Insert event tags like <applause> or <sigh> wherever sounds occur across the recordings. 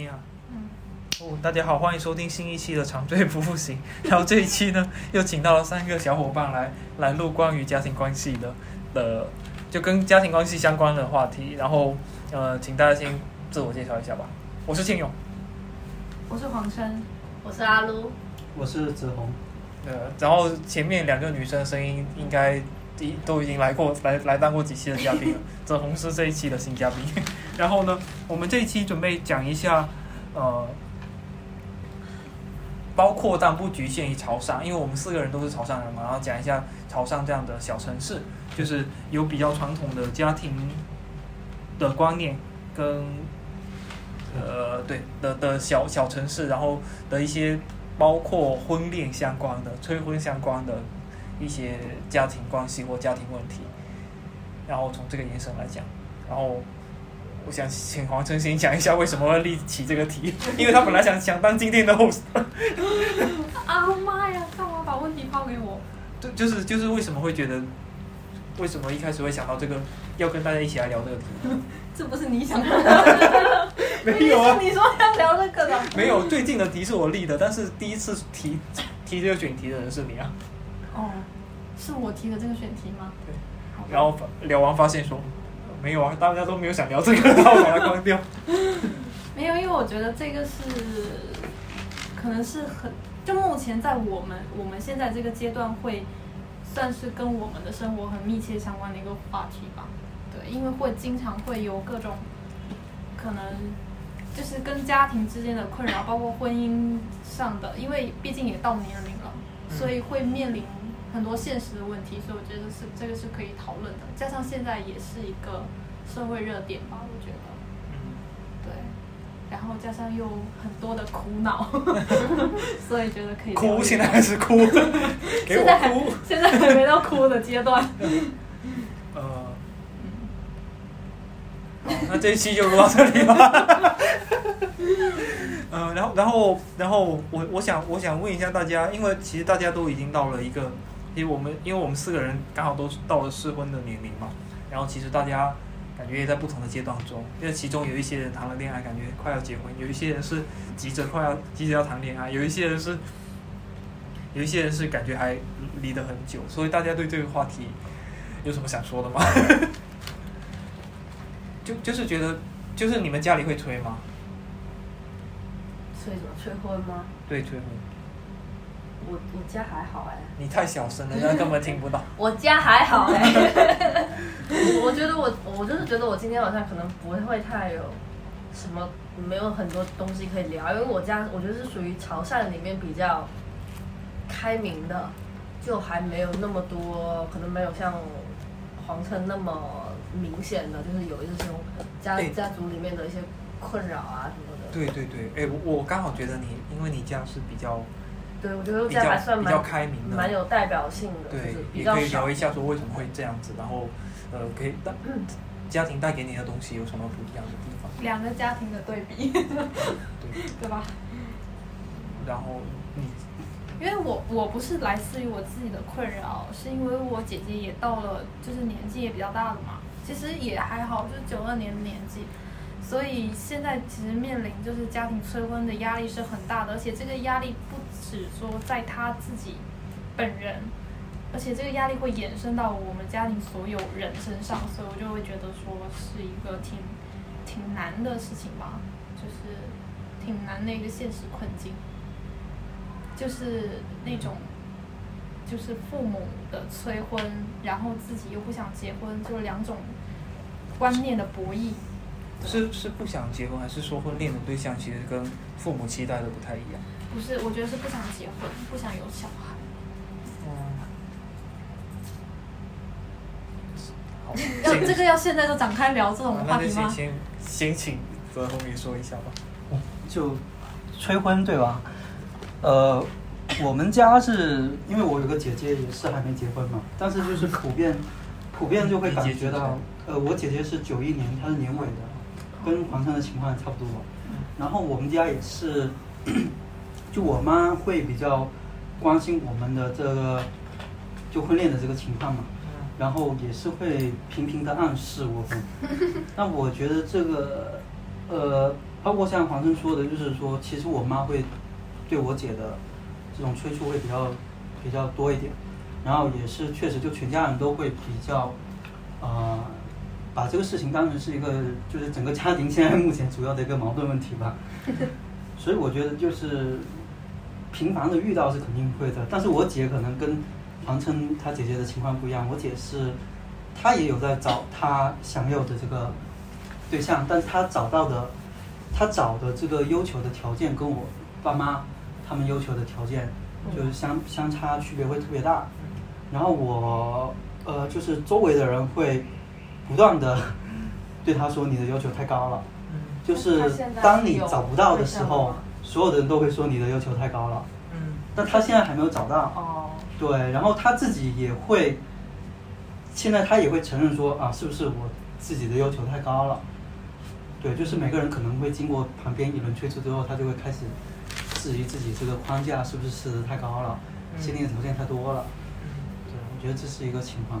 你好。嗯，哦，大家好，欢迎收听新一期的长醉不复醒。<laughs> 然后这一期呢，又请到了三个小伙伴来来录关于家庭关系的的，就跟家庭关系相关的话题。然后呃，请大家先自我介绍一下吧。我是庆勇，我是黄琛，我是阿撸，我是子红，呃，然后前面两个女生的声音应该一都已经来过来来当过几期的嘉宾了。<laughs> 泽红是这一期的新嘉宾。<laughs> 然后呢，我们这一期准备讲一下呃。包括但不局限于潮汕，因为我们四个人都是潮汕人嘛，然后讲一下潮汕这样的小城市，就是有比较传统的家庭的观念跟呃对的的小小城市，然后的一些包括婚恋相关的、催婚相关的一些家庭关系或家庭问题，然后从这个延伸来讲，然后。我想请黄晨先讲一下为什么会立起这个题，<laughs> 因为他本来想想当今天的 host。啊妈呀！干嘛把问题抛给我？就就是就是为什么会觉得，为什么一开始会想到这个，要跟大家一起来聊这个题？<laughs> 这不是你想的？<laughs> 没有啊，你说要聊这个的。没有，最近的题是我立的，但是第一次提提这个选题的人是你啊。哦，是我提的这个选题吗？对。然后聊完发现说。没有啊，大家都没有想聊这个，然后把它关掉。<laughs> 没有，因为我觉得这个是，可能是很，就目前在我们我们现在这个阶段会，算是跟我们的生活很密切相关的一个话题吧。对，因为会经常会有各种，可能就是跟家庭之间的困扰，包括婚姻上的，因为毕竟也到年龄了，所以会面临。很多现实的问题，所以我觉得是这个是可以讨论的。加上现在也是一个社会热点吧，我觉得。嗯。对。然后加上又很多的苦恼，<laughs> 所以觉得可以。哭，现在还是哭。<laughs> 现在哭。现在还没到哭的阶段。<laughs> 呃。那这一期就录到这里吧。嗯，然后，然后，然后，我我想，我想问一下大家，因为其实大家都已经到了一个。因为我们，因为我们四个人刚好都到了适婚的年龄嘛，然后其实大家感觉也在不同的阶段中，因为其中有一些人谈了恋爱，感觉快要结婚；有一些人是急着快要急着要谈恋爱；有一些人是，有一些人是感觉还离得很久。所以大家对这个话题有什么想说的吗？<laughs> 就就是觉得，就是你们家里会催吗？催什么？催婚吗？对，催婚。我我家还好哎，你太小声了，人家根本听不到。<laughs> 我家还好哎，<laughs> 我觉得我我就是觉得我今天晚上可能不会太有什么，没有很多东西可以聊，因为我家我觉得是属于潮汕里面比较开明的，就还没有那么多，可能没有像皇城那么明显的，就是有一些这种家家族里面的一些困扰啊什么的。对对对，哎，我我刚好觉得你，因为你家是比较。对，我觉得这样还算蛮开明的，蛮有代表性的。对，也可以聊一下说为什么会这样子，然后呃，可以带家庭带给你的东西有什么不一样的地方？两个家庭的对比，<laughs> 对对吧？然后你，因为我我不是来自于我自己的困扰，是因为我姐姐也到了，就是年纪也比较大了嘛，其实也还好，就是九二年的年纪。所以现在其实面临就是家庭催婚的压力是很大的，而且这个压力不止说在他自己本人，而且这个压力会延伸到我们家庭所有人身上，所以我就会觉得说是一个挺挺难的事情吧，就是挺难的一个现实困境，就是那种就是父母的催婚，然后自己又不想结婚，就是两种观念的博弈。是是不想结婚，还是说婚恋的对象其实跟父母期待的不太一样？不是，我觉得是不想结婚，不想有小孩。<laughs> 要这个要现在就展开聊这种话题吗？先先先请泽宏宇说一下吧。就催婚对吧？呃，我们家是因为我有个姐姐也是还没结婚嘛，但是就是普遍普遍就会感觉到，呃，我姐姐是九一年，她是年尾的。跟黄山的情况差不多，然后我们家也是，<clears throat> 就我妈会比较关心我们的这个就婚恋的这个情况嘛，然后也是会频频的暗示我们。<laughs> 那我觉得这个，呃，包括像黄生说的，就是说，其实我妈会对我姐的这种催促会比较比较多一点，然后也是确实就全家人都会比较，呃，把这个事情当成是一个就是整个家庭现在目前主要的一个矛盾问题吧。<laughs> 所以我觉得就是频繁的遇到是肯定会的，但是我姐可能跟黄琛她姐姐的情况不一样，我姐是她也有在找她想要的这个对象，但是她找到的。她找的这个要求的条件跟我爸妈他们要求的条件就是相相差区别会特别大，然后我呃就是周围的人会不断的对他说你的要求太高了，就是当你找不到的时候，所有的人都会说你的要求太高了，嗯，但他现在还没有找到，哦，对，然后他自己也会，现在他也会承认说啊是不是我自己的要求太高了。对，就是每个人可能会经过旁边一轮催促之后，他就会开始质疑自己这个框架是不是设的太高了，限定的条件太多了。对，我觉得这是一个情况。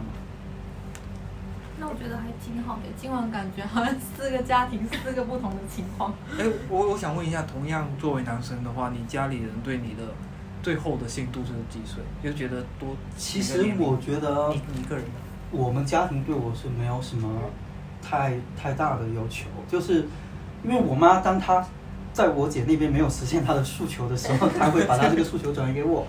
那我觉得还挺好的，今晚感觉好像四个家庭，四个不同的情况。哎，我我想问一下，同样作为男生的话，你家里人对你的最后的限度是几岁？就觉得多？其实我觉得一个人，我们家庭对我是没有什么。太太大的要求，就是因为我妈，当她在我姐那边没有实现她的诉求的时候，她会把她这个诉求转移给我。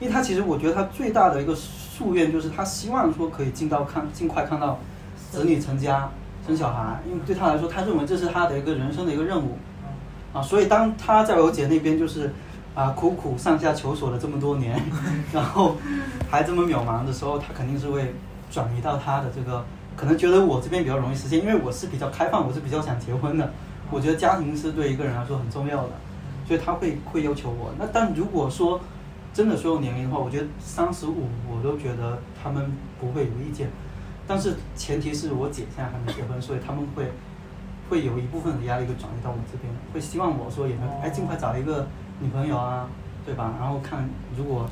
因为她其实我觉得她最大的一个夙愿就是她希望说可以尽到看尽快看到子女成家生小孩，因为对他来说，他认为这是他的一个人生的一个任务。啊，所以当他在我姐那边就是啊苦苦上下求索了这么多年，<laughs> 然后还这么渺茫的时候，他肯定是会转移到他的这个。可能觉得我这边比较容易实现，因为我是比较开放，我是比较想结婚的。我觉得家庭是对一个人来说很重要的，所以他会会要求我。那但如果说真的说有年龄的话，我觉得三十五我都觉得他们不会有意见。但是前提是我姐现在还没结婚，所以他们会会有一部分的压力会转移到我这边，会希望我说也能哎尽快找一个女朋友啊，对吧？然后看如果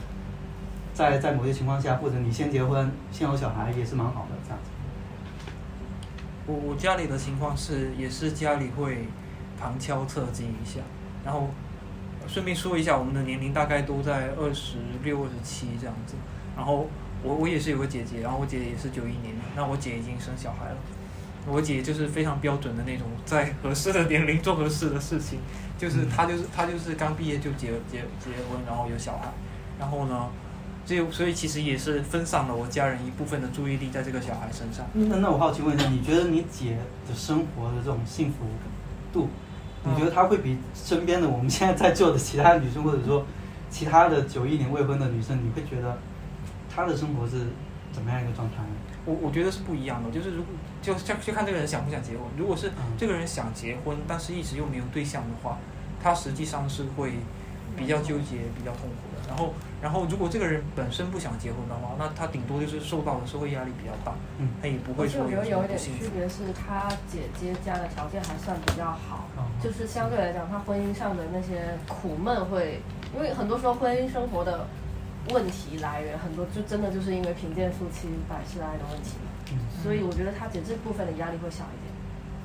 在在某些情况下，或者你先结婚先有小孩也是蛮好的这样子。我我家里的情况是，也是家里会旁敲侧击一下，然后顺便说一下，我们的年龄大概都在二十六、二十七这样子。然后我我也是有个姐姐，然后我姐姐也是九一年的，那我姐已经生小孩了。我姐就是非常标准的那种，在合适的年龄做合适的事情，就是她就是她就是刚毕业就结结结婚，然后有小孩，然后呢。就所以其实也是分散了我家人一部分的注意力在这个小孩身上。那那我好奇问一下，你觉得你姐的生活的这种幸福度，你觉得她会比身边的我们现在在座的其他女生，或者说其他的九一年未婚的女生，你会觉得她的生活是怎么样一个状态呢？我我觉得是不一样的，就是如果就就就看这个人想不想结婚。如果是这个人想结婚，但是一直又没有对象的话，他实际上是会比较纠结、比较痛苦的。然后。然后，如果这个人本身不想结婚的话，那他顶多就是受到的社会压力比较大，嗯，他也不会说。我觉得有一点区别是他姐姐家的条件还算比较好，就是相对来讲，他婚姻上的那些苦闷会，因为很多时候婚姻生活的问题来源很多，就真的就是因为贫贱夫妻百事哀的问题，嗯，所以我觉得他解这部分的压力会小一点，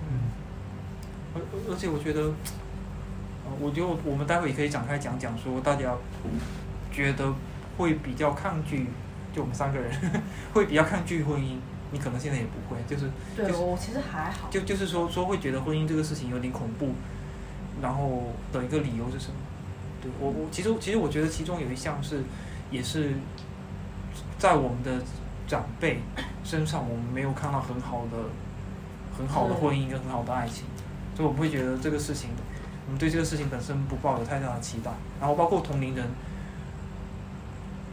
嗯，而而且我觉得，我觉得我们待会也可以展开讲讲说大家。觉得会比较抗拒，就我们三个人 <laughs> 会比较抗拒婚姻。你可能现在也不会，就是对我其实还好。就就是说说会觉得婚姻这个事情有点恐怖，然后的一个理由是什么？对我我其实其实我觉得其中有一项是，也是在我们的长辈身上，我们没有看到很好的很好的婚姻跟很好的爱情，所以我们会觉得这个事情，我们对这个事情本身不抱有太大的期待。然后包括同龄人。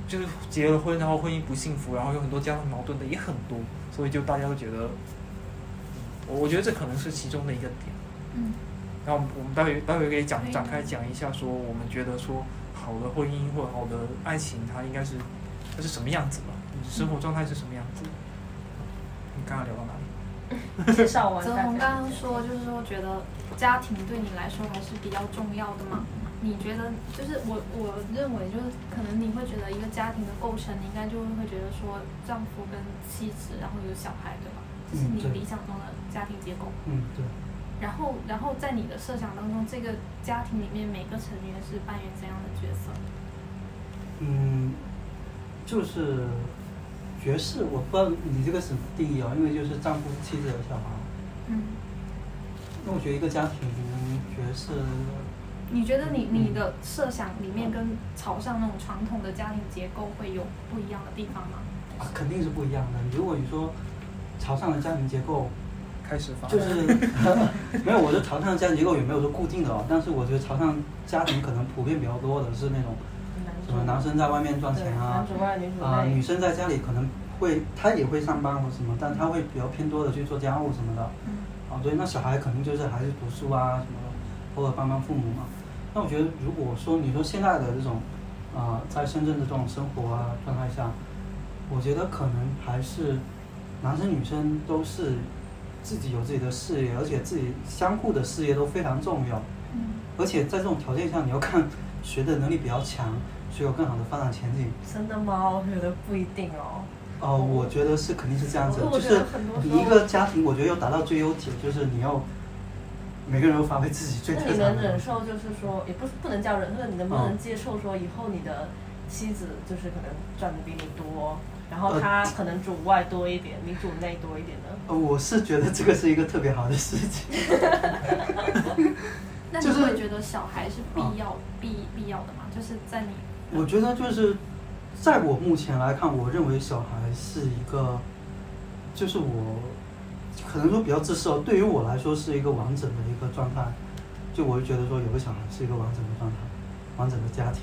就是结了婚，然后婚姻不幸福，然后有很多家庭矛盾的也很多，所以就大家都觉得，我我觉得这可能是其中的一个点。嗯。然后我们待会待会可以讲展开讲一下，说我们觉得说好的婚姻或者好的爱情，它应该是它是什么样子吧？生活状态是什么样子？你刚刚聊到哪里？<laughs> 介绍完。泽宏刚刚说，就是说觉得家庭对你来说还是比较重要的嘛。你觉得就是我，我认为就是可能你会觉得一个家庭的构成，你应该就会觉得说丈夫跟妻子，然后有小孩，对吧？这是你理想中的家庭结构。嗯，对。然后，然后在你的设想当中，这个家庭里面每个成员是扮演怎样的角色？嗯，就是爵士，我不知道你这个什么定义啊，因为就是丈夫、妻子和小孩。嗯。那我觉得一个家庭爵士。你觉得你你的设想里面跟朝上那种传统的家庭结构会有不一样的地方吗？啊，肯定是不一样的。如果你说朝上的家庭结构。开始发就是没有，我觉得潮汕的家庭结构也没有说固定的哦，但是我觉得潮汕家庭可能普遍比较多的是那种什么男生在外面赚钱啊，啊女生在家里可能会他也会上班或什么，但他会比较偏多的去做家务什么的，啊对，那小孩肯定就是还是读书啊什么的，或者帮帮父母嘛。那我觉得如果说你说现在的这种啊在深圳的这种生活啊状态下，我觉得可能还是男生女生都是。自己有自己的事业，而且自己相互的事业都非常重要。嗯。而且在这种条件下，你要看谁的能力比较强，谁有更好的发展前景。真的吗？我觉得不一定哦。哦，我觉得是肯定是这样子，就是你一个家庭，我觉得要达到最优解，就是你要每个人都发挥自己最。那你能忍受，就是说，也不是不能叫忍，就是你能不能接受，说以后你的妻子就是可能赚的比你多？然后他可能主外多一点，你主内多一点的。呃，我是觉得这个是一个特别好的事情。<laughs> 那你会觉得小孩是必要、必必要的吗？就是在你。我觉得就是，在我目前来看，我认为小孩是一个，就是我可能说比较自私哦。对于我来说，是一个完整的一个状态。就我就觉得说，有个小孩是一个完整的状态，完整的家庭。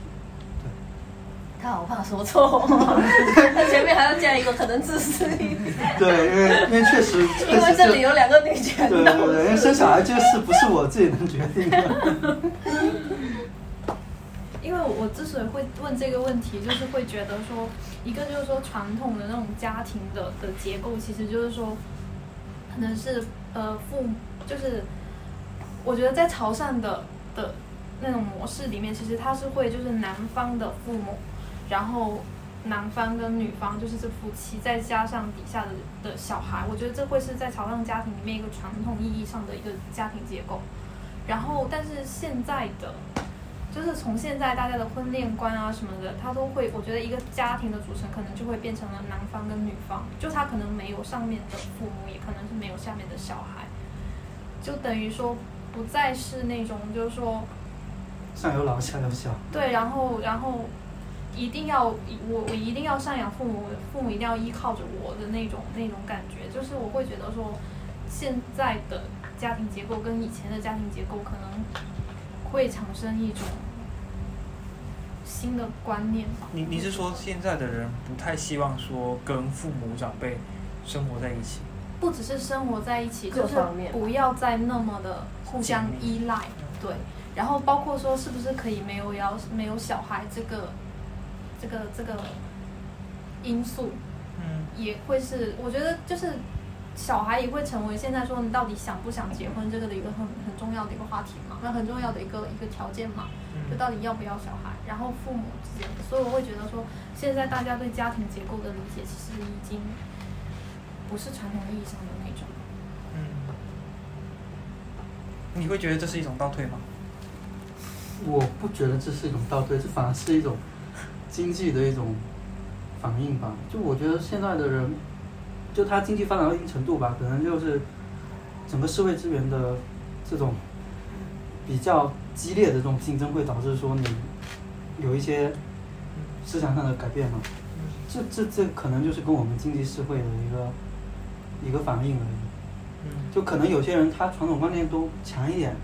他好怕说错，<laughs> 他前面还要加一个可能自私一点。对，因为因为确实，因为这里有两个女权。对对对，因为生小孩这个事不是我自己能决定的。<laughs> 因为我之所以会问这个问题，就是会觉得说，一个就是说传统的那种家庭的的结构，其实就是说，可能是呃父，就是我觉得在潮汕的的那种模式里面，其实他是会就是男方的父母。然后，男方跟女方就是这夫妻，再加上底下的的小孩，我觉得这会是在朝上家庭里面一个传统意义上的一个家庭结构。然后，但是现在的，就是从现在大家的婚恋观啊什么的，他都会，我觉得一个家庭的组成可能就会变成了男方跟女方，就他可能没有上面的父母，也可能是没有下面的小孩，就等于说不再是那种就是说上有老下有小。对，然后然后。一定要我我一定要赡养父母，父母一定要依靠着我的那种那种感觉，就是我会觉得说，现在的家庭结构跟以前的家庭结构可能会产生一种新的观念吧。你你是说现在的人不太希望说跟父母长辈生活在一起？不只是生活在一起，就是不要再那么的互相依赖，对。然后包括说是不是可以没有要没有小孩这个。这个这个因素，嗯，也会是我觉得就是小孩也会成为现在说你到底想不想结婚这个的一个很很重要的一个话题嘛，那很重要的一个一个条件嘛，就到底要不要小孩，然后父母之间，所以我会觉得说现在大家对家庭结构的理解其实已经不是传统意义上的那种，嗯，你会觉得这是一种倒退吗？我不觉得这是一种倒退，这反而是一种。经济的一种反应吧，就我觉得现在的人，就他经济发展到一定程度吧，可能就是整个社会资源的这种比较激烈的这种竞争，会导致说你有一些思想上的改变嘛。这这这可能就是跟我们经济社会的一个一个反应而已。就可能有些人他传统观念都强一点，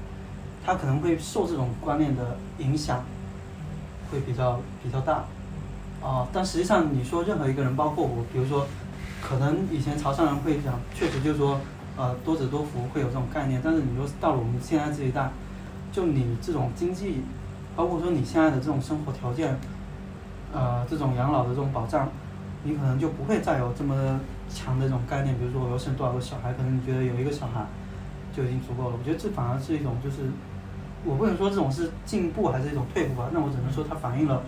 他可能会受这种观念的影响，会比较比较大。啊，但实际上你说任何一个人，包括我，比如说，可能以前潮汕人会讲，确实就是说，呃，多子多福会有这种概念。但是你说到了我们现在这一代，就你这种经济，包括说你现在的这种生活条件，呃，这种养老的这种保障，你可能就不会再有这么强的这种概念。比如说我要生多少个小孩，可能你觉得有一个小孩就已经足够了。我觉得这反而是一种就是，我不能说这种是进步还是一种退步吧。那我只能说它反映了。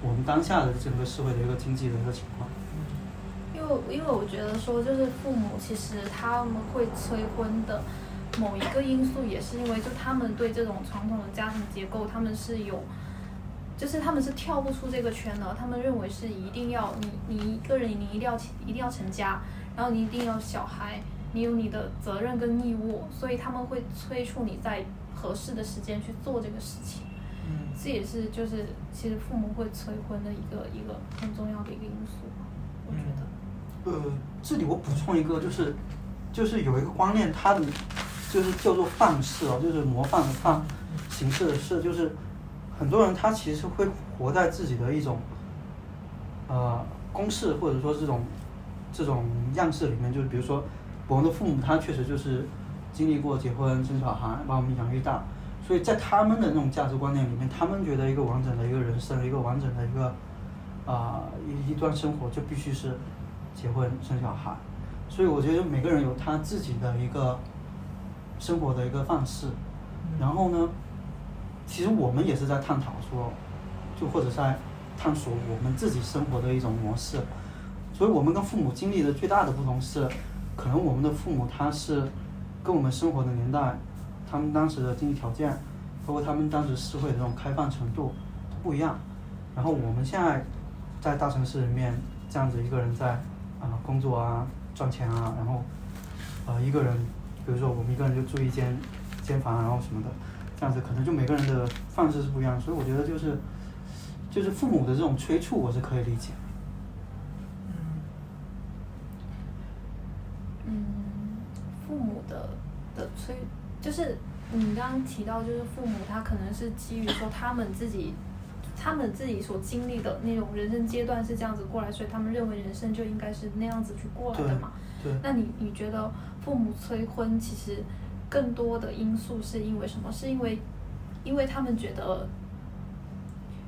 我们当下的整个社会的一个经济的一个情况，因为因为我觉得说，就是父母其实他们会催婚的某一个因素也是因为，就他们对这种传统的家庭结构，他们是有，就是他们是跳不出这个圈的。他们认为是一定要你你一个人你一定要一定要成家，然后你一定要小孩，你有你的责任跟义务，所以他们会催促你在合适的时间去做这个事情。嗯，这也是就是其实父母会催婚的一个一个很重要的一个因素，我觉得。呃，这里我补充一个，就是就是有一个观念，它的就是叫做范式哦，就是模范的范，形式的式，就是很多人他其实会活在自己的一种呃公式或者说这种这种样式里面，就是比如说我们的父母他确实就是经历过结婚生小孩把我们养育大，所以在他们的那种价值观念里面，他们觉得一个完整的一个人生，一个完整的一个啊、一一段生活就必须是结婚生小孩，所以我觉得每个人有他自己的一个生活的一个方式，然后呢，其实我们也是在探讨说，就或者在探索我们自己生活的一种模式，所以我们跟父母经历的最大的不同是，可能我们的父母他是跟我们生活的年代，他们当时的经济条件，包括他们当时社会的这种开放程度不一样，然后我们现在在大城市里面这样子一个人在啊、工作啊赚钱啊，然后呃一个人，比如说我们一个人就住一间间房，然后什么的，这样子可能就每个人的范式是不一样，所以我觉得就是就是父母的这种催促我是可以理解。嗯，父母的的催，就是你刚刚提到，就是父母他可能是基于说他们自己，他们自己所经历的那种人生阶段是这样子过来，所以他们认为人生就应该是那样子去过来的嘛。对，那你你觉得父母催婚其实更多的因素是因为什么？是因为因为他们觉得，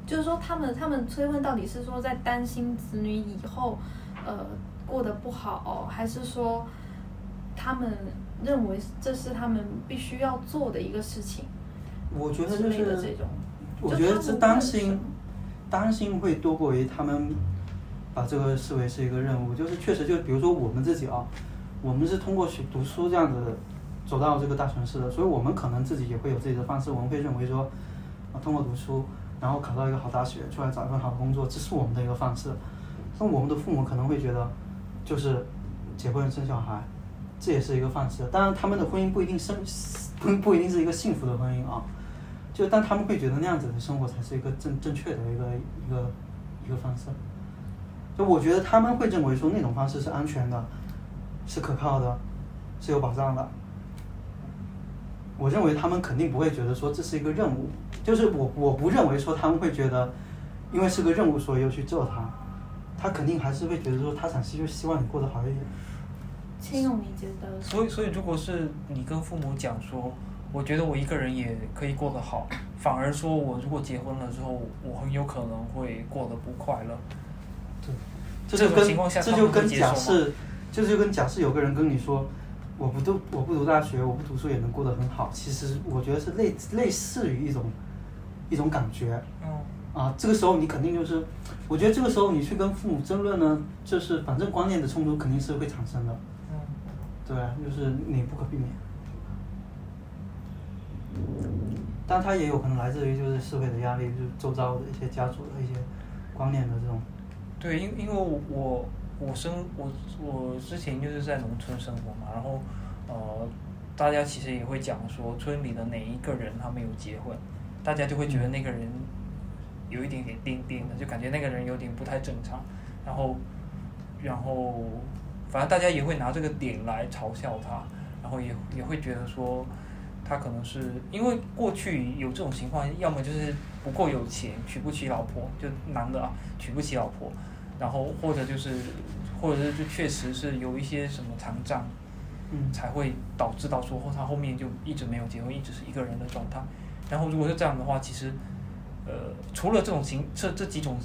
就是说他们他们催婚到底是说在担心子女以后呃过得不好，还是说他们认为这是他们必须要做的一个事情我觉得就是这是，种？我觉得这就他们担心担心会多过于他们把这个视为是一个任务，就是确实就比如说我们自己啊，我们是通过学读书这样子走到这个大城市的，所以我们可能自己也会有自己的方式，我们会认为说，啊，通过读书，然后考到一个好大学，出来找一份好工作，这是我们的一个方式。那我们的父母可能会觉得，就是结婚生小孩，这也是一个方式。当然，他们的婚姻不一定生不不一定是一个幸福的婚姻啊，就但他们会觉得那样子的生活才是一个正正确的一个一个一个方式。就我觉得他们会认为说那种方式是安全的，是可靠的，是有保障的。我认为他们肯定不会觉得说这是一个任务，就是我我不认为说他们会觉得，因为是个任务所以要去做它，他肯定还是会觉得说他想是就希望你过得好一点。青勇，你觉得？所以所以如果是你跟父母讲说，我觉得我一个人也可以过得好，反而说我如果结婚了之后，我很有可能会过得不快乐。对，这这就跟种情况下这就跟假设，这就跟假设有个人跟你说，我不读我不读大学，我不读书也能过得很好。其实我觉得是类类似于一种一种感觉嗯啊。这个时候你肯定就是，我觉得这个时候你去跟父母争论呢，就是反正观念的冲突肯定是会产生的，嗯对吧，就是你不可避免。但它也有可能来自于就是社会的压力，就是周遭的一些家族的一些观念的这种对，因因为我我我生我我之前就是在农村生活嘛，然后呃，大家其实也会讲说村里的哪一个人他没有结婚，大家就会觉得那个人有一点点颠颠的，就感觉那个人有点不太正常，然后然后反正大家也会拿这个点来嘲笑他，然后也也会觉得说。他可能是因为过去有这种情况，要么就是不够有钱，娶不起老婆，就男的啊，娶不起老婆，然后或者就是，或者是就确实是有一些什么残障，嗯才会导致到说他后面就一直没有结婚，一直是一个人的状态。然后如果是这样的话，其实，呃，除了这种情这这几种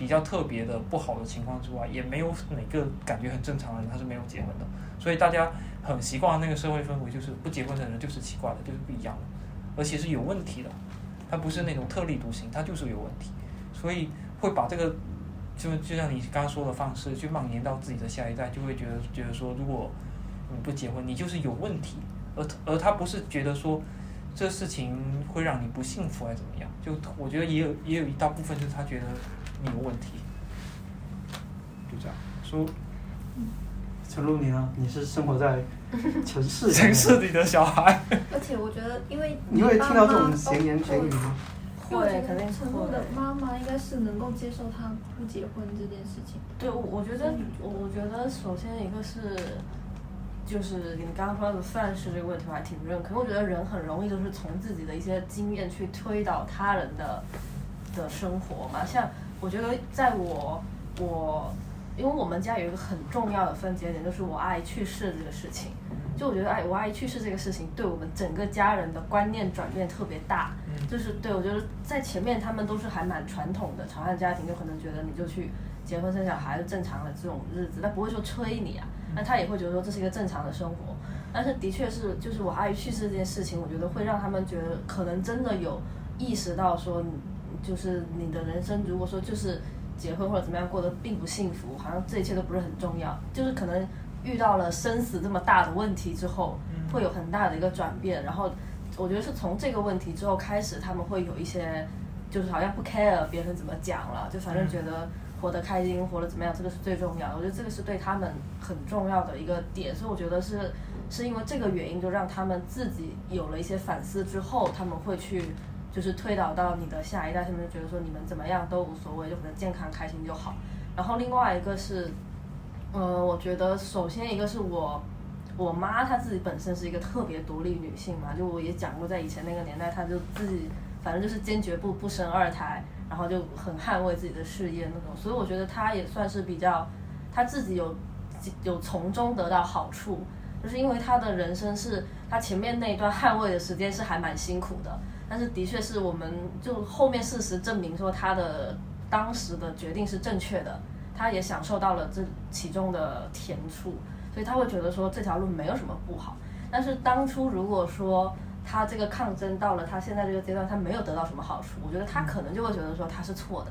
比较特别的不好的情况之外，也没有哪个感觉很正常的人他是没有结婚的。所以大家很习惯那个社会氛围，就是不结婚的人就是奇怪的，就是不一样的，而且是有问题的。他不是那种特立独行，他就是有问题，所以会把这个就就像你刚刚说的方式去蔓延到自己的下一代，就会觉得觉得说，如果你不结婚，你就是有问题，而而他不是觉得说这事情会让你不幸福还是怎么样，就我觉得也有也有一大部分就是他觉得你有问题，就这样说。陈露，你呢？你是生活在城市城市里的小孩，而且我觉得，因为你会听到这种闲言闲语吗？会，肯定是陈露的妈妈应该是能够接受他不结婚这件事情。对，我我觉得，我我觉得首先一个是，就是你刚刚说的范式这个问题，我还挺认可。我觉得人很容易就是从自己的一些经验去推导他人的的生活嘛。像我觉得，在我我。因为我们家有一个很重要的分节点，就是我阿姨去世这个事情。就我觉得，哎，我阿姨去世这个事情，对我们整个家人的观念转变特别大。就是对我觉得，在前面他们都是还蛮传统的潮汕家庭，就可能觉得你就去结婚生小孩是正常的这种日子，他不会说催你啊。那他也会觉得说这是一个正常的生活。但是的确是，就是我阿姨去世这件事情，我觉得会让他们觉得，可能真的有意识到说，就是你的人生，如果说就是。结婚或者怎么样过得并不幸福，好像这一切都不是很重要。就是可能遇到了生死这么大的问题之后，会有很大的一个转变。然后我觉得是从这个问题之后开始，他们会有一些，就是好像不 care 别人怎么讲了，就反正觉得活得开心，活得怎么样，这个是最重要的。我觉得这个是对他们很重要的一个点。所以我觉得是是因为这个原因，就让他们自己有了一些反思之后，他们会去。就是推导到你的下一代，他们就觉得说你们怎么样都无所谓，就可能健康开心就好。然后另外一个是，呃，我觉得首先一个是我我妈她自己本身是一个特别独立女性嘛，就我也讲过，在以前那个年代，她就自己反正就是坚决不不生二胎，然后就很捍卫自己的事业那种。所以我觉得她也算是比较，她自己有有从中得到好处，就是因为她的人生是她前面那一段捍卫的时间是还蛮辛苦的。但是的确是我们就后面事实证明说他的当时的决定是正确的，他也享受到了这其中的甜处，所以他会觉得说这条路没有什么不好。但是当初如果说他这个抗争到了他现在这个阶段，他没有得到什么好处，我觉得他可能就会觉得说他是错的。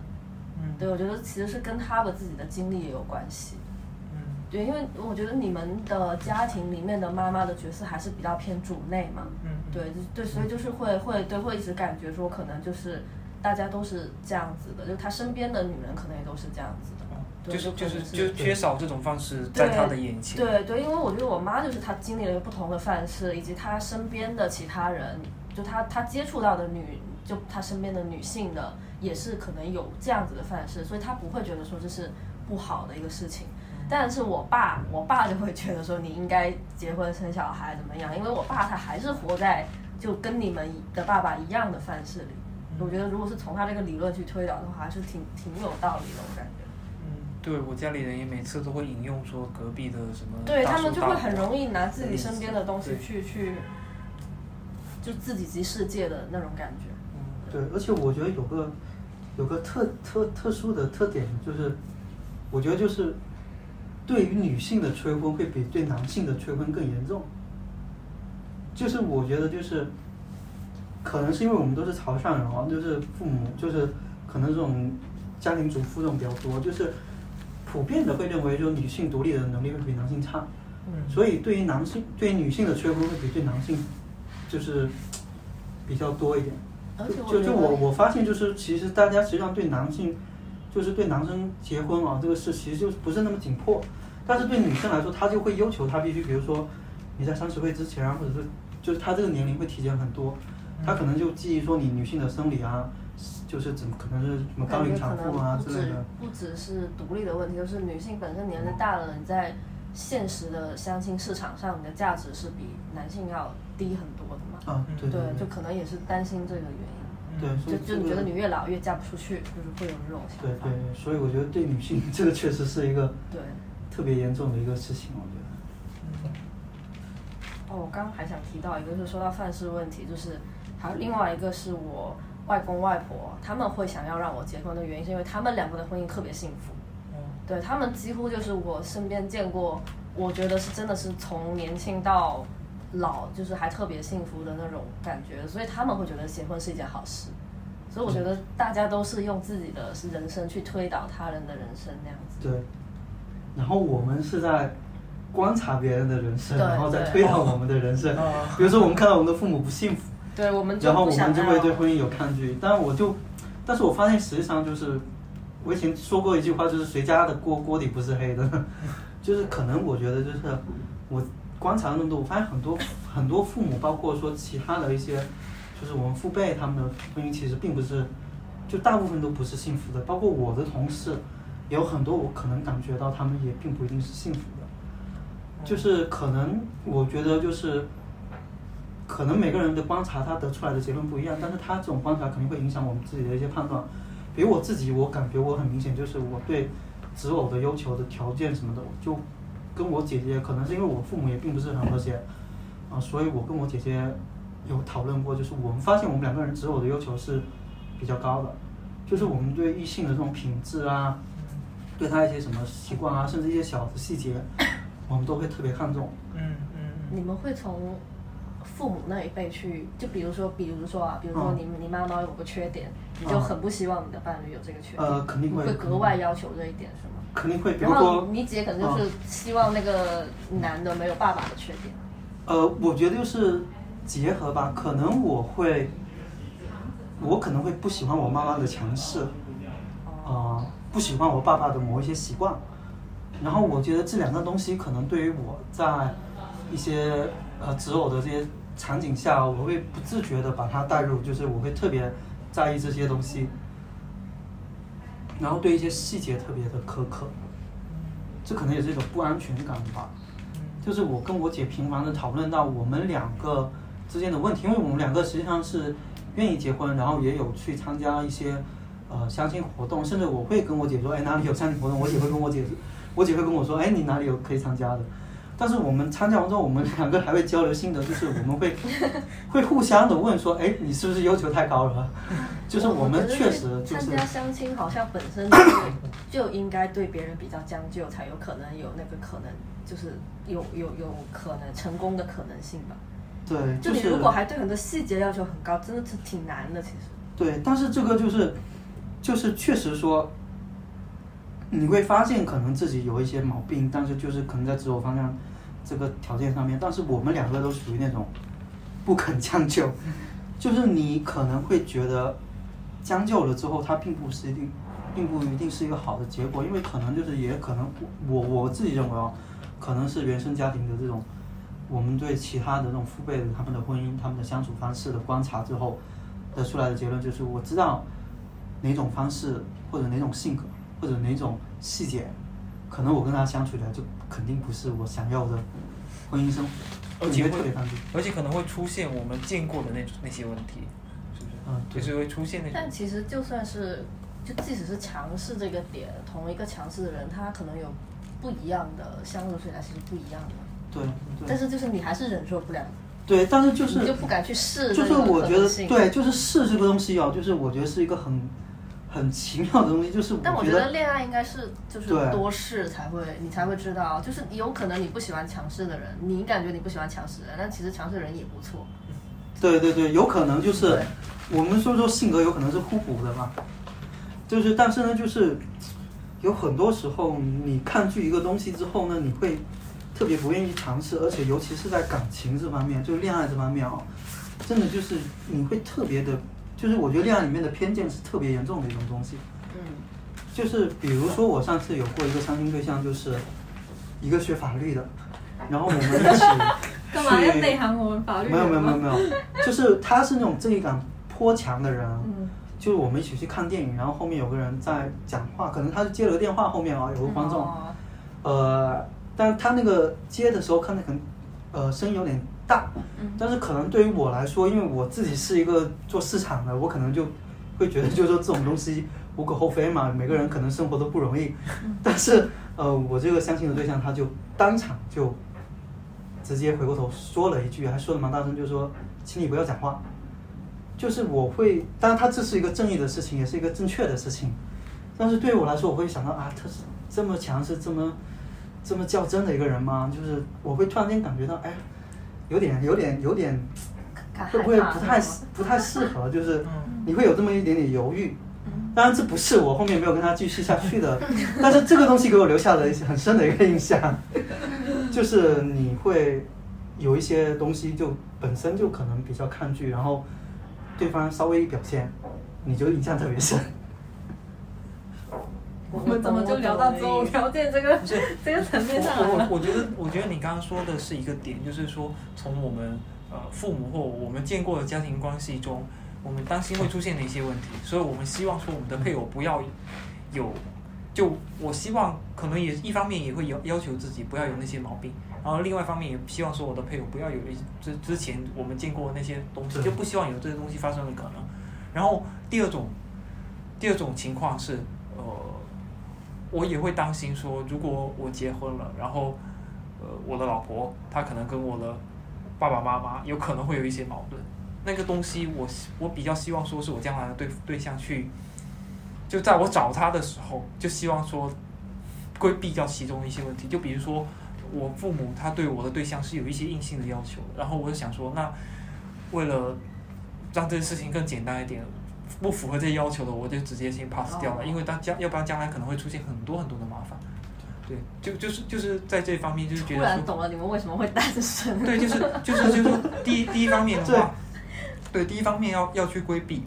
嗯，对，我觉得其实是跟他的自己的经历也有关系。对，因为我觉得你们的家庭里面的妈妈的角色还是比较偏主内嘛。嗯。对，对，所以就是会会对会一直感觉说，可能就是大家都是这样子的，就他身边的女人可能也都是这样子的。就是就是就缺少这种方式在他的眼前。对对，因为我觉得我妈就是她经历了一个不同的范式，以及她身边的其他人，就她她接触到的女，就她身边的女性的也是可能有这样子的范式，所以她不会觉得说这是不好的一个事情。但是我爸，我爸就会觉得说你应该结婚生小孩怎么样？因为我爸他还是活在就跟你们的爸爸一样的范式里。我觉得如果是从他这个理论去推导的话，还是挺挺有道理的，我感觉。嗯，对我家里人也每次都会引用说隔壁的什么。对他们就会很容易拿自己身边的东西去去，就自己及世界的那种感觉。嗯，对，而且我觉得有个有个特特特殊的特点，就是我觉得就是。对于女性的催婚会比对男性的催婚更严重，就是我觉得就是，可能是因为我们都是潮汕人啊，就是父母就是可能这种家庭主妇这种比较多，就是普遍的会认为说女性独立的能力会比男性差，所以对于男性对于女性的催婚会比对男性就是比较多一点，就就我我发现就是其实大家实际上对男性就是对男生结婚啊这个事其实就不是那么紧迫。但是对女生来说，她就会要求她必须，比如说你在三十岁之前啊，或者是就是她这个年龄会提前很多，她可能就基于说你女性的生理啊，就是怎么可能是什么高龄产妇啊之类的。不只是独立的问题，就是女性本身年龄大了，你在现实的相亲市场上，你的价值是比男性要低很多的嘛。啊，对对。就可能也是担心这个原因。对，就就你觉得你越老越嫁不出去，就是会有这种想法。对对，所以我觉得对女性这个确实是一个。对。特别严重的一个事情，我觉得。哦，我刚刚还想提到一个，就是说到范式问题，就是还有另外一个是我外公外婆他们会想要让我结婚的原因，是因为他们两个的婚姻特别幸福。嗯对他们几乎就是我身边见过，我觉得是真的是从年轻到老，就是还特别幸福的那种感觉，所以他们会觉得结婚是一件好事。所以我觉得大家都是用自己的人生去推导他人的人生那样子。对。然后我们是在观察别人的人生，然后再推导我们的人生。啊 <laughs> 比如说我们看到我们的父母不幸福，对，我们然后我们就会对婚姻有抗拒。但我就，但是我发现实际上就是，我以前说过一句话，就是谁家的锅锅底不是黑的，<laughs> 就是可能我觉得就是我观察了那么多，我发现很多很多父母，包括说其他的一些，就是我们父辈他们的婚姻其实并不是，就大部分都不是幸福的，包括我的同事，有很多我可能感觉到他们也并不一定是幸福的，就是可能我觉得就是。可能每个人的观察，他得出来的结论不一样，但是他这种观察肯定会影响我们自己的一些判断。比如我自己，我感觉我很明显，就是我对择偶的要求的条件什么的，就跟我姐姐，可能是因为我父母也并不是很和谐，啊，所以我跟我姐姐有讨论过，就是我们发现我们两个人择偶的要求是比较高的，就是我们对异性的这种品质啊，对他一些什么习惯啊，甚至一些小的细节，我们都会特别看重。嗯嗯你们会从父母那一辈去，就比如说，比如说啊，比如说嗯你、你妈妈有个缺点，你就嗯很不希望你的伴侣有这个缺点，呃肯定会会格外要求这一点是吗？肯定会，比如说，你姐可能就是希望那个男的没有爸爸的缺点，呃，我觉得就是结合吧，可能我会，我可能会不喜欢我妈妈的强势，呃，不喜欢我爸爸的某一些习惯，然后我觉得这两个东西可能对于我在一些呃择偶的这些场景下，我会不自觉的把它带入，就是我会特别在意这些东西，然后对一些细节特别的苛刻，这可能也是一种不安全感吧。就是我跟我姐频繁的讨论到我们两个之间的问题，因为我们两个实际上是愿意结婚，然后也有去参加一些呃相亲活动，甚至我会跟我姐说，哎哪里有相亲活动，我姐会跟我姐，我姐会跟我说，哎你哪里有可以参加的。但是我们参加完之后，我们两个还会交流心得，<laughs> 就是我们会会互相的问说，哎你是不是要求太高了？<laughs> 就是我们确实就是参加相亲好像本身就就应该对别人比较将就，才有可能有那个可能，就是有有有可能成功的可能性吧。对，就你如果还对很多细节要求很高，真的是挺难的。其实，对，但是这个就是，就是确实说，你会发现可能自己有一些毛病，但是就是可能在自我方向这个条件上面，但是我们两个都属于那种不肯将就，就是你可能会觉得将就了之后，它并不是一定，并不一定是一个好的结果，因为可能就是也可能我我自己认为啊，可能是原生家庭的这种。我们对其他的这种父辈的他们的婚姻、他们的相处方式的观察之后，得出来的结论就是，我知道哪种方式或者哪种性格或者哪种细节，可能我跟他相处起来就肯定不是我想要的 <laughs> 婚姻生活，而且会会特别。而且可能会出现我们见过的那那些问题，是不是？嗯对就是会出现那种。但其实就算是，就即使是强势这个点，同一个强势的人，他可能有不一样的相处起来是不一样的。对对但是就是你还是忍受不了，对，但是就是你就不敢去试就是我觉得对，就是试这个东西哦，就是我觉得是一个很很奇妙的东西，就是但我觉觉得恋爱应该是就是多试才会，你才会知道，就是有可能你不喜欢强势的人，你感觉你不喜欢强势的人，但其实强势的人也不错。对对对，有可能就是我们说说性格有可能是互补的嘛，就是但是呢，就是有很多时候你抗拒一个东西之后呢，你会特别不愿意尝试，而且尤其是在感情这方面，就是恋爱这方面哦，真的就是你会特别的，就是我觉得恋爱里面的偏见是特别严重的一种东西。嗯，就是比如说我上次有过一个相亲对象，就是一个学法律的，然后我们一起 <laughs> 干嘛要去内涵我们法律没有没有没有没有，就是他是那种正义感颇强的人，嗯就是我们一起去看电影，然后后面有个人在讲话，可能他是接了个电话，后面啊有个观众，哦呃，但他那个接的时候看的可能呃声音有点大，嗯但是可能对于我来说，因为我自己是一个做市场的，我可能就会觉得 <laughs> 就是说这种东西无可厚非嘛，每个人可能生活都不容易，但是呃我这个相亲的对象他就当场就直接回过头说了一句，还说的蛮大声，就是说请你不要讲话。就是我会，当然他这是一个正义的事情，也是一个正确的事情，但是对于我来说，我会想到啊，他是这么强势、这么这么较真的一个人吗？就是我会突然间感觉到，哎，有点、有点、有点，会不会不太不太适合？就是嗯你会有这么一点点犹豫。当然，这不是我后面没有跟他继续下去的，但是这个东西给我留下了一些很深的一个印象，就就是你会有一些东西就本身就可能比较抗拒，然后对方稍微一表现，你就印象特别深。我们怎么就聊到择偶条件这个 <laughs> 这个层面上来我了？我我觉得，我觉得你刚刚说的是一个点，就是说从我们呃父母或我们见过的家庭关系中，我们担心会出现的一些问题，所以我们希望说我们的配偶不要有，就我希望可能也一方面也会要要求自己不要有那些毛病，然后另外一方面也希望说我的配偶不要有一之之前我们见过的那些东西，就不希望有这些东西发生的可能。然后第二种，第二种情况是呃。我也会担心说，如果我结婚了，然后，呃，我的老婆她可能跟我的爸爸妈妈有可能会有一些矛盾，那个东西我我比较希望说是我将来的对对象去，就在我找他的时候，就希望说规避掉其中一些问题，就比如说我父母他对我的对象是有一些硬性的要求，然后我就想说，那为了让这件事情更简单一点，不符合这些要求的，我就直接先 pass 掉了，哦因为当将要不然将来可能会出现很多很多的麻烦。对，就就是就是在这方面就是觉突得说，然懂了你们为什么会单身。对，就是就是就是第一第一方面的话，对，第一方面要要去规避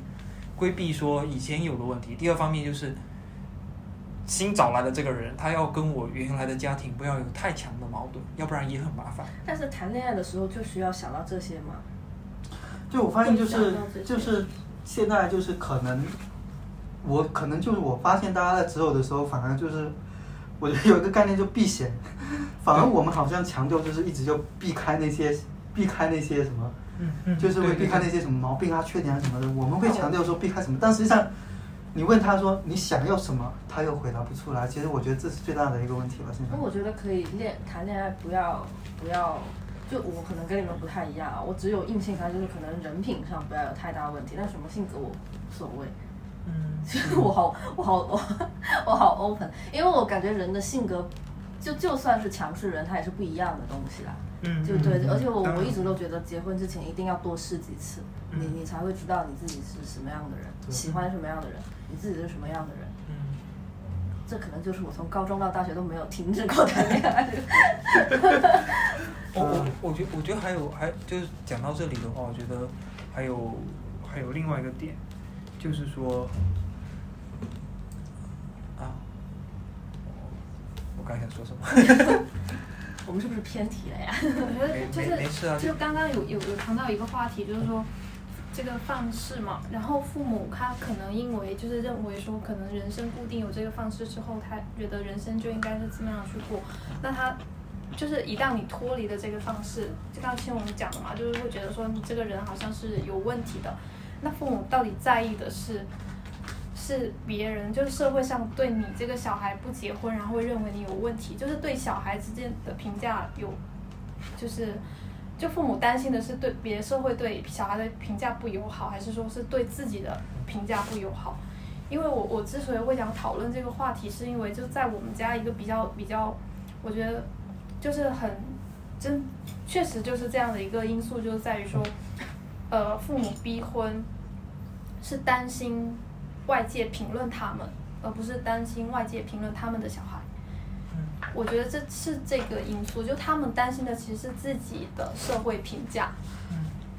规避说以前有的问题，第二方面就是新找来的这个人，他要跟我原来的家庭不要有太强的矛盾，要不然也很麻烦。但是谈恋爱的时候就需要想到这些嘛。就我发现就是就是现在就是可能，我可能就是我发现大家在择偶的时候，反而就是我觉得有一个概念就避嫌，<laughs> 反而我们好像强调就是一直就避开那些避开那些什么，嗯就是会避开那些什么毛病啊、缺点啊什么的，我们会强调说避开什么，但实际上你问他说你想要什么，他又回答不出来。其实我觉得这是最大的一个问题吧，现在那。我觉得可以恋谈恋爱，不要不要，就我可能跟你们不太一样啊，我只有硬性上就是可能人品上不要有太大问题，但什么性格我无所谓。嗯，其 <laughs> 实我好我好我 <laughs> 我好 open，因为我感觉人的性格，就就算是强势人，他也是不一样的东西啦。嗯就对，嗯而且我我一直都觉得结婚之前一定要多试几次，嗯你你才会知道你自己是什么样的人，喜欢什么样的人，你自己是什么样的人。嗯这可能就是我从高中到大学都没有停止过谈恋爱。<laughs> 我我我觉我觉得还有还就是讲到这里的话，我觉得还有还有另外一个点，就是说啊，我刚想说什么？<laughs> 我们是不是偏题了呀？我觉得就是就刚刚有有有谈到一个话题，就是说这个方式嘛，然后父母他可能因为就是认为说可能人生固定有这个方式之后，他觉得人生就应该是这么样去过，那他。就是一旦你脱离了这个方式，就刚前我们讲的嘛，就是会觉得说你这个人好像是有问题的。那父母到底在意的是是别人，就是社会上对你这个小孩不结婚，然后会认为你有问题，就是对小孩之间的评价有，就是就父母担心的是对别的社会对小孩的评价不友好，还是说是对自己的评价不友好？因为我我之所以会想讨论这个话题，是因为就在我们家一个比较比较，我觉得就是很真，确实就是这样的一个因素，就是在于说，呃，父母逼婚是担心外界评论他们，而不是担心外界评论他们的小孩。我觉得这是这个因素，就他们担心的其实是自己的社会评价，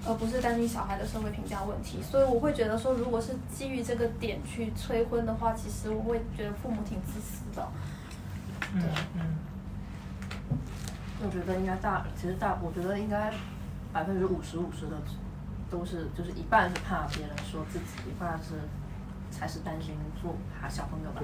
而不是担心小孩的社会评价问题。所以我会觉得说，如果是基于这个点去催婚的话，其实我会觉得父母挺自私的。嗯嗯我觉得应该大，其实大，我觉得应该百分之五十五十的都是，就是一半是怕别人说自己，一半是才是担心做怕小朋友吧。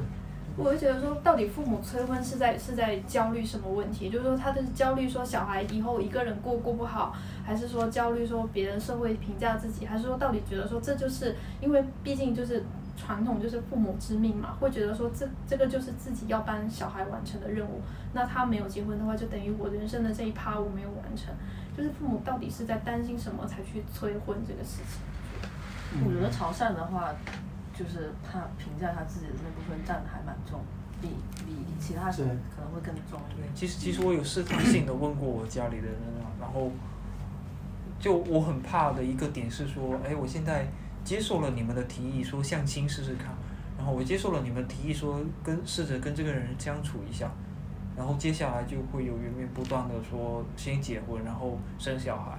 我会觉得说，到底父母催婚是在是在焦虑什么问题？就是说，他的焦虑说小孩以后一个人过过不好，还是说焦虑说别人社会评价自己，还是说到底觉得说这就是因为毕竟就是传统就是父母之命嘛，会觉得说这这个就是自己要帮小孩完成的任务。那他没有结婚的话，就等于我人生的这一趴我没有完成。就是父母到底是在担心什么才去催婚这个事情？我觉得潮汕的话，就是他评价他自己的那部分占的还蛮重，比比其他省对可能会更重一对点。，其实其实我有试探性的问过我家里的人啊，然后就我很怕的一个点是说，哎，我现在接受了你们的提议，说相亲试试看，然后我接受了你们提议说跟试着跟这个人相处一下，然后接下来就会有源源不断的说先结婚，然后生小孩。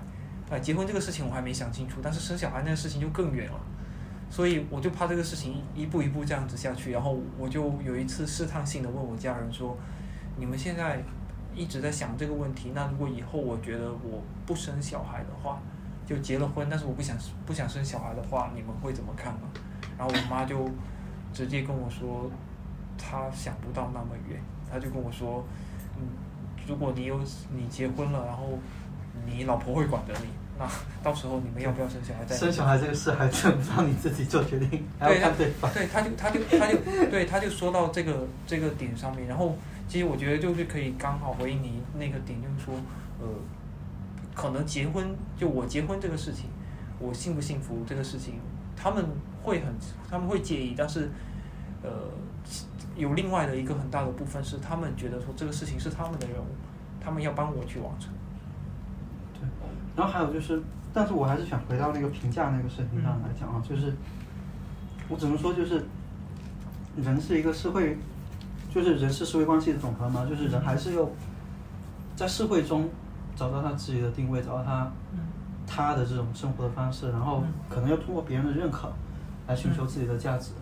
哎，结婚这个事情我还没想清楚，但是生小孩那个事情就更远了，所以我就怕这个事情一步一步这样子下去。然后我就有一次试探性的问我家人说：“你们现在一直在想这个问题，那如果以后我觉得我不生小孩的话，就结了婚，但是我不想不想生小孩的话，你们会怎么看呢？”然后我妈就直接跟我说，她想不到那么远，她就跟我说：“嗯，如果你有你结婚了，然后你老婆会管着你。”那到时候你们要不要生小孩？生小孩这个事还真不让你自己做决定，对他对对，他就他就他就对他就说到这个这个点上面，然后其实我觉得就是可以刚好回应你那个点，就是说呃，可能结婚就我结婚这个事情，我幸不幸福这个事情，他们会很他们会介意，但是呃有另外的一个很大的部分是他们觉得说这个事情是他们的任务，他们要帮我去完成。然后还有就是，但是我还是想回到那个评价那个事情上来讲啊，就是我只能说就是，人是一个社会，就是人是社会关系的总和嘛，就是人还是要在社会中找到他自己的定位，找到他他的这种生活的方式，然后可能要通过别人的认可来寻求自己的价值。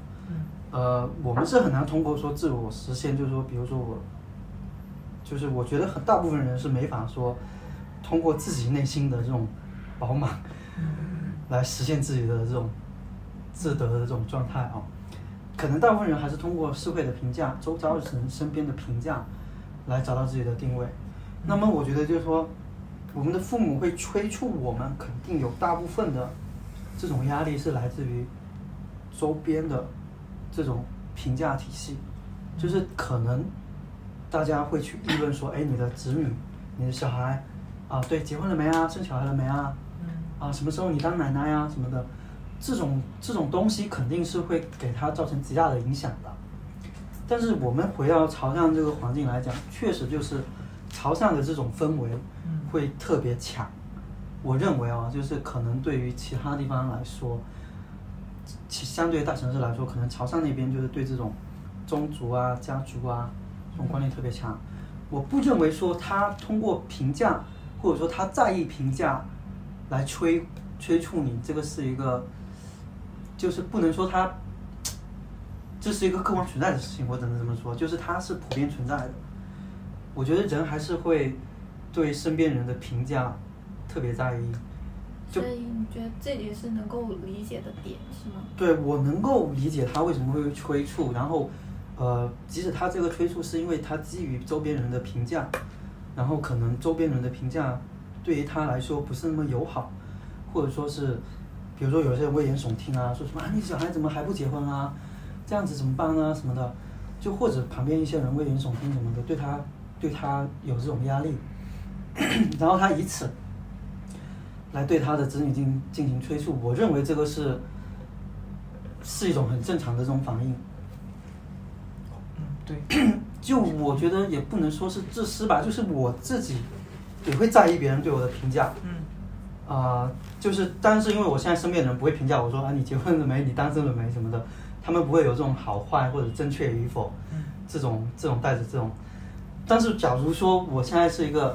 呃，我们是很难通过说自我实现，就是说，比如说我，就是我觉得很大部分人是没法说。通过自己内心的这种饱满，来实现自己的这种自得的这种状态啊，可能大部分人还是通过社会的评价、周遭人身边的评价来找到自己的定位。那么，我觉得就是说，我们的父母会催促我们，肯定有大部分的这种压力是来自于周边的这种评价体系，就是可能大家会去议论说：“哎，你的子女，你的小孩。”啊，对，结婚了没啊？生小孩了没啊？啊，什么时候你当奶奶呀？什么的，这种这种东西肯定是会给他造成极大的影响的。但是我们回到潮汕这个环境来讲，确实就是潮汕的这种氛围会特别强。我认为啊，就是可能对于其他地方来说，其相对大城市来说，可能潮汕那边就是对这种宗族啊、家族啊这种观念特别强。我不认为说他通过评价。或者说他在意评价，来催催促你，这个是一个，就是不能说他，这是一个客观存在的事情，我只能这么说，就是它是普遍存在的。我觉得人还是会对身边人的评价特别在意。所以你觉得这也是能够理解的点是吗？对我能够理解他为什么会催促，然后，呃，即使他这个催促是因为他基于周边人的评价。然后可能周边人的评价对于他来说不是那么友好，或者说是，比如说有些人危言耸听啊，说什么啊你小孩怎么还不结婚啊，这样子怎么办啊什么的，就或者旁边一些人危言耸听什么的，对他对他有这种压力，<coughs> 然后他以此来对他的子女进进行催促，我认为这个是是一种很正常的这种反应。嗯，对。<coughs> 就我觉得也不能说是自私吧，就是我自己也会在意别人对我的评价。嗯。啊，就是，但是因为我现在身边的人不会评价我说啊，你结婚了没？你单身了没？什么的，他们不会有这种好坏或者正确与否，这种这种带着这种。但是假如说我现在是一个，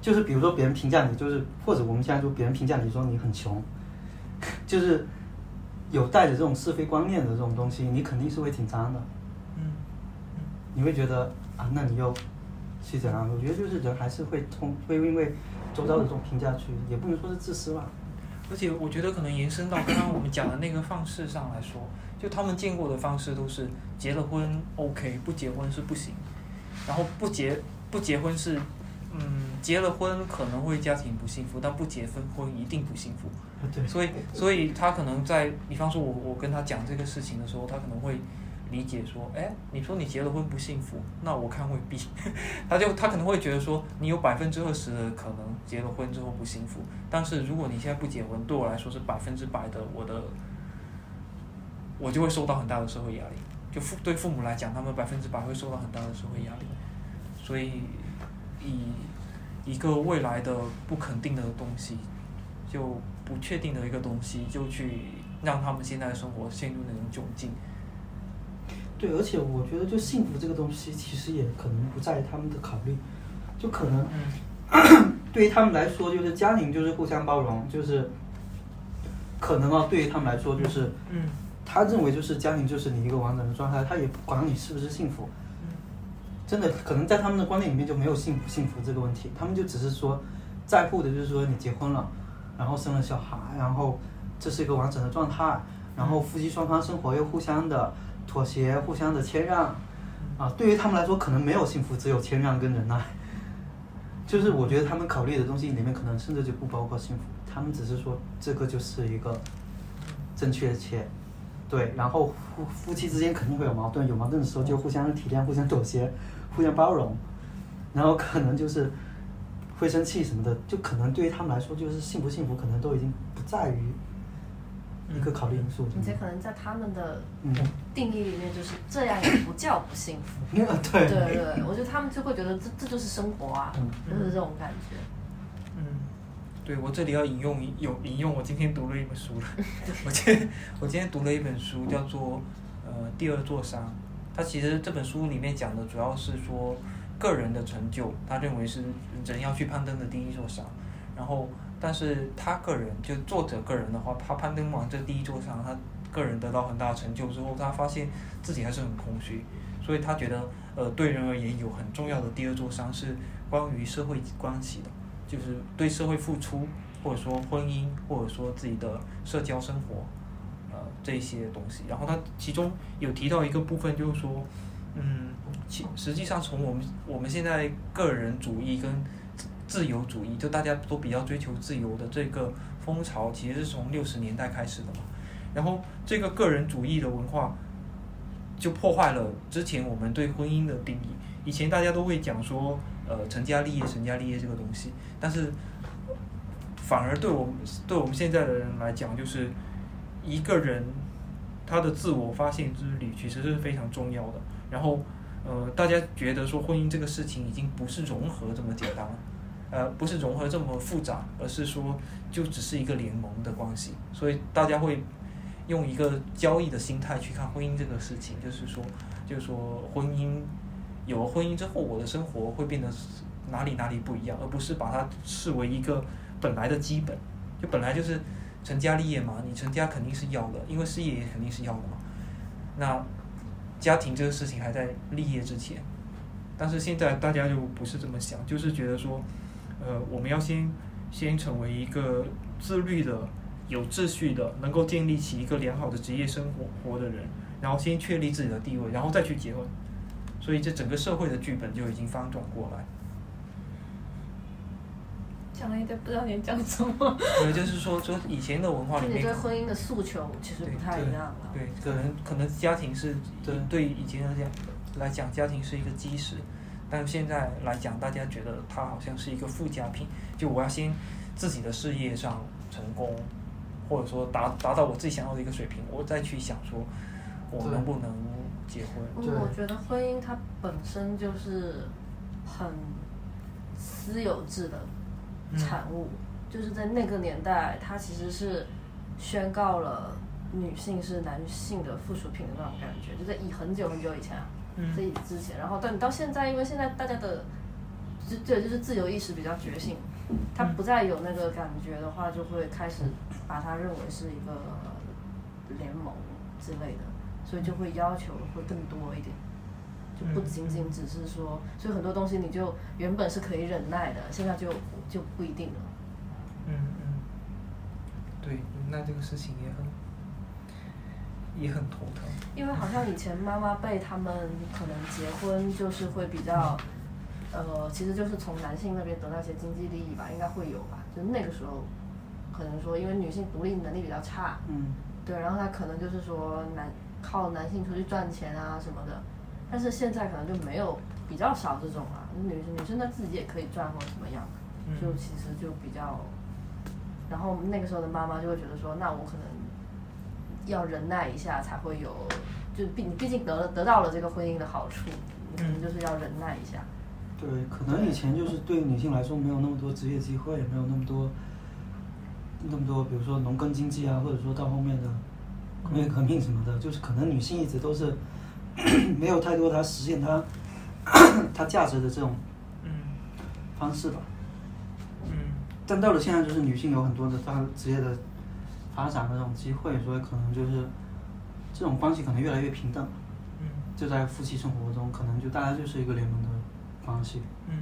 就是比如说别人评价你，就是或者我们现在说别人评价你说你很穷，<laughs> 就是有带着这种是非观念的这种东西，你肯定是会紧张的。你会觉得啊，那你又是怎样？我觉得就是人还是会通，会因为周遭的这种评价去，也不能说是自私吧。而且我觉得可能延伸到刚刚我们讲的那个方式上来说，就他们见过的方式都是结了婚 OK，不结婚是不行。然后不结不结婚是，嗯，结了婚可能会家庭不幸福，但不结婚婚一定不幸福。对。所以所以他可能在，比方说我我跟他讲这个事情的时候，他可能会。理解说，哎，你说你结了婚不幸福，那我看未必。<laughs> 他就他可能会觉得说，你有百分之二十的可能结了婚之后不幸福，但是如果你现在不结婚，对我来说是百分之百的，我的，我就会受到很大的社会压力。就父对父母来讲，他们百分之百会受到很大的社会压力。所以，以一个未来的不肯定的东西，就不确定的一个东西，就去让他们现在的生活陷入那种窘境。对，而且我觉得就幸福这个东西，其实也可能不在他们的考虑，就可能 <clears throat> 对于他们来说，就是家庭就是互相包容，就是可能啊，对于他们来说就是，嗯他认为就是家庭就是你一个完整的状态，他也不管你是不是幸福，真的可能在他们的观念里面就没有幸福幸福这个问题，他们就只是说在乎的就是说你结婚了，然后生了小孩，然后这是一个完整的状态，然后夫妻双方生活又互相的妥协，互相的谦让，啊，对于他们来说可能没有幸福，只有谦让跟忍耐。就是我觉得他们考虑的东西里面可能甚至就不包括幸福，他们只是说这个就是一个正确且对，然后夫夫妻之间肯定会有矛盾，有矛盾的时候就互相体谅、互相妥协、互相包容，然后可能就是会生气什么的，就可能对于他们来说，就是幸不幸福，可能都已经不在于一个考虑因素。而且可能在他们的嗯，定义里面，就是这样也不叫不幸福。<laughs> 对。对对，我觉得他们就会觉得这这就是生活啊，嗯。就是这种感觉。嗯，对我这里要引用有引用我今天读了一本书了，<laughs> 我今天我今天读了一本书叫做呃第二座山，它其实这本书里面讲的主要是说个人的成就，他认为是人要去攀登的第一座山，然后但是他个人就作者个人的话，他攀登完这第一座山，他个人得到很大成就之后，他发现自己还是很空虚，所以他觉得呃对人而言有很重要的第二座山是关于社会关系的。就是对社会付出，或者说婚姻，或者说自己的社交生活，呃，这些东西。然后他其中有提到一个部分，就是说，嗯，其实际上从我们我们现在个人主义跟自由主义，就大家都比较追求自由的这个风潮，其实是从六十年代开始的嘛。然后这个个人主义的文化，就破坏了之前我们对婚姻的定义。以前大家都会讲说，呃，成家立业、成家立业这个东西，但是反而对我们对我们现在的人来讲，就是一个人他的自我发现之旅其实是非常重要的。然后，呃，大家觉得说婚姻这个事情已经不是融合这么简单了，呃，不是融合这么复杂，而是说就只是一个联盟的关系。所以大家会用一个交易的心态去看婚姻这个事情，就是说，就是说婚姻有了婚姻之后，我的生活会变得哪里哪里不一样，而不是把它视为一个本来的基本，就本来就是成家立业嘛，你成家肯定是要的，因为事业也肯定是要的嘛。那家庭这个事情还在立业之前，但是现在大家就不是这么想，就是觉得说，呃，我们要先先成为一个自律的、有秩序的，能够建立起一个良好的职业生活活的人，然后先确立自己的地位，然后再去结婚。所以这整个社会的剧本就已经翻转过来。讲了一堆不知道你讲什么。<laughs> 对，就是说，说以前的文化里你面，对婚姻的诉求其实不太一样了。对，可能可能家庭是对对以前来讲来讲，家庭是一个基石，但现在来讲，大家觉得它好像是一个附加品。就我要先自己的事业上成功，或者说达达到我自己想要的一个水平，我再去想说我能不能结婚。我觉得婚姻它本身就是很私有制的产物，就是在那个年代，它其实是宣告了女性是男性的附属品的那种感觉，就在以很久很久以前啊，嗯在以之前，然后但你到现在，因为现在大家的就对就是自由意识比较觉醒，他不再有那个感觉的话，就会开始把它认为是一个联盟之类的，所以就会要求会更多一点。就不仅仅只是说，所以很多东西你就原本是可以忍耐的，现在就就不一定了。嗯嗯，对，那这个事情也很也很头疼。因为好像以前妈妈辈他们可能结婚就是会比较，呃，其实就是从男性那边得到一些经济利益吧，应该会有吧。就那个时候，可能说因为女性独立能力比较差，嗯，对，然后她可能就是说男靠男性出去赚钱啊什么的，但是现在可能就没有比较少这种啊，女女生她自己也可以赚或者怎么样，嗯就其实就比较，然后那个时候的妈妈就会觉得说，那我可能要忍耐一下才会有，就毕你毕竟得了得到了这个婚姻的好处，你可能就是要忍耐一下。对，可能以前就是对女性来说没有那么多职业机会，没有那么多那么多，比如说农耕经济啊，或者说到后面的工业革命什么的，就是可能女性一直都是 <coughs> 没有太多她实现她 <coughs> 她价值的这种嗯方式吧。嗯但到了现在，就是女性有很多的她职业的发展的这种机会，所以可能就是这种关系可能越来越平等。嗯就在夫妻生活中，可能就大家就是一个联盟的关系，嗯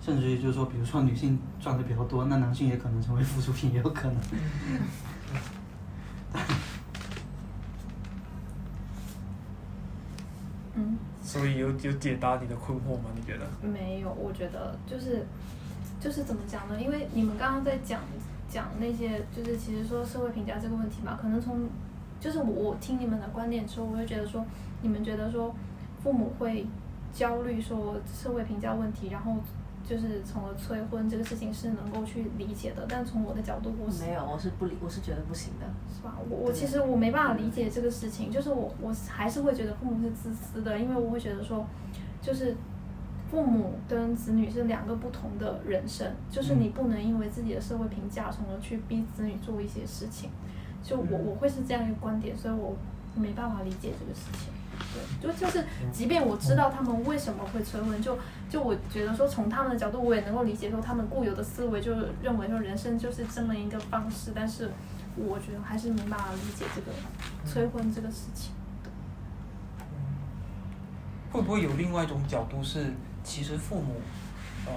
甚至于就是说，比如说女性赚的比较多，那男性也可能成为附属品，也有可能。嗯 <laughs> 嗯，所以有有解答你的困惑吗？你觉得？没有，我觉得就是就是怎么讲呢？因为你们刚刚在讲讲那些，就是其实说社会评价这个问题嘛，可能从就是我我听你们的观点之后，我就觉得说，你们觉得说父母会焦虑说社会评价问题，然后就是从而催婚这个事情是能够去理解的，但从我的角度，我是没有，我是不理，我是觉得不行的。是吧？我我其实我没办法理解这个事情，就是我我还是会觉得父母是自私的，因为我会觉得说，就是父母跟子女是两个不同的人生，就是你不能因为自己的社会评价，从而去逼子女做一些事情。就我我会是这样一个观点，所以我没办法理解这个事情。对，就就是，即便我知道他们为什么会催婚，就就我觉得说，从他们的角度，我也能够理解说他们固有的思维，就认为说人生就是这么一个方式，但是我觉得还是没办法理解这个催婚这个事情。会不会有另外一种角度是，其实父母，呃，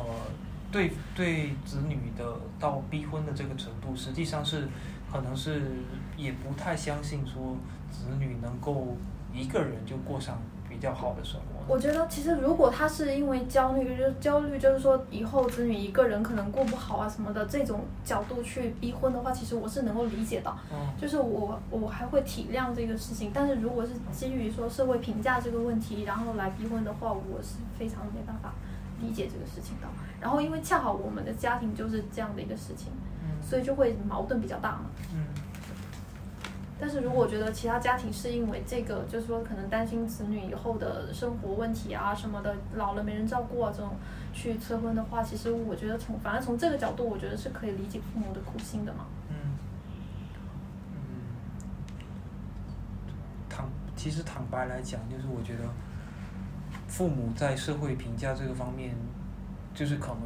对对子女的到逼婚的这个程度，实际上是可能是也不太相信说子女能够一个人就过上比较好的生活。我觉得其实如果他是因为焦虑，就是焦虑，就是说以后子女一个人可能过不好啊什么的这种角度去逼婚的话，其实我是能够理解的。嗯就是我我还会体谅这个事情，但是如果是基于说社会评价这个问题，然后来逼婚的话，我是非常没办法理解这个事情的。然后因为恰好我们的家庭就是这样的一个事情，嗯所以就会矛盾比较大嘛。嗯但是如果我觉得其他家庭是因为这个，就是说可能担心子女以后的生活问题啊什么的，老了没人照顾啊这种去催婚的话，其实我觉得从反而从这个角度，我觉得是可以理解父母的苦心的嘛。嗯嗯，坦其实坦白来讲，就是我觉得父母在社会评价这个方面，就是可能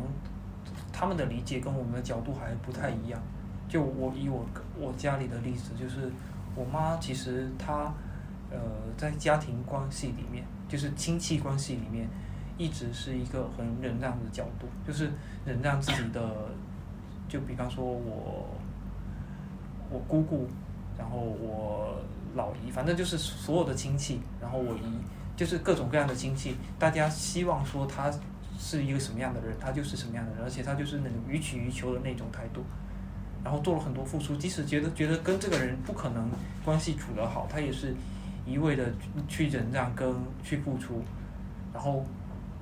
他们的理解跟我们的角度还不太一样。就我以我我家里的例子，就是我妈其实她呃在家庭关系里面，就是亲戚关系里面，一直是一个很忍让的角度，就是忍让自己的，就比方说我我姑姑，然后我老姨，反正就是所有的亲戚，然后我姨，就是各种各样的亲戚，大家希望说她是一个什么样的人，她就是什么样的人，而且她就是那种予取予求的那种态度。然后做了很多付出，即使觉得觉得跟这个人不可能关系处得好，他也是一味的去忍让跟去付出，然后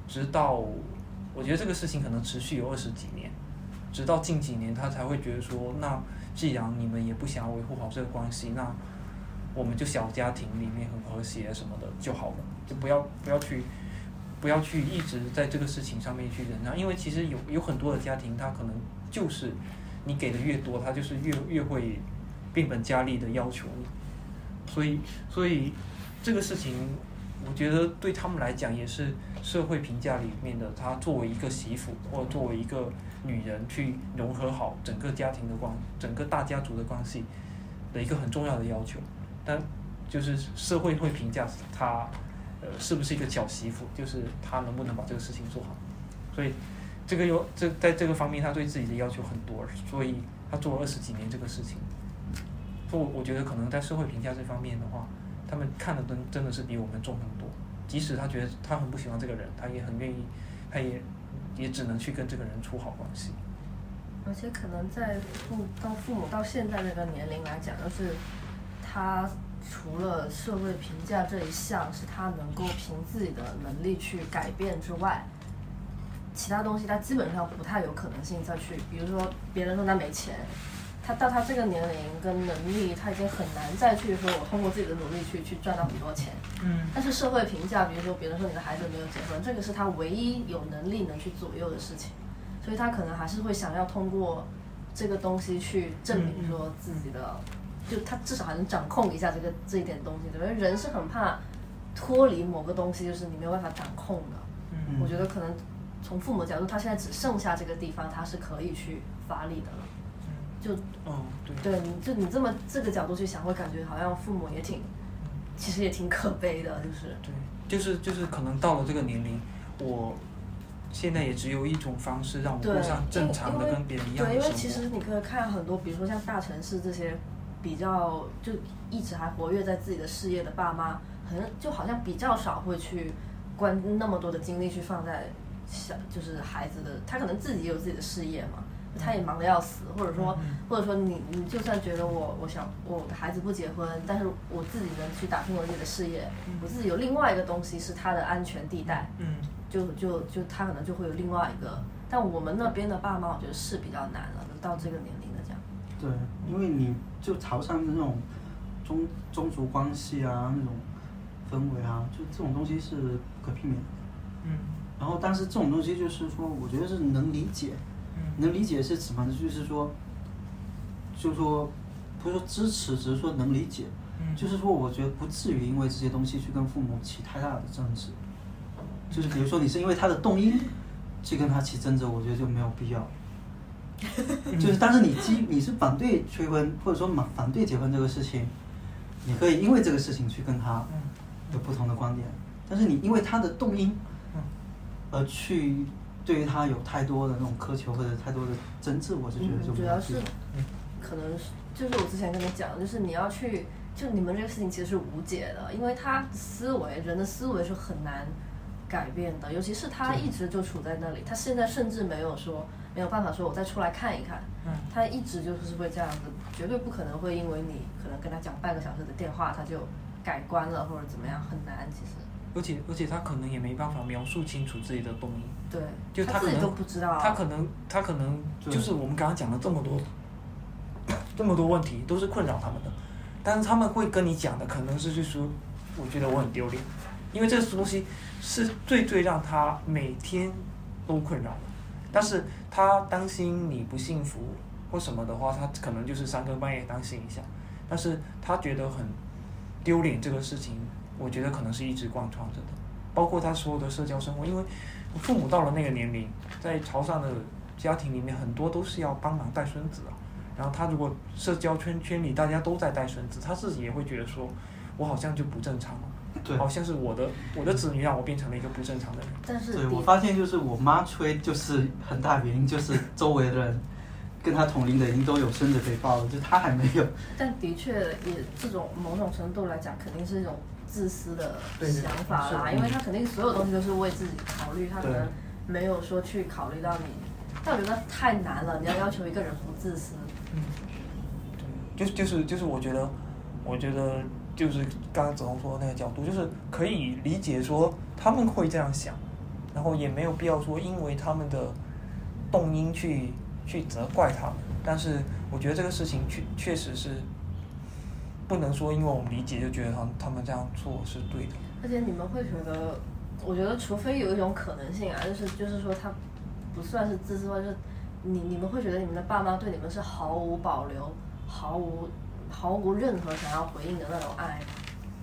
直到我觉得这个事情可能持续有二十几年，直到近几年他才会觉得说，那既然你们也不想要维护好这个关系，那我们就小家庭里面很和谐什么的就好了，就不要不要去不要去一直在这个事情上面去忍让，因为其实有有很多的家庭，他可能就是你给的越多，他就是越越会变本加厉的要求你，所以所以这个事情，我觉得对他们来讲也是社会评价里面的，她作为一个媳妇或作为一个女人去融合好整个家庭的关，整个大家族的关系的一个很重要的要求，但就是社会会评价她，呃，是不是一个小媳妇，就是她能不能把这个事情做好，所以这个有这在这个方面，他对自己的要求很多，所以他做了二十几年这个事情，所以我我觉得可能在社会评价这方面的话，他们看的真真的是比我们重很多，即使他觉得他很不喜欢这个人，他也很愿意，他也也只能去跟这个人处好关系。而且可能在父到父母到现在这个年龄来讲，就是他除了社会评价这一项是他能够凭自己的能力去改变之外，其他东西他基本上不太有可能性再去，比如说别人说他没钱，他到他这个年龄跟能力，他已经很难再去说我通过自己的努力去去赚到很多钱。嗯但是社会评价，比如说别人说你的孩子没有结婚，这个是他唯一有能力能去左右的事情，所以他可能还是会想要通过这个东西去证明说自己的，就他至少还能掌控一下这个这一点东西，对吧？人是很怕脱离某个东西，就是你没有办法掌控的。嗯我觉得可能从父母角度，他现在只剩下这个地方，他是可以去发力的了。就哦，对，对，你就你这么这个角度去想，会感觉好像父母也挺，其实也挺可悲的，就是对，就是就是可能到了这个年龄，我现在也只有一种方式让我对过上正常的跟别人一样对，因。为其实你可以看很多，比如说像大城市这些比较就一直还活跃在自己的事业的爸妈，很就好像比较少会去关那么多的精力去放在小就是孩子的，他可能自己有自己的事业嘛，他也忙得要死，或者说嗯或者说你你就算觉得我我想我的孩子不结婚，但是我自己能去打拼我自己的事业，我自己有另外一个东西是他的安全地带，嗯就就就他可能就会有另外一个，但我们那边的爸妈，我觉得是比较难了，到这个年龄的这样。对，因为你就潮汕的那种宗宗族关系啊，那种氛围啊，就这种东西是不可避免的。嗯然后，但是这种东西就是说，我觉得是能理解，嗯能理解是什么呢？就是说，就是说，不是说支持，只是说能理解。嗯，就是说，我觉得不至于因为这些东西去跟父母起太大的争执。就是比如说，你是因为他的动因去跟他起争执，我觉得就没有必要。<laughs> 就是，但是你基你是反对催婚，或者说反反对结婚这个事情，你可以因为这个事情去跟他嗯有不同的观点，但是你因为他的动因嗯而去对于他有太多的那种苛求或者太多的争执，我是觉得就嗯，主要是。可能是就是我之前跟你讲，就是你要去，就你们这个事情其实是无解的，因为他思维人的思维是很难改变的，尤其是他一直就处在那里，他现在甚至没有说没有办法说我再出来看一看，嗯他一直就是会这样子，绝对不可能会因为你可能跟他讲半个小时的电话，他就改观了或者怎么样，很难其实。而且而且他可能也没办法描述清楚自己的动因。对，就他可能他自己都不知道，他可能他可能就是我们刚刚讲了这么多这么多问题，都是困扰他们的，但是他们会跟你讲的可能是就说，我觉得我很丢脸，因为这个东西是最最让他每天都困扰的，但是他担心你不幸福或什么的话，他可能就是三更半夜担心一下，但是他觉得很丢脸这个事情，我觉得可能是一直贯穿着的，包括他所有的社交生活，因为父母到了那个年龄，在潮汕的家庭里面，很多都是要帮忙带孙子啊。然后他如果社交圈圈里大家都在带孙子，他自己也会觉得说，我好像就不正常了，对好像是我的我的子女让我变成了一个不正常的人。但是对我发现就是我妈催，就是很大原因就是周围的人跟他同龄的已经都有孙子可以抱了，就他还没有。但的确也这种某种程度来讲，肯定是一种自私的想法啦，因为他肯定所有东西都是为自己考虑，他可能没有说去考虑到你。但我觉得太难了，你要要求一个人不自私，嗯，对，就就是就是我觉得，我觉得就是刚刚子红说的那个角度，就是可以理解说他们会这样想，然后也没有必要说因为他们的动因去去责怪他们，但是我觉得这个事情确确实是不能说因为我们理解就觉得他他们这样做是对的。而且你们会觉得，我觉得除非有一种可能性啊，就是就是说他不算是自私，或者是你你们会觉得你们的爸妈对你们是毫无保留、毫无毫无任何想要回应的那种爱，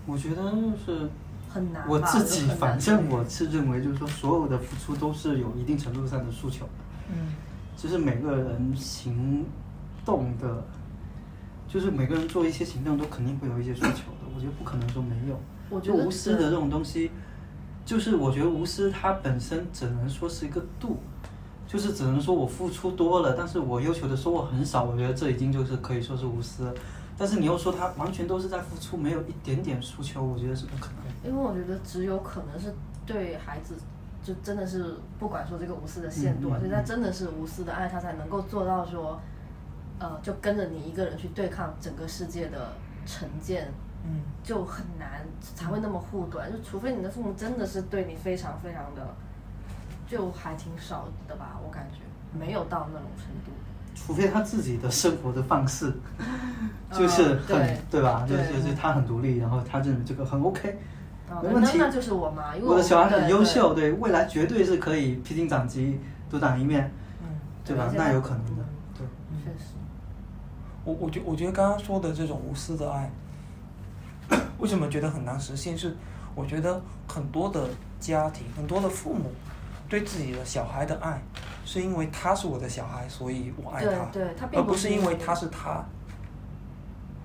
我觉得就是很难吧。我自己反正我是认为，就是说所有的付出都是有一定程度上的诉求，嗯就是每个人行动的，就是每个人做一些行动都肯定会有一些诉求的，我觉得不可能说没有。我觉得就无私的这种东西，就是我觉得无私它本身只能说是一个度，就是只能说我付出多了，但是我要求的收获很少，我觉得这已经就是可以说是无私。但是你又说他完全都是在付出，没有一点点诉求，我觉得是不可能。因为我觉得只有可能是对孩子，就真的是不管说这个无私的限度啊，嗯嗯所以他真的是无私的爱，他才能够做到说，呃，就跟着你一个人去对抗整个世界的成见，嗯就很难，才会那么护短。就除非你的父母真的是对你非常非常的，就还挺少的吧，我感觉没有到那种程度。除非他自己的生活的方式，<laughs> 就是很、对对吧？就对是就是他很独立，然后他认为这个很 OK，哦没问题。那那就是我嘛，因为我的小孩很优秀，对未来绝对是可以披荆斩棘、独当一面，嗯。对吧？那有可能我我觉我觉得刚刚说的这种无私的爱，<coughs> 为什么觉得很难实现？是我觉得很多的家庭，很多的父母对自己的小孩的爱，是因为他是我的小孩，所以我爱他，对，他并而不是是因为他是他。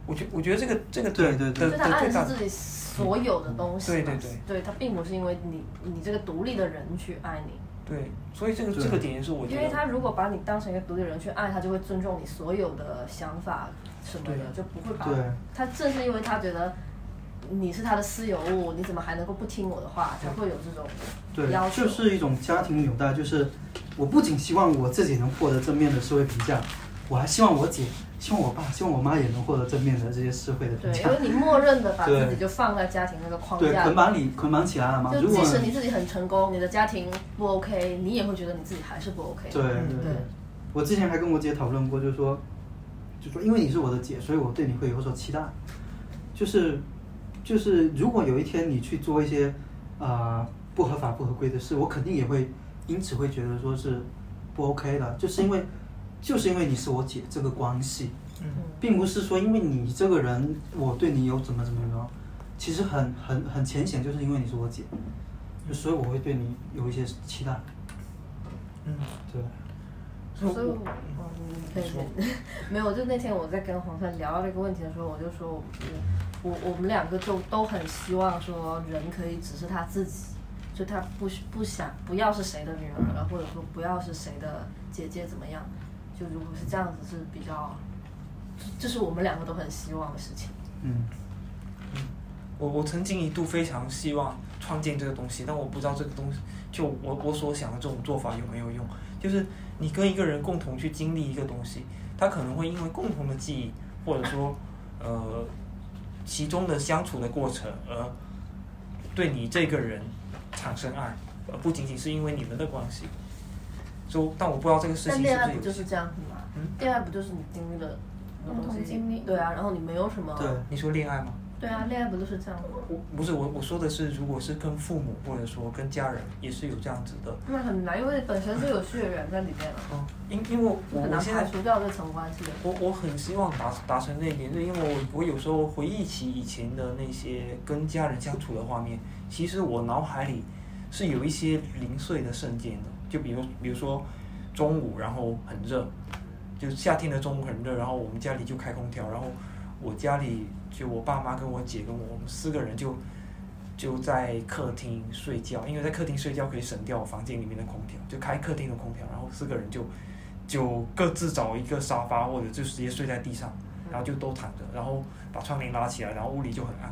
我觉我觉得这个这个对对对的就他爱是自己所有的东西嘛，对对对对他并不是因为你你这个独立的人去爱你，对，所以这个这个点也是我觉得，因为他如果把你当成一个独立人去爱，他就会尊重你所有的想法什么的，就不会把对他正是因为他觉得你是他的私有物，你怎么还能够不听我的话，才会有这种对要，求。就是一种家庭纽带，就是我不仅希望我自己能获得正面的社会评价，我还希望我姐、希望我爸、希望我妈也能获得正面的这些社会的评对，因价。为你默认的把对自己就放在家庭那个框，架对，捆绑你捆绑起来了嘛。就即使你自己很成功，你的家庭不 OK，你也会觉得你自己还是不 OK。对对嗯对对，我之前还跟我姐讨论过，就是说，就说因为你是我的姐，所以我对你会有所期待。就是就是，如果有一天你去做一些啊、呃不合法不合规的事，我肯定也会因此会觉得说是不 OK 的，就是因为就是因为你是我姐这个关系，嗯。并不是说因为你这个人我对你有怎么怎么着，其实很很很浅显，就是因为你是我姐，就所以我会对你有一些期待。嗯，对，所以嗯，对你说。对，<laughs> 没有，就那天我在跟黄川聊到这个问题的时候，我就说我我我们两个就都很希望说人可以只是他自己，就他不不想不要是谁的女儿了，或者说不要是谁的姐姐怎么样，就如果是这样子是比较，这是我们两个都很希望的事情。嗯。我我曾经一度非常希望创建这个东西，但我不知道这个东西就我我所想的这种做法有没有用。就是你跟一个人共同去经历一个东西，他可能会因为共同的记忆，或者说呃其中的相处的过程，而对你这个人产生爱，而不仅仅是因为你们的关系。就但我不知道这个事情是不是有恋爱不就是这样子吗？嗯恋爱不就是你经历了很多共同经历对啊，然后你没有什么对你说恋爱吗？对啊，恋爱不就是这样吗？我不是我我说的是，如果是跟父母或者说跟家人，也是有这样子的。那很难，因为本身就有血缘在里面了，嗯，因因为我我现在排除掉这层关系的。我我很希望达达成那一点，是因为我我有时候回忆起以前的那些跟家人相处的画面，其实我脑海里是有一些零碎的瞬间的，就比如比如说中午，然后很热，就夏天的中午很热，然后我们家里就开空调，然后我家里就我爸妈跟我姐跟我我们四个人就就在客厅睡觉，因为在客厅睡觉可以省掉房间里面的空调，就开客厅的空调，然后四个人就就各自找一个沙发或者就直接睡在地上，然后就都躺着，然后把窗帘拉起来，然后屋里就很暗。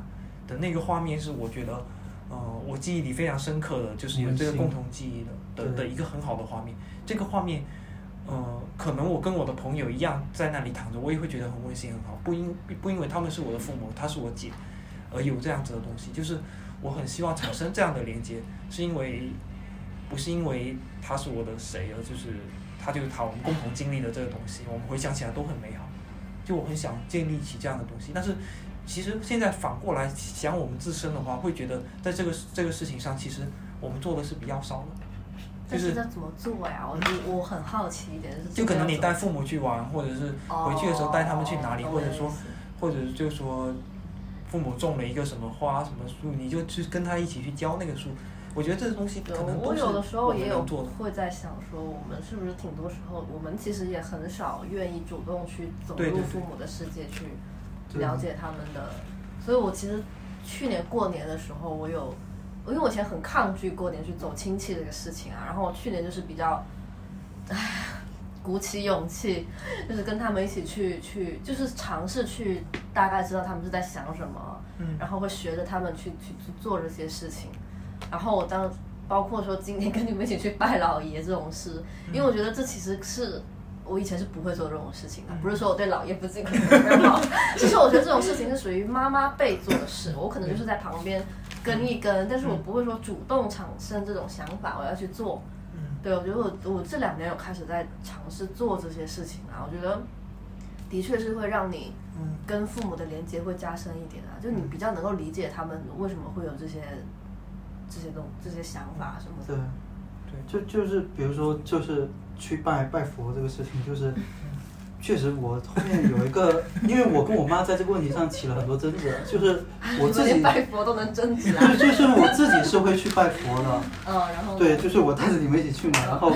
的那个画面是我觉得，我记忆里非常深刻的，就是有这个共同记忆的的的一个很好的画面。这个画面，呃，可能我跟我的朋友一样在那里躺着，我也会觉得很温馨很好，不因不因为他们是我的父母，她是我姐，而有这样子的东西，就是我很希望产生这样的连接，是因为不是因为他是我的谁，而就是他就是他，我们共同经历的这个东西，我们回想起来都很美好。就我很想建立起这样的东西，但是其实现在反过来想我们自身的话，会觉得在这个这个事情上，其实我们做的是比较少的，就是但是这怎么做呀？我我我很好奇一点是，就可能你带父母去玩，或者是回去的时候带他们去哪里，哦或者说或者就说父母种了一个什么花什么树，你就去跟他一起去浇那个树。我觉得这个东西可，能我有的时候也有做。会在想说，我们是不是挺多时候，我们其实也很少愿意主动去走入父母的世界去对了解他们的。所以我其实去年过年的时候，我有，因为我以前很抗拒过年去走亲戚这个事情啊，然后我去年就是比较，唉，<sighs> 鼓起勇气，就是跟他们一起去去，就是尝试去大概知道他们是在想什么，嗯然后会学着他们去去去做这些事情。然后我当包括说今天跟你们一起去拜老爷这种事，因为我觉得这其实是我以前是不会做这种事情的，不是说我对老爷不敬 <laughs> 其实我觉得这种事情是属于妈妈辈做的事，我可能就是在旁边跟一跟，但是我不会说主动产生这种想法，我要去做。嗯。对，我觉得我我这两年有开始在尝试做这些事情啊，我觉得的确是会让你嗯。跟父母的连接会加深一点啊，就你比较能够理解他们为什么会有这些这些东这些想法什么对。的。，对，就就是比如说就是去拜拜佛这个事情，就是确实，我后面有一个，因为我跟我妈在这个问题上起了很多争执，就是我自己 <laughs> 拜佛都能争执啊。就就是我自己是会去拜佛的，<laughs> 嗯，然后对，就是我带着你们一起去嘛，然后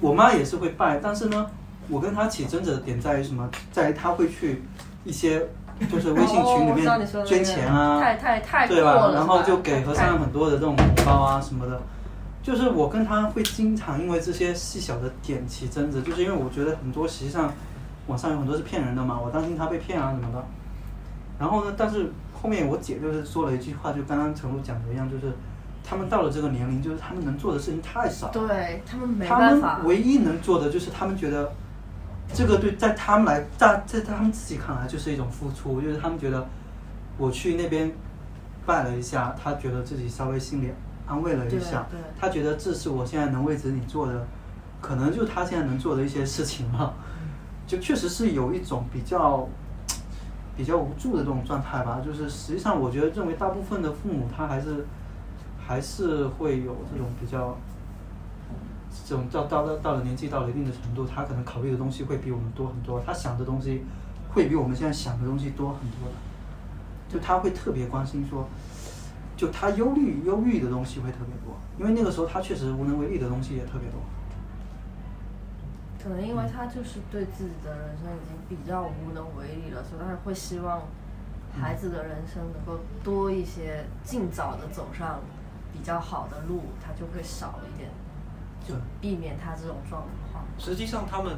我妈也是会拜，但是呢，我跟她起争执的点在于什么？在于她会去一些就是微信群里面捐钱啊，太太太过对吧？了，然后就给和尚很多的这种红包啊什么的，就是我跟他会经常因为这些细小的点起争执，就是因为我觉得很多实际上网上有很多是骗人的嘛，我担心他被骗啊什么的。然后呢，但是后面我姐就是说了一句话，就刚刚陈露讲的一样，就是他们到了这个年龄，就是他们能做的事情太少，对他们没办法们，唯一能做的就是他们觉得，这个对在他们来，在在他们自己看来就是一种付出，就是他们觉得我去那边拜了一下，他觉得自己稍微心里安慰了一下他觉得这是我现在能为子女做的，可能就是他现在能做的一些事情嘛，<laughs> 就确实是有一种比较。比较无助的这种状态吧，就是实际上我觉得认为大部分的父母他还是还是会有这种比较这种到到到到了年纪到了一定的程度，他可能考虑的东西会比我们多很多，他想的东西会比我们现在想的东西多很多的，就他会特别关心说，就他忧虑忧郁的东西会特别多，因为那个时候他确实无能为力的东西也特别多。可能因为他就是对自己的人生已经比较无能为力了，所以他会希望孩子的人生能够多一些，尽早的走上比较好的路，他就会少一点，就避免他这种状况。实际上他们，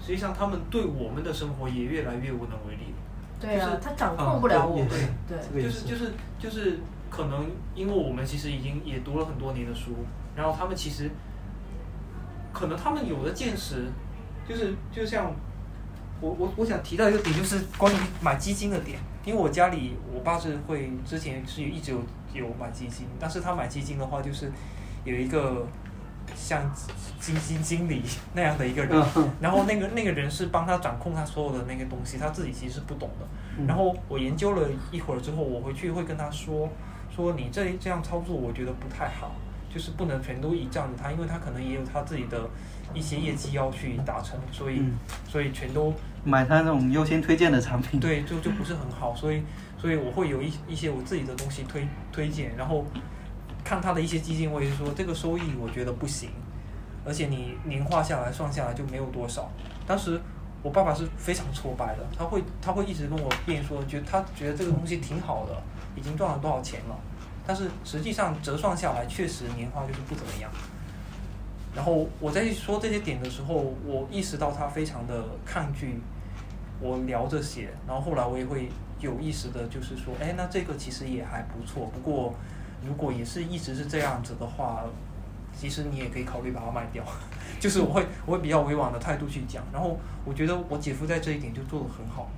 实际上他们对我们的生活也越来越无能为力了。对啊就是，他掌控不了嗯我们对就是就是就是可能因为我们其实已经也读了很多年的书，然后他们其实可能他们有的见识，就是就像我我我想提到一个点，就是关于买基金的点，因为我家里我爸是会之前是一直有有买基金，但是他买基金的话就是有一个像基金经理那样的一个人，嗯然后那个那个人是帮他掌控他所有的那个东西，他自己其实是不懂的。嗯然后我研究了一会儿之后，我回去会跟他说，说你这这样操作，我觉得不太好，就是不能全都倚仗着他，因为他可能也有他自己的一些业绩要去达成，所以、嗯所以全都买他那种优先推荐的产品。对，就就不是很好，所以所以我会有一一些我自己的东西推推荐，然后看他的一些基金，我也是说这个收益我觉得不行，而且你年化下来算下来就没有多少。当时我爸爸是非常挫败的，他会他会一直跟我辩说，觉得他觉得这个东西挺好的，已经赚了多少钱了，但是实际上折算下来确实年化就是不怎么样。然后我在说这些点的时候，我意识到他非常的抗拒我聊这些，然后后来我也会有意识的，就是说，哎，那这个其实也还不错。不过如果也是一直是这样子的话，其实你也可以考虑把它卖掉。<laughs> 就是我会我会比较委婉的态度去讲，然后我觉得我姐夫在这一点就做得很好，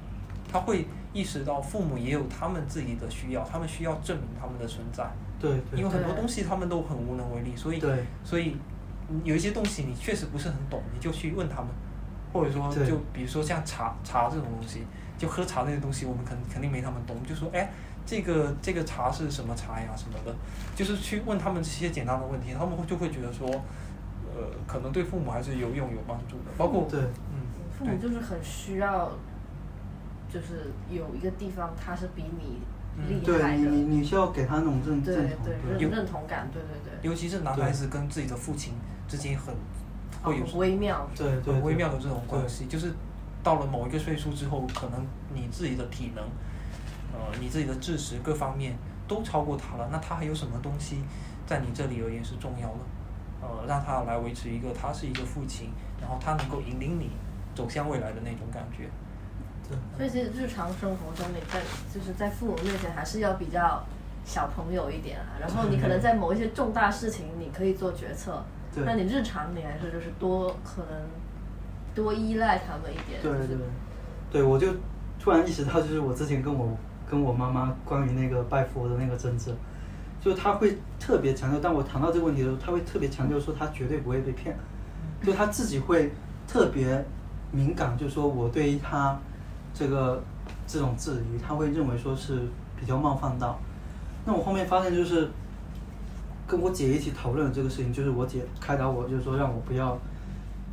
他会意识到父母也有他们自己的需要，他们需要证明他们的存在，对对。因为很多东西他们都很无能为力，所以所以嗯有一些东西你确实不是很懂，你就去问他们，或者说就比如说像茶茶这种东西，就喝茶那些东西，我们肯肯定没他们懂，就说哎，这个这个茶是什么茶呀什么的，就是去问他们这些简单的问题，他们会就会觉得说，呃，可能对父母还是有用有帮助的，包括对。嗯，父母就是很需要，就是有一个地方他是比你厉害的，对你你需要给他那种认对认同，对有认认同感，对对对，尤其是男孩子跟自己的父亲之间很会有很微妙，对对很微妙的这种关系，就是到了某一个岁数之后，可能你自己的体能，呃，你自己的知识各方面都超过他了，那他还有什么东西在你这里而言是重要的？呃，让他来维持一个他是一个父亲，然后他能够引领你走向未来的那种感觉。对所以其实日常生活中，你在就是在父母面前还是要比较小朋友一点啊。然后你可能在某一些重大事情，你可以做决策，那你日常你还是就是多可能多依赖他们一点。对对对，对我就突然意识到，就是我之前跟我跟我妈妈关于那个拜佛的那个争执，就是她会特别强调，当我谈到这个问题的时候，她会特别强调说她绝对不会被骗，就她自己会特别敏感，就说我对于她这个这种质疑，她会认为说是比较冒犯到。那我后面发现就是跟我姐一起讨论这个事情，就是我姐开导我，就是说让我不要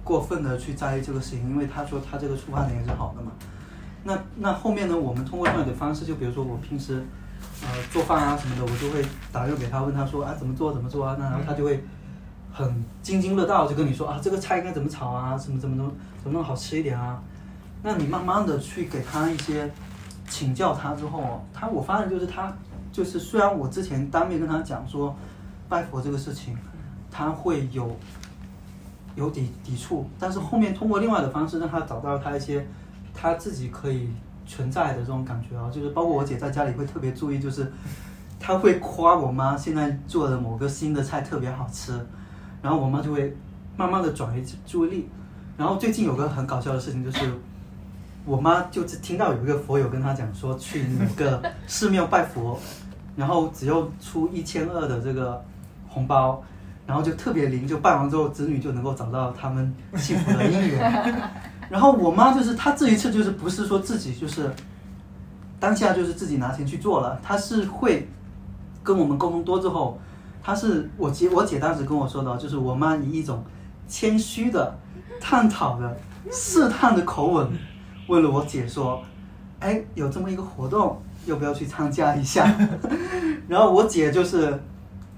过分的去在意这个事情，因为他说他这个出发点也是好的嘛。那那后面呢，我们通过这样的方式，就比如说我平时呃做饭啊什么的，我就会打电话给他，问他说啊怎么做怎么做啊，那然后他就会很津津乐道就跟你说啊这个菜应该怎么炒啊，怎么怎么弄怎么弄好吃一点啊。那你慢慢的去给他一些请教他之后，他我发现就是他就是虽然我之前当面跟他讲说拜佛这个事情，他会有有抵抵触，但是后面通过另外的方式让他找到他一些他自己可以存在的这种感觉啊，就是包括我姐在家里会特别注意，就是她会夸我妈现在做的某个新的菜特别好吃，然后我妈就会慢慢的转移注意力。然后最近有个很搞笑的事情就是。我妈就只听到有一个佛友跟她讲说，去某个 <laughs> 寺庙拜佛，然后只要出一千二的这个红包，然后就特别灵，就拜完之后子女就能够找到他们幸福的姻缘。<laughs> 然后我妈就是她这一次就是不是说自己就是当下就是自己拿钱去做了，她是会跟我们沟通多之后，她是我姐我姐当时跟我说的，就是我妈以一种谦虚的、探讨的、试探的口吻。问了我姐说：“哎，有这么一个活动，要不要去参加一下？” <laughs> 然后我姐就是，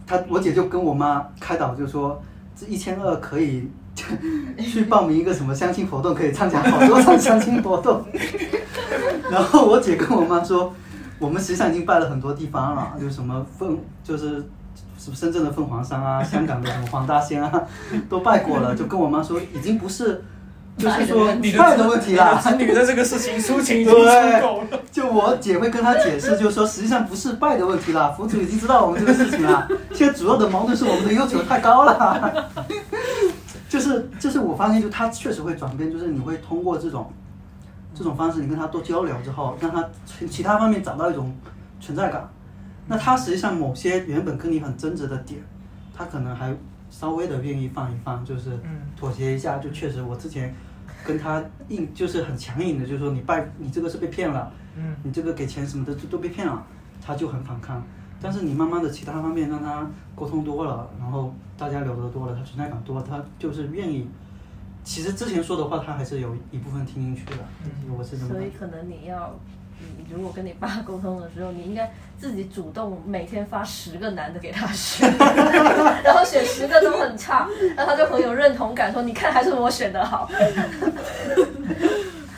她我姐就跟我妈开导，就说这一千二可以去报名一个什么相亲活动，可以参加好多场相亲活动。<laughs> 然后我姐跟我妈说：“我们实际上已经拜了很多地方了，就什么凤，就是什么深圳的凤凰山啊，香港的什么黄大仙啊，都拜过了。”就跟我妈说，已经不是。就是说拜的问题啦，子女的这个事情抒情已经足够了。就我姐会跟他解释，就是说实际上不是拜的问题啦，佛祖已经知道我们这个事情了。现在主要的矛盾是我们的要求太高了。就是就是我发现，就他确实会转变，就是你会通过这种这种方式，你跟他多交流之后，让他从其他方面找到一种存在感。那他实际上某些原本跟你很争执的点，他可能还。稍微的愿意放一放，就是妥协一下，就确实我之前跟他硬就是很强硬的，就是说你拜你这个是被骗了，你这个给钱什么的都都被骗了，他就很反抗。但是你慢慢的其他方面让他沟通多了，然后大家聊得多了，他存在感多，他就是愿意。其实之前说的话，他还是有一部分听进去的。我是这么。所以可能你要。如果跟你爸沟通的时候，你应该自己主动每天发十个男的给他选，然后选十个都很差，然后他就很有认同感，说你看还是我选的好。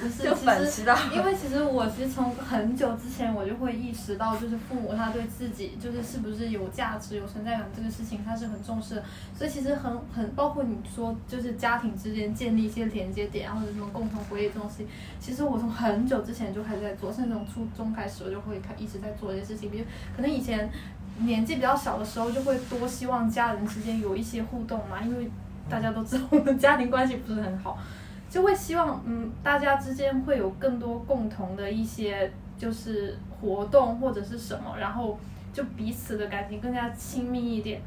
就反其道，因为其实我其实从很久之前我就会意识到，就是父母他对自己就是是不是有价值、有存在感这个事情，他是很重视。所以其实很很包括你说就是家庭之间建立一些连接点，或者什么共同回忆这东西，其实我从很久之前就开始在做，甚至从初中开始我就会开一直在做这些事情。比如可能以前年纪比较小的时候，就会多希望家人之间有一些互动嘛，因为大家都知道我们家庭关系不是很好。就会希望，嗯，大家之间会有更多共同的一些就是活动或者是什么，然后就彼此的感情更加亲密一点。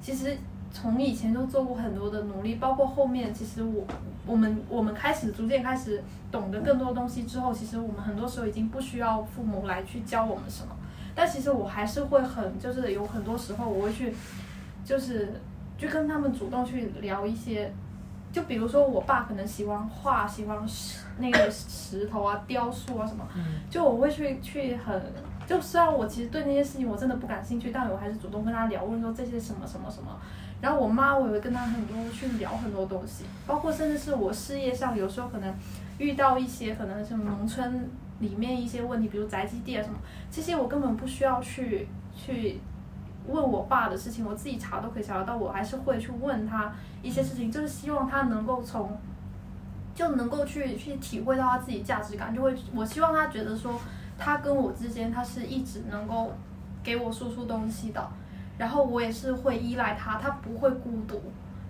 其实从以前都做过很多的努力，包括后面，其实我我们我们开始逐渐开始懂得更多东西之后，其实我们很多时候已经不需要父母来去教我们什么。但其实我还是会很，就是有很多时候我会去，就是就跟他们主动去聊一些。就比如说，我爸可能喜欢画，喜欢石那个石头啊、雕塑啊什么，就我会去去很，就虽然我其实对那些事情我真的不感兴趣，但我还是主动跟他聊，问说这些什么什么什么。然后我妈我也会跟他很多去聊很多东西，包括甚至是我事业上有时候可能遇到一些可能什么农村里面一些问题，比如宅基地啊什么，这些我根本不需要去去。问我爸的事情，我自己查都可以查得到，我还是会去问他一些事情，就是希望他能够从，就能够去去体会到他自己价值感，就会我希望他觉得说，他跟我之间他是一直能够给我输出东西的，然后我也是会依赖他，他不会孤独，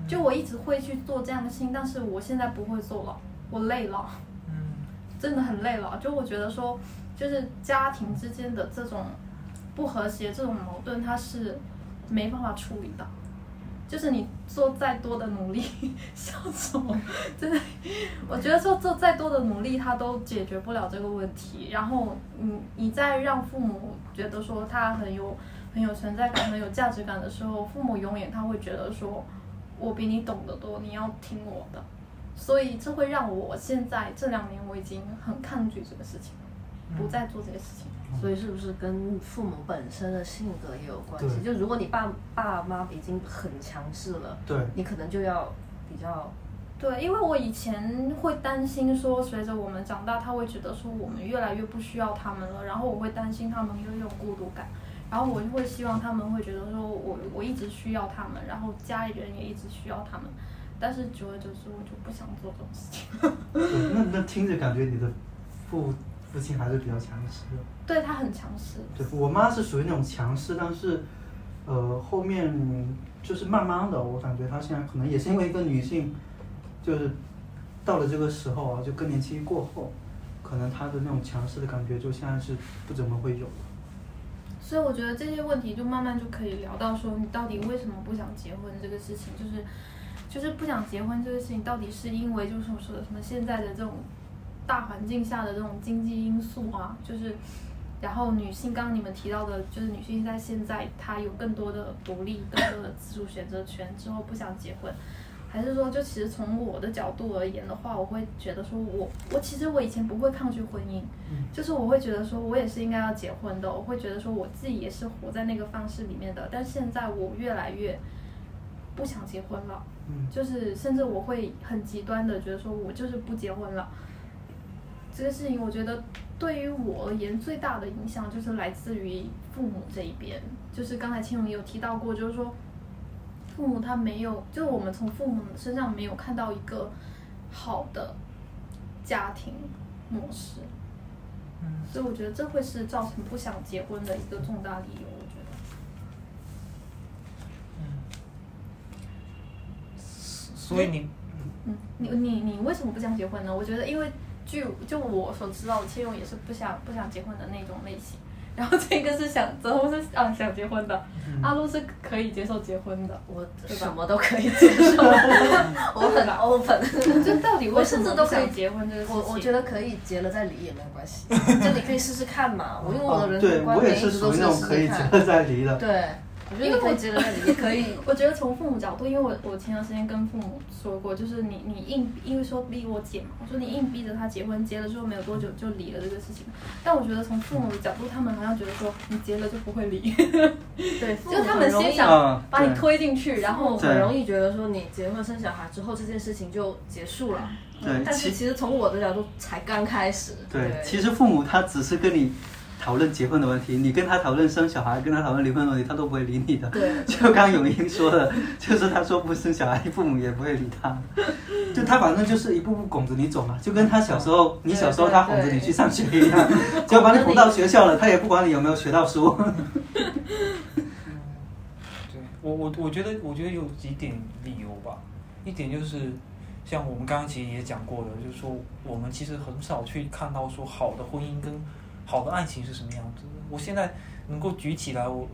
就我一直会去做这样的事情，但是我现在不会做了，我累了，嗯，真的很累了，就我觉得说，就是家庭之间的这种。不和谐这种矛盾，它是没办法处理的。就是你做再多的努力，<laughs> 笑什么？真的，我觉得做做再多的努力，他都解决不了这个问题。然后，你你再让父母觉得说他很有很有存在感、很有价值感的时候，父母永远他会觉得说，我比你懂得多，你要听我的。所以这会让我现在这两年我已经很抗拒这个事情，不再做这些事情。所以是不是跟父母本身的性格也有关系？就如果你爸爸妈已经很强势了，对，你可能就要比较对，因为我以前会担心说，随着我们长大，他会觉得说我们越来越不需要他们了，然后我会担心他们有一种孤独感，然后我就会希望他们会觉得说我我一直需要他们，然后家里人也一直需要他们，但是久而久之，我就不想做这种事情。<laughs> 那那听着感觉你的父父亲还是比较强势的。对他很强势，对我妈是属于那种强势，但是，呃，后面就是慢慢的，我感觉她现在可能也是因为一个女性，就是到了这个时候啊，就更年期过后，可能她的那种强势的感觉就现在是不怎么会有了。所以我觉得这些问题就慢慢就可以聊到说，你到底为什么不想结婚这个事情，就是就是不想结婚这个事情，到底是因为就是我说的什么现在的这种大环境下的这种经济因素啊，就是然后女性刚刚你们提到的，就是女性在现在她有更多的独立、更多的自主选择权之后不想结婚。还是说，就其实从我的角度而言的话，我会觉得说我，我其实我以前不会抗拒婚姻，就是我会觉得说我也是应该要结婚的，我会觉得说我自己也是活在那个方式里面的，但现在我越来越不想结婚了，嗯就是甚至我会很极端的觉得说我就是不结婚了。这个事情，我觉得对于我而言最大的影响就是来自于父母这一边，就是刚才青龙也有提到过，就是说。父母他没有，就是我们从父母身上没有看到一个好的家庭模式，嗯，所以我觉得这会是造成不想结婚的一个重大理由。我觉得，所以你嗯，你你你为什么不想结婚呢？我觉得，因为据就我所知道，切勇也是不想不想结婚的那种类型。然后这个是想，泽宏是啊想结婚的，阿露是可以接受结婚的，我对什么都可以接受，<laughs> 我很 open。<laughs> 就到底为什我甚么都可以至都可以结婚这个事情？我我觉得可以结了再离也没有关系，<laughs> 就你可以试试看嘛。我因为我的人生观我也念一直都是属于那种试可以结试看。了再离的。对，我觉得你可以结了再离，也可以。<laughs> 我觉得从父母角度，因为我我前段时间跟父母说过，就是你你硬因为说逼我姐嘛，我说你硬逼着她结婚，结了之后没有多久就离了这个事情。但我觉得从父母的角度，他们好像觉得说你结了就不会离，<laughs> 对，就他们先啊想把你推进去，然后很容易觉得说你结婚生小孩之后这件事情就结束了。对，但是其其实从我的角度才刚开始。对，其实父母他只是跟你讨论结婚的问题，你跟他讨论生小孩，跟他讨论离婚的问题，他都不会理你的。对就刚刚永英说的，<laughs> 就是他说不生小孩，父母也不会理他。就他反正就是一步步拱着你走嘛，就跟他小时候，你小时候他哄着你去上学一样，只要 <laughs> 把你哄到学校了，他也不管你有没有学到书。对我我我觉得我觉得有几点理由吧，一点就是像我们刚刚其实也讲过的，就是说我们其实很少去看到说好的婚姻跟好的爱情是什么样子。我现在能够举起来，我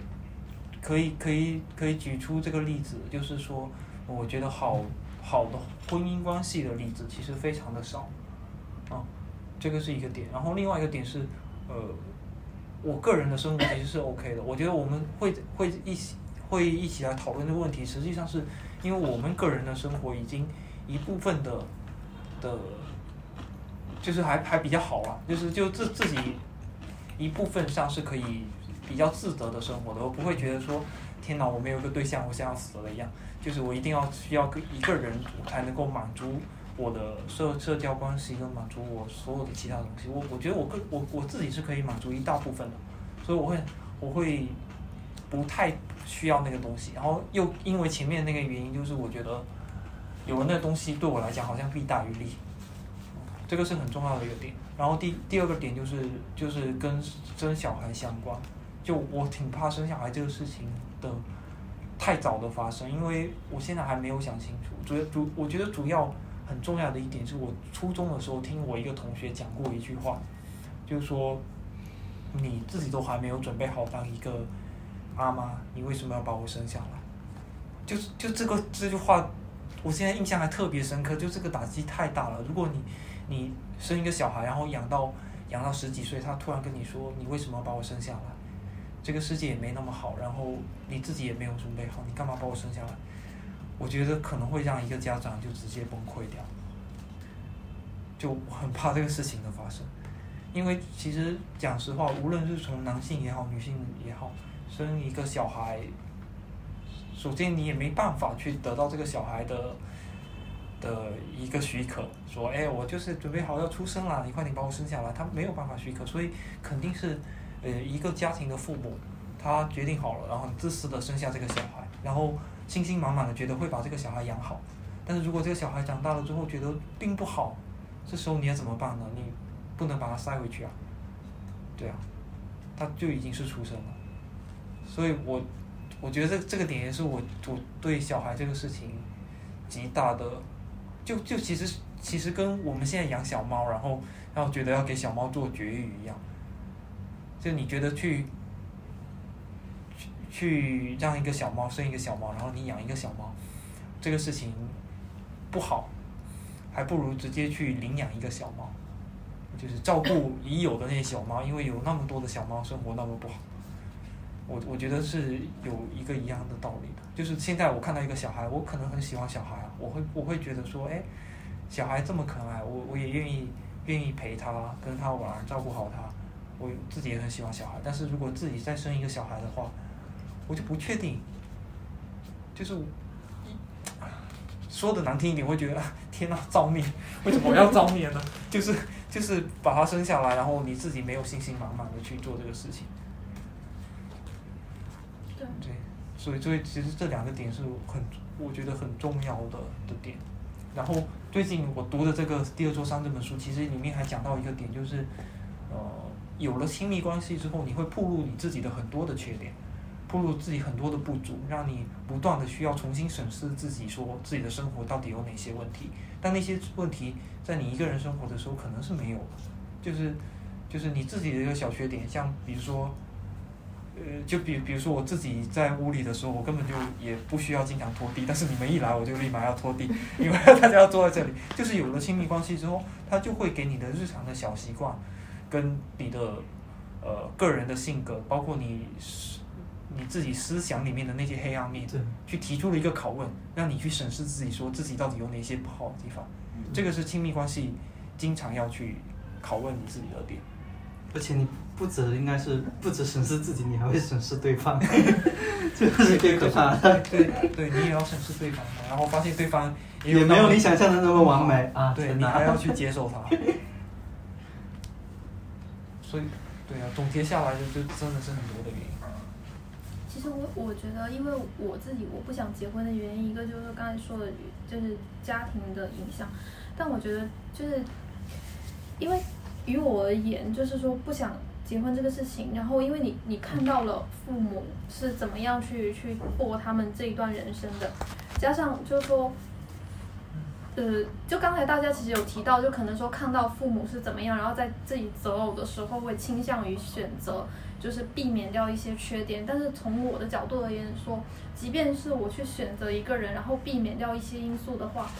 可以可以可以举出这个例子，就是说我觉得好好的婚姻关系的例子其实非常的少，啊，这个是一个点。然后另外一个点是，呃，我个人的生活其实是 OK 的。我觉得我们会会一起会一起来讨论这个问题，实际上是因为我们个人的生活已经一部分的的，就是还还比较好啊，就是就自自己一部分上是可以比较自得的生活的，我不会觉得说天哪，我没有个对象，我像要死了一样，就是我一定要需要跟一个人才能够满足我的社社交关系跟满足我所有的其他东西。我我觉得我个我我自己是可以满足一大部分的，所以我会我会不太需要那个东西。然后又因为前面那个原因，就是我觉得有了那个东西对我来讲好像弊大于利，这个是很重要的一个点。然后第第二个点就是就是跟生小孩相关，就我挺怕生小孩这个事情的太早的发生，因为我现在还没有想清楚。主要主我觉得主要很重要的一点是我初中的时候听我一个同学讲过一句话，就是说你自己都还没有准备好当一个妈妈，你为什么要把我生下来？就是就这个这句话，我现在印象还特别深刻，就这个打击太大了。如果你你生一个小孩，然后养到养到十几岁，他突然跟你说你为什么把我生下来？这个世界也没那么好，然后你自己也没有准备好，你干嘛把我生下来？我觉得可能会让一个家长就直接崩溃掉，就很怕这个事情的发生，因为其实讲实话，无论是从男性也好，女性也好，生一个小孩，首先你也没办法去得到这个小孩的的一个许可，说，哎，我就是准备好要出生了，你快点把我生下来，他没有办法许可，所以肯定是，呃，一个家庭的父母，他决定好了，然后自私的生下这个小孩，然后信心满满的觉得会把这个小孩养好，但是如果这个小孩长大了之后觉得并不好，这时候你要怎么办呢？你不能把他塞回去啊，对啊，他就已经是出生了，所以我我觉得这这个点也是我我对小孩这个事情极大的。就就其实其实跟我们现在养小猫，然后然后觉得要给小猫做绝育一样，就你觉得去去去让一个小猫生一个小猫，然后你养一个小猫，这个事情不好，还不如直接去领养一个小猫，就是照顾已有的那些小猫，因为有那么多的小猫生活那么不好，我我觉得是有一个一样的道理的，就是现在我看到一个小孩，我可能很喜欢小孩啊。我会我会觉得说，哎，小孩这么可爱，我我也愿意愿意陪他，跟他玩，照顾好他。我自己也很喜欢小孩，但是如果自己再生一个小孩的话，我就不确定。就是说的难听一点，会觉得天哪，造孽！为什么我要造孽呢？<laughs> 就是就是把他生下来，然后你自己没有信心满满的去做这个事情。对。对，所以所以其实这两个点是很。我觉得很重要的的点，然后最近我读的这个《第二座山》这本书，其实里面还讲到一个点，就是，呃，有了亲密关系之后，你会暴露你自己的很多的缺点，暴露自己很多的不足，让你不断的需要重新审视自己，说自己的生活到底有哪些问题。但那些问题在你一个人生活的时候可能是没有的，就是就是你自己的一个小缺点，像比如说。呃，就比比如说我自己在屋里的时候，我根本就也不需要经常拖地，但是你们一来我就立马要拖地，因为 <laughs> 大家要坐在这里。就是有了亲密关系之后，他就会给你的日常的小习惯，跟你的呃个人的性格，包括你你自己思想里面的那些黑暗面，去提出了一个拷问，让你去审视自己，说自己到底有哪些不好的地方。这个是亲密关系经常要去拷问你自己的点，而且你。不止应该是不止审视自己，你还会审视对方，<laughs> 这个是最可怕的。对对，你也要审视对方，然后发现对方也没有你想象的那么完美啊！对你还要去接受他。<laughs> 所以，对啊，总结下来就就真的是很多的原因。其实我我觉得，因为我自己我不想结婚的原因，一个就是刚才说的，就是家庭的影响。但我觉得，就是因为于我而言，就是说不想。结婚这个事情，然后因为你你看到了父母是怎么样去去过他们这一段人生的，加上就是说，呃，就刚才大家其实有提到，就可能说看到父母是怎么样，然后在自己择偶的时候会倾向于选择就是避免掉一些缺点，但是从我的角度而言说，即便是我去选择一个人，然后避免掉一些因素的话。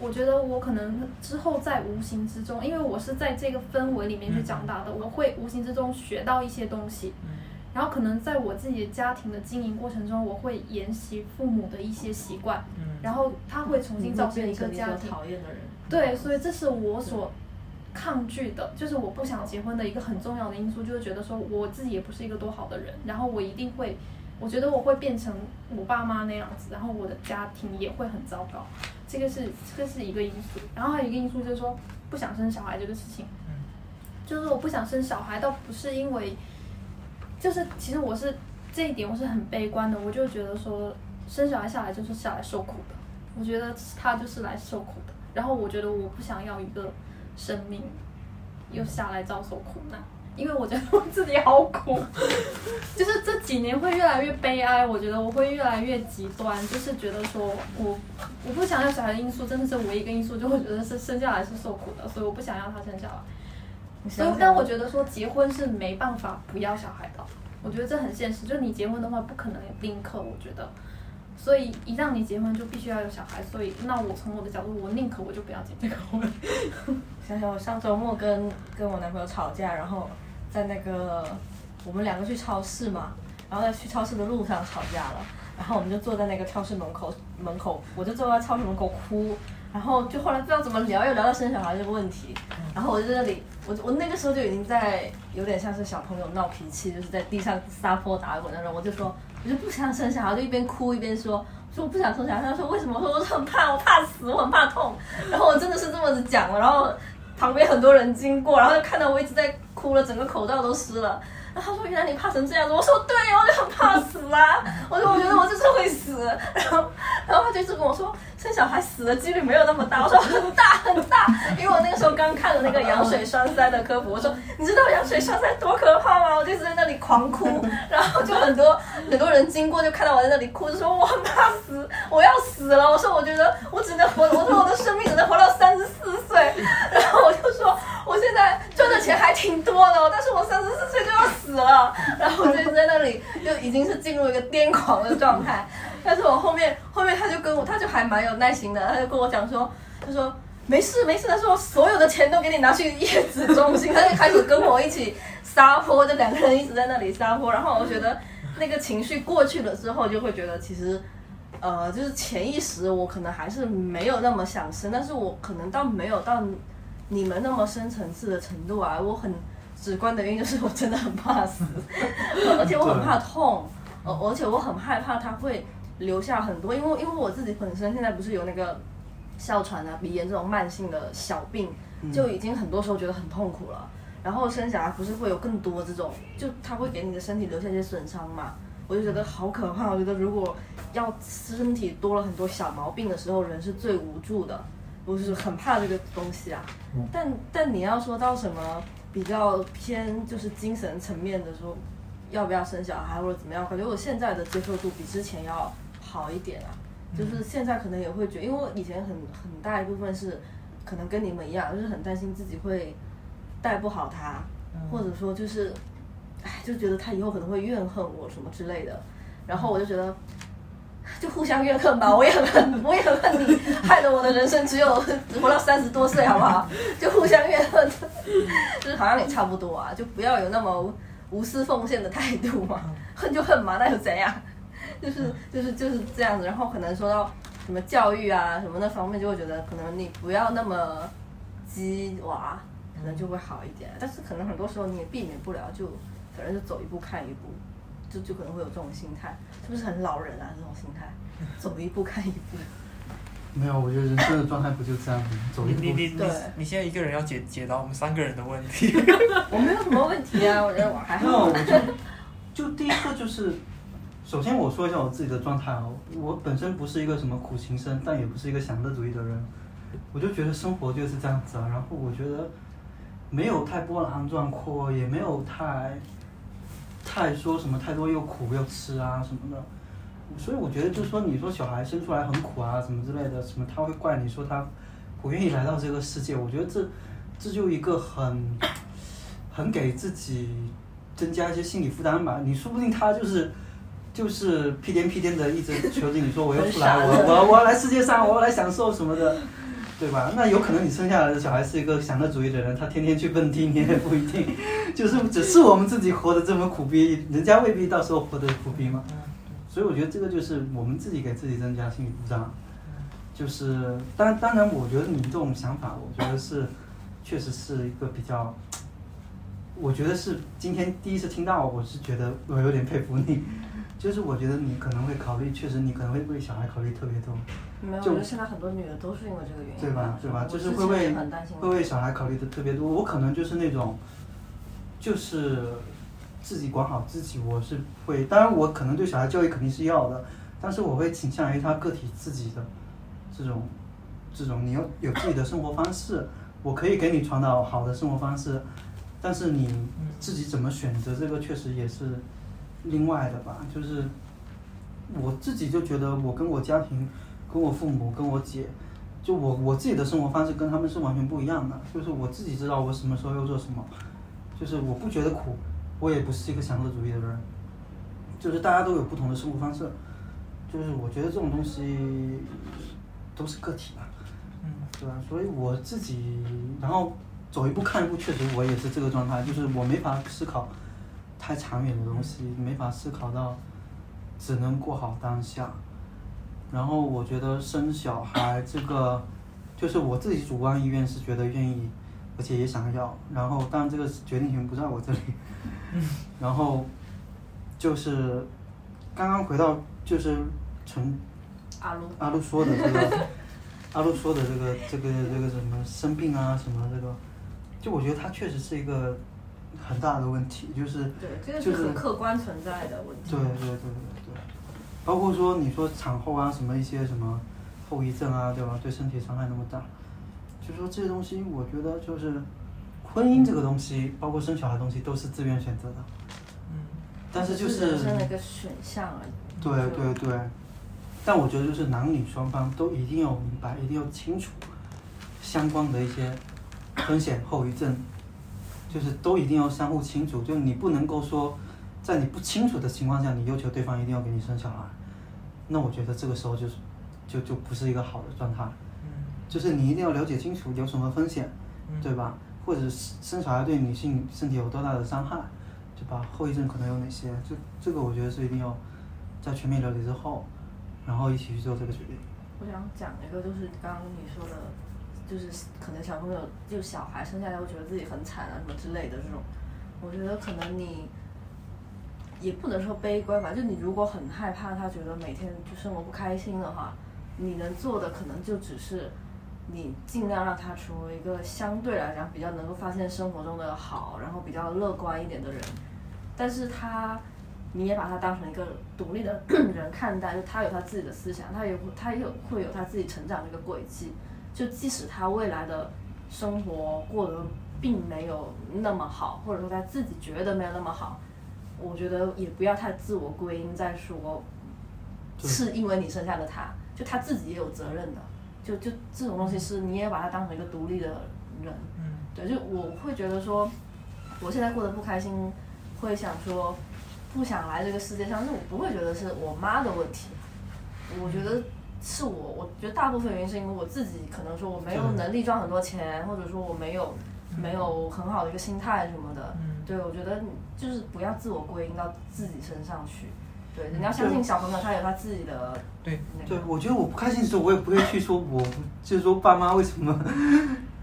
我觉得我可能之后在无形之中，因为我是在这个氛围里面去长大的，我会无形之中学到一些东西，然后可能在我自己的家庭的经营过程中，我会沿袭父母的一些习惯，然后他会重新造成一个家庭。讨厌的人。对，所以这是我所抗拒的，就是我不想结婚的一个很重要的因素，就是觉得说我自己也不是一个多好的人，然后我一定会，我觉得我会变成我爸妈那样子，然后我的家庭也会很糟糕。这个是这个是一个因素，然后还有一个因素就是说不想生小孩这个事情，就是我不想生小孩，倒不是因为，就是其实我是这一点我是很悲观的，我就觉得说生小孩下来就是下来受苦的，我觉得他就是来受苦的，然后我觉得我不想要一个生命又下来遭受苦难。因为我觉得我自己好苦，<laughs> 就是这几年会越来越悲哀。我觉得我会越来越极端，就是觉得说我我不想要小孩的因素，真的是唯一一个因素，就会觉得是生下来是受苦的，所以我不想要他生下来。所以，但我觉得说结婚是没办法不要小孩的，我觉得这很现实。就你结婚的话，不可能丁克，我觉得。所以一让你结婚就必须要有小孩，所以那我从我的角度，我宁可我就不要结这个婚。想想我上周末跟跟我男朋友吵架，然后。在那个我们两个去超市嘛，然后在去超市的路上吵架了，然后我们就坐在那个超市门口门口，我就坐在超市门口哭，然后就后来不知道怎么聊，又聊到生小孩这个问题，然后我就在那里，我我那个时候就已经在有点像是小朋友闹脾气，就是在地上撒泼打滚那种，我就说我就不想生小孩，就一边哭一边说。说我不想生小孩，他说为什么？我说我很怕，我怕死，我很怕痛。然后我真的是这么子讲了，然后旁边很多人经过，然后就看到我一直在哭了，整个口罩都湿了。然后他说：“原来你怕成这样子。”我说：“对，我就很怕死啊。”我说：“我觉得我这次会死。”然后，然后他就一直跟我说：“生小孩死的几率没有那么大。”我说：“很大很大。”因为我那个时候刚看了那个羊水栓塞的科普，我说：“你知道羊水栓塞多可怕吗？”我就一直在那里狂哭，然后就很多很多人经过就看到我在那里哭，就说：“我很怕死，我要死了。”我说：“我觉得我只能活，我说我的生命只能活到三十四岁。”然后我就说：“我现在赚的钱还挺多的，但是我三十四岁就要死。”死了，然后我就在那里就已经是进入一个癫狂的状态。但是我后面后面他就跟我，他就还蛮有耐心的，他就跟我讲说，他说没事没事，他说所有的钱都给你拿去叶子中心，他就开始跟我一起撒泼，就两个人一直在那里撒泼。然后我觉得那个情绪过去了之后，就会觉得其实呃，就是潜意识我可能还是没有那么想生，但是我可能到没有到你们那么深层次的程度啊，我很。直观的原因就是我真的很怕死，而且我很怕痛，而而且我很害怕它会留下很多，因为因为我自己本身现在不是有那个哮喘啊、鼻炎这种慢性的小病，就已经很多时候觉得很痛苦了。然后生小孩不是会有更多这种，就它会给你的身体留下一些损伤嘛？我就觉得好可怕。我觉得如果要身体多了很多小毛病的时候，人是最无助的。我是很怕这个东西啊。但但你要说到什么？比较偏就是精神层面的说，要不要生小孩或者怎么样？感觉我现在的接受度比之前要好一点啊。就是现在可能也会觉得，因为我以前很很大一部分是可能跟你们一样，就是很担心自己会带不好他，或者说就是，哎，就觉得他以后可能会怨恨我什么之类的。然后我就觉得。就互相怨恨吧，我也很恨，<laughs> 我也很恨你，害得我的人生只有 <laughs> 活到三十多岁，好不好？就互相怨恨，就是好像也差不多啊，就不要有那么无私奉献的态度嘛，<laughs> 恨就恨嘛，那又怎样？就是就是就是这样子。然后可能说到什么教育啊什么那方面，就会觉得可能你不要那么鸡娃，可能就会好一点。但是可能很多时候你也避免不了，就反正就走一步看一步。就就可能会有这种心态，是不是很老人啊？这种心态，走一步看一步。<laughs> 没有，我觉得人生的状态不就这样吗？走一步。你你你，你现在一个人要解解答我们三个人的问题。<laughs> 我没有什么问题啊，我觉得我还好我。就就第一个就是，首先我说一下我自己的状态哦，我本身不是一个什么苦行僧，但也不是一个享乐主义的人。我就觉得生活就是这样子啊，然后我觉得没有太波澜壮阔，也没有太。太说什么太多又苦又吃啊什么的，所以我觉得就说你说小孩生出来很苦啊什么之类的，什么他会怪你说他不愿意来到这个世界，我觉得这这就一个很很给自己增加一些心理负担吧。你说不定他就是就是屁颠屁颠的一直 <laughs> 求着你说我要出来，我我我要来世界上，我要来享受什么的。对吧？那有可能你生下来的小孩是一个享乐主义的人，他天天去蹦迪，你也不一定。就是只是我们自己活得这么苦逼，人家未必到时候活得苦逼嘛。所以我觉得这个就是我们自己给自己增加心理负担。就是当当然，我觉得你这种想法，我觉得是确实是一个比较，我觉得是今天第一次听到，我是觉得我有点佩服你。就是我觉得你可能会考虑，确实你可能会为小孩考虑特别多。没有，我觉得现在很多女的都是因为这个原因。对吧？对吧？就是会为会为小孩考虑的特别多。我可能就是那种，就是自己管好自己。我是会，当然我可能对小孩教育肯定是要的，但是我会倾向于他个体自己的这种这种，你有有自己的生活方式。我可以给你传导好的生活方式，但是你自己怎么选择这个，确实也是。另外的吧，就是我自己就觉得，我跟我家庭，跟我父母，跟我姐，就我我自己的生活方式跟他们是完全不一样的。就是我自己知道我什么时候要做什么，就是我不觉得苦，我也不是一个享乐主义的人。就是大家都有不同的生活方式，就是我觉得这种东西都是个体吧，嗯，对吧？所以我自己，然后走一步看一步，确实我也是这个状态，就是我没法思考。太长远的东西没法思考到，只能过好当下。然后我觉得生小孩这个，就是我自己主观意愿是觉得愿意，而且也想要，然后当然这个决定权不在我这里，<laughs> 然后就是刚刚回到就是陈阿鲁阿路说的这个，阿路说的这个这个这个什么生病啊什么这个，就我觉得他确实是一个很大的问题，就是对，这个就是是很客观存在的问题。对对对对对，包括说你说产后啊什么一些什么后遗症啊，对吧？对身体伤害那么大，就说这些东西，我觉得就是婚姻这个东西，包括生小孩东西，都是自愿选择的。嗯，但是就是人生的一个选项而已。对对对，但我觉得就是男女双方都一定要明白，一定要清楚相关的一些风险后遗症，就是都一定要相互清楚。就你不能够说，在你不清楚的情况下，你要求对方一定要给你生小孩，那我觉得这个时候就是就就不是一个好的状态。嗯就是你一定要了解清楚有什么风险，嗯对吧？或者是生小孩对女性身体有多大的伤害，对吧？后遗症可能有哪些？这这个我觉得是一定要在全面了解之后，然后一起去做这个决定。我想讲一个，就是刚刚你说的，就是可能小朋友就小孩生下来会觉得自己很惨啊什么之类的这种，我觉得可能你也不能说悲观吧，就你如果很害怕他觉得每天就生活不开心的话，你能做的可能就只是你尽量让他成为一个相对来讲比较能够发现生活中的好，然后比较乐观一点的人，但是他。你也把他当成一个独立的 <clears throat> 人看待，就他有他自己的思想，他也会他有会有他自己成长的一个轨迹。就即使他未来的生活过得并没有那么好，或者说他自己觉得没有那么好，我觉得也不要太自我归因，在说是因为你生下了他，就他自己也有责任的。就就这种东西是你也把他当成一个独立的人，嗯对，就我会觉得说，我现在过得不开心，会想说不想来这个世界上，那我不会觉得是我妈的问题，我觉得是我，我觉得大部分原因是因为我自己可能说我没有能力赚很多钱，或者说我没有没有很好的一个心态什么的，嗯。对我觉得就是不要自我归因到自己身上去，对，你要相信小朋友他有他自己的对对，，我觉得我不开心的时候，我也不会去说我，就是说爸妈为什么，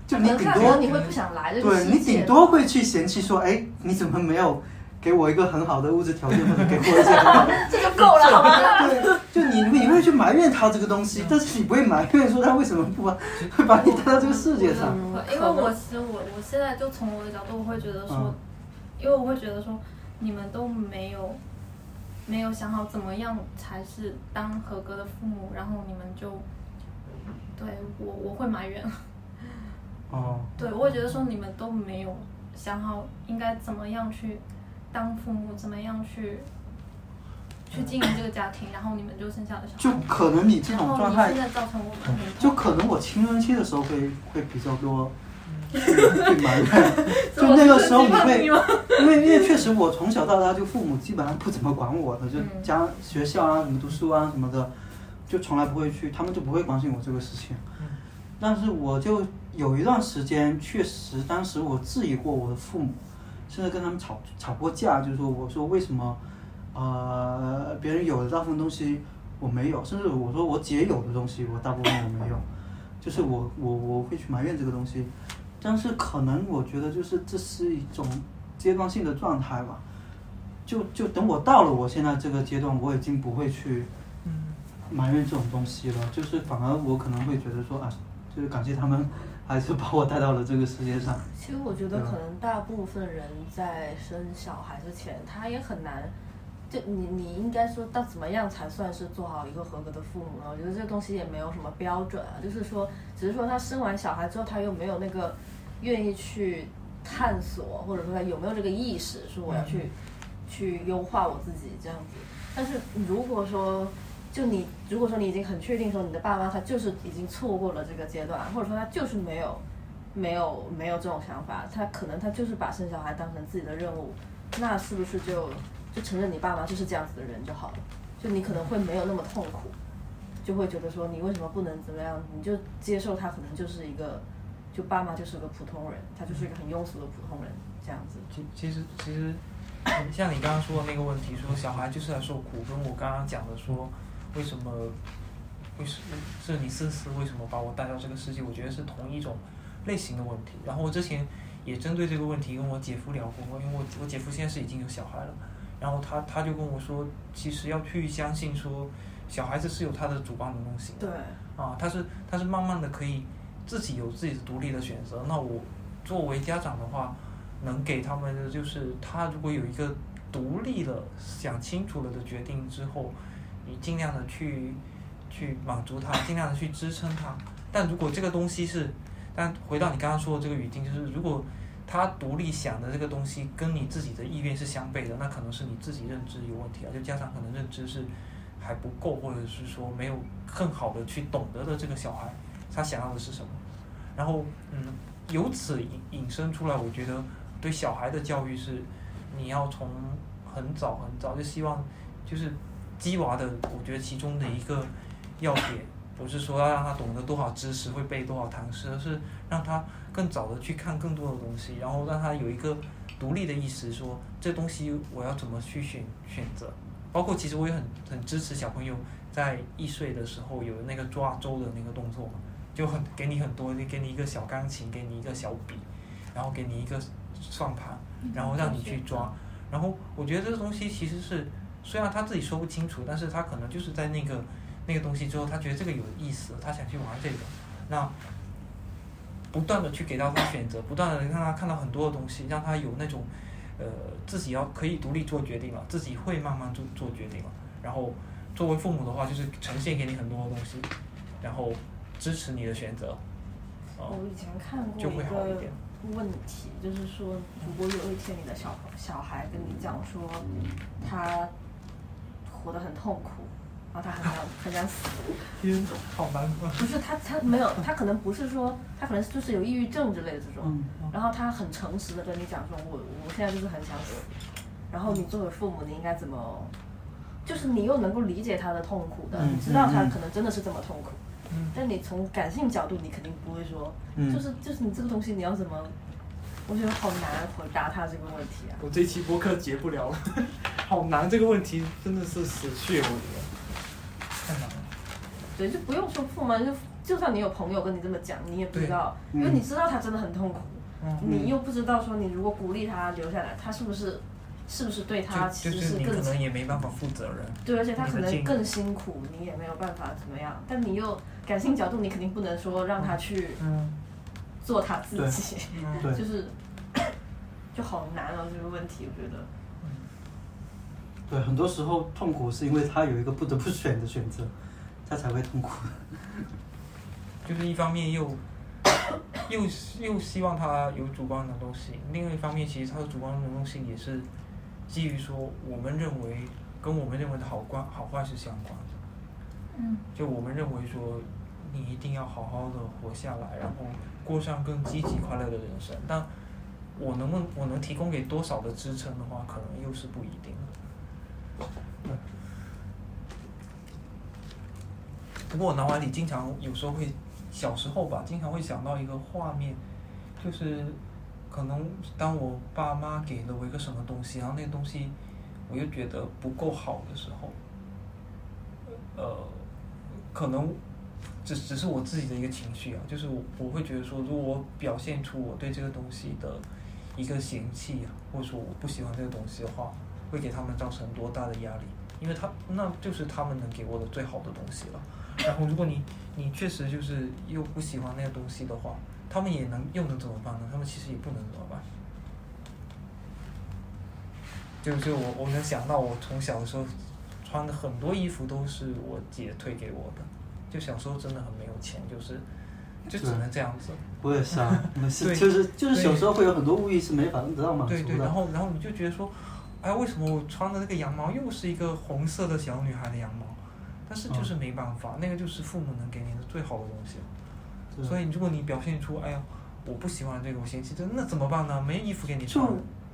就你顶多你会不想来对你顶多会去嫌弃说，哎，你怎么没有给我一个很好的物质条件，或者给我一些很好的这就够了好吗？<laughs> 对，就你你会去埋怨他这个东西，但是你不会埋怨说他为什么不把会把你带到这个世界上。嗯因为我其实我我现在就从我的角度，我会觉得说，嗯因为我会觉得说，你们都没有没有想好怎么样才是当合格的父母，然后你们就对我我会埋怨，哦，对我会觉得说你们都没有想好应该怎么样去当父母，怎么样去去经营这个家庭，然后你们就生下了小孩就，可能你这种状态现，在造成我们很就可能我青春期的时候会会比较多嗯去去埋怨，<laughs> 就那个时候你会，因为因为确实我从小到大就父母基本上不怎么管我的，就嗯家学校啊什么读书啊什么的，就从来不会去，他们就不会关心我这个事情。嗯但是我就有一段时间，确实当时我质疑过我的父母，甚至跟他们吵吵过架，就是说我说为什么，呃，别人有的大部分东西我没有，甚至我说我姐有的东西我大部分我没有，<coughs> 就是我我我会去埋怨这个东西，但是可能我觉得就是这是一种阶段性的状态吧，就就等我到了我现在这个阶段，我已经不会去。嗯。埋怨这种东西了，就是反而我可能会觉得说啊，就是感谢他们，还是把我带到了这个世界上。<laughs> 其实我觉得可能大部分人在生小孩之前，他也很难。就你你应该说到怎么样才算是做好一个合格的父母呢？我觉得这个东西也没有什么标准啊，就是说，只是说他生完小孩之后，他又没有那个愿意去探索，或者说他有没有这个意识，说我要去、去优化我自己这样子。但是如果说就你如果说你已经很确定说你的爸妈他就是已经错过了这个阶段，或者说他就是没有没有没有这种想法，他可能他就是把生小孩当成自己的任务，那是不是就就承认你爸妈就是这样子的人就好了？就你可能会没有那么痛苦，就会觉得说你为什么不能怎么样？你就接受他可能就是一个，就爸妈就是个普通人，他就是一个很庸俗的普通人这样子。其其实其实，像你刚刚说的那个问题，说小孩就是来受苦，跟我刚刚讲的说，为什么为什么是你思思为什么把我带到这个世界？我觉得是同一种类型的问题。然后我之前也针对这个问题跟我姐夫聊过，因为我我姐夫现在是已经有小孩了，然后他他就跟我说，其实要去相信说，小孩子是有他的主观能动性的。对。啊，他是他是慢慢的可以自己有自己的独立的选择。那我作为家长的话，能给他们的就是他如果有一个独立的想清楚了的决定之后，你尽量的去。去满足他，尽量的去支撑他。但如果这个东西是，但回到你刚刚说的这个语境，就是如果他独立想的这个东西跟你自己的意愿是相悖的，那可能是你自己认知有问题啊。就家长可能认知是还不够，或者是说没有更好的去懂得的这个小孩他想要的是什么。然后，嗯，由此引引申出来，我觉得对小孩的教育是你要从很早很早就希望就是鸡娃的，我觉得其中的一个。要点不是说要让他懂得多少知识，会背多少唐诗，而是让他更早的去看更多的东西，然后让他有一个独立的意识，说这东西我要怎么去选选择。包括其实我也很很支持小朋友在一岁的时候有那个抓周的那个动作嘛，就很给你很多，给你一个小钢琴，给你一个小笔，然后给你一个算盘，然后让你去抓。然后我觉得这个东西其实是虽然他自己说不清楚，但是他可能就是在那个。那个东西之后，他觉得这个有意思，他想去玩这个。那不断的去给到他选择，不断的让他看到很多的东西，让他有那种呃自己要可以独立做决定了，自己会慢慢做做决定了。然后作为父母的话，就是呈现给你很多的东西，然后支持你的选择。我以前看过一个问题，就是说，如果有一天你的小小孩跟你讲说，他活得很痛苦。然后他很想很想死，天，好难过。不是他，他没有，他可能不是说，他可能就是有抑郁症之类的这种。然后他很诚实的跟你讲说，我我现在就是很想死。然后你作为父母，你应该怎么？就是你又能够理解他的痛苦的，你知道他可能真的是这么痛苦。但你从感性角度，你肯定不会说，就是就是你这个东西你要怎么？我觉得好难回答他这个问题啊。我这期播客结不了了，<laughs> 好难这个问题真的是死穴我觉得太难了。对，就不用说父母，就就算你有朋友跟你这么讲，你也不知道，因为你知道他真的很痛苦，你又不知道说你如果鼓励他留下来，他是不是是不是对他其实是更可能也没办法负责任。对，而且他可能更辛苦，你也没有办法怎么样。但你又感性角度，你肯定不能说让他去做他自己，<laughs> 就是就好难啊这个问题，我觉得。对，很多时候痛苦是因为他有一个不得不选的选择，<laughs> 他才会痛苦。<laughs> 就是一方面又 <coughs> 又又希望他有主观能动性，另外一方面其实他的主观能动性也是基于说我们认为跟我们认为的好关好坏是相关的。嗯。就我们认为说你一定要好好的活下来，然后过上更积极快乐的人生，但我能不能我能提供给多少的支撑的话，可能又是不一定的。不过我脑海里经常有时候会，小时候吧，经常会想到一个画面，就是可能当我爸妈给了我一个什么东西，然后那个东西我又觉得不够好的时候，呃，可能只只是我自己的一个情绪啊，就是我我会觉得说，如果我表现出我对这个东西的一个嫌弃，或者说我不喜欢这个东西的话。会给他们造成多大的压力？因为他那就是他们能给我的最好的东西了。然后如果你你确实就是又不喜欢那个东西的话，他们也能又能怎么办呢？他们其实也不能怎么办。就就我我能想到，我从小的时候穿的很多衣服都是我姐退给我的。就小时候真的很没有钱，就是就只能这样子。我也是啊，是 <laughs> 就是就是有时候会有很多物欲是没法得到满足的。对对，然后然后你就觉得说。哎，为什么我穿的那个羊毛又是一个红色的小女孩的羊毛？但是就是没办法，那个就是父母能给你的最好的东西。所以如果你表现出哎呀，我不喜欢这个，我嫌弃这，那怎么办呢？没衣服给你穿，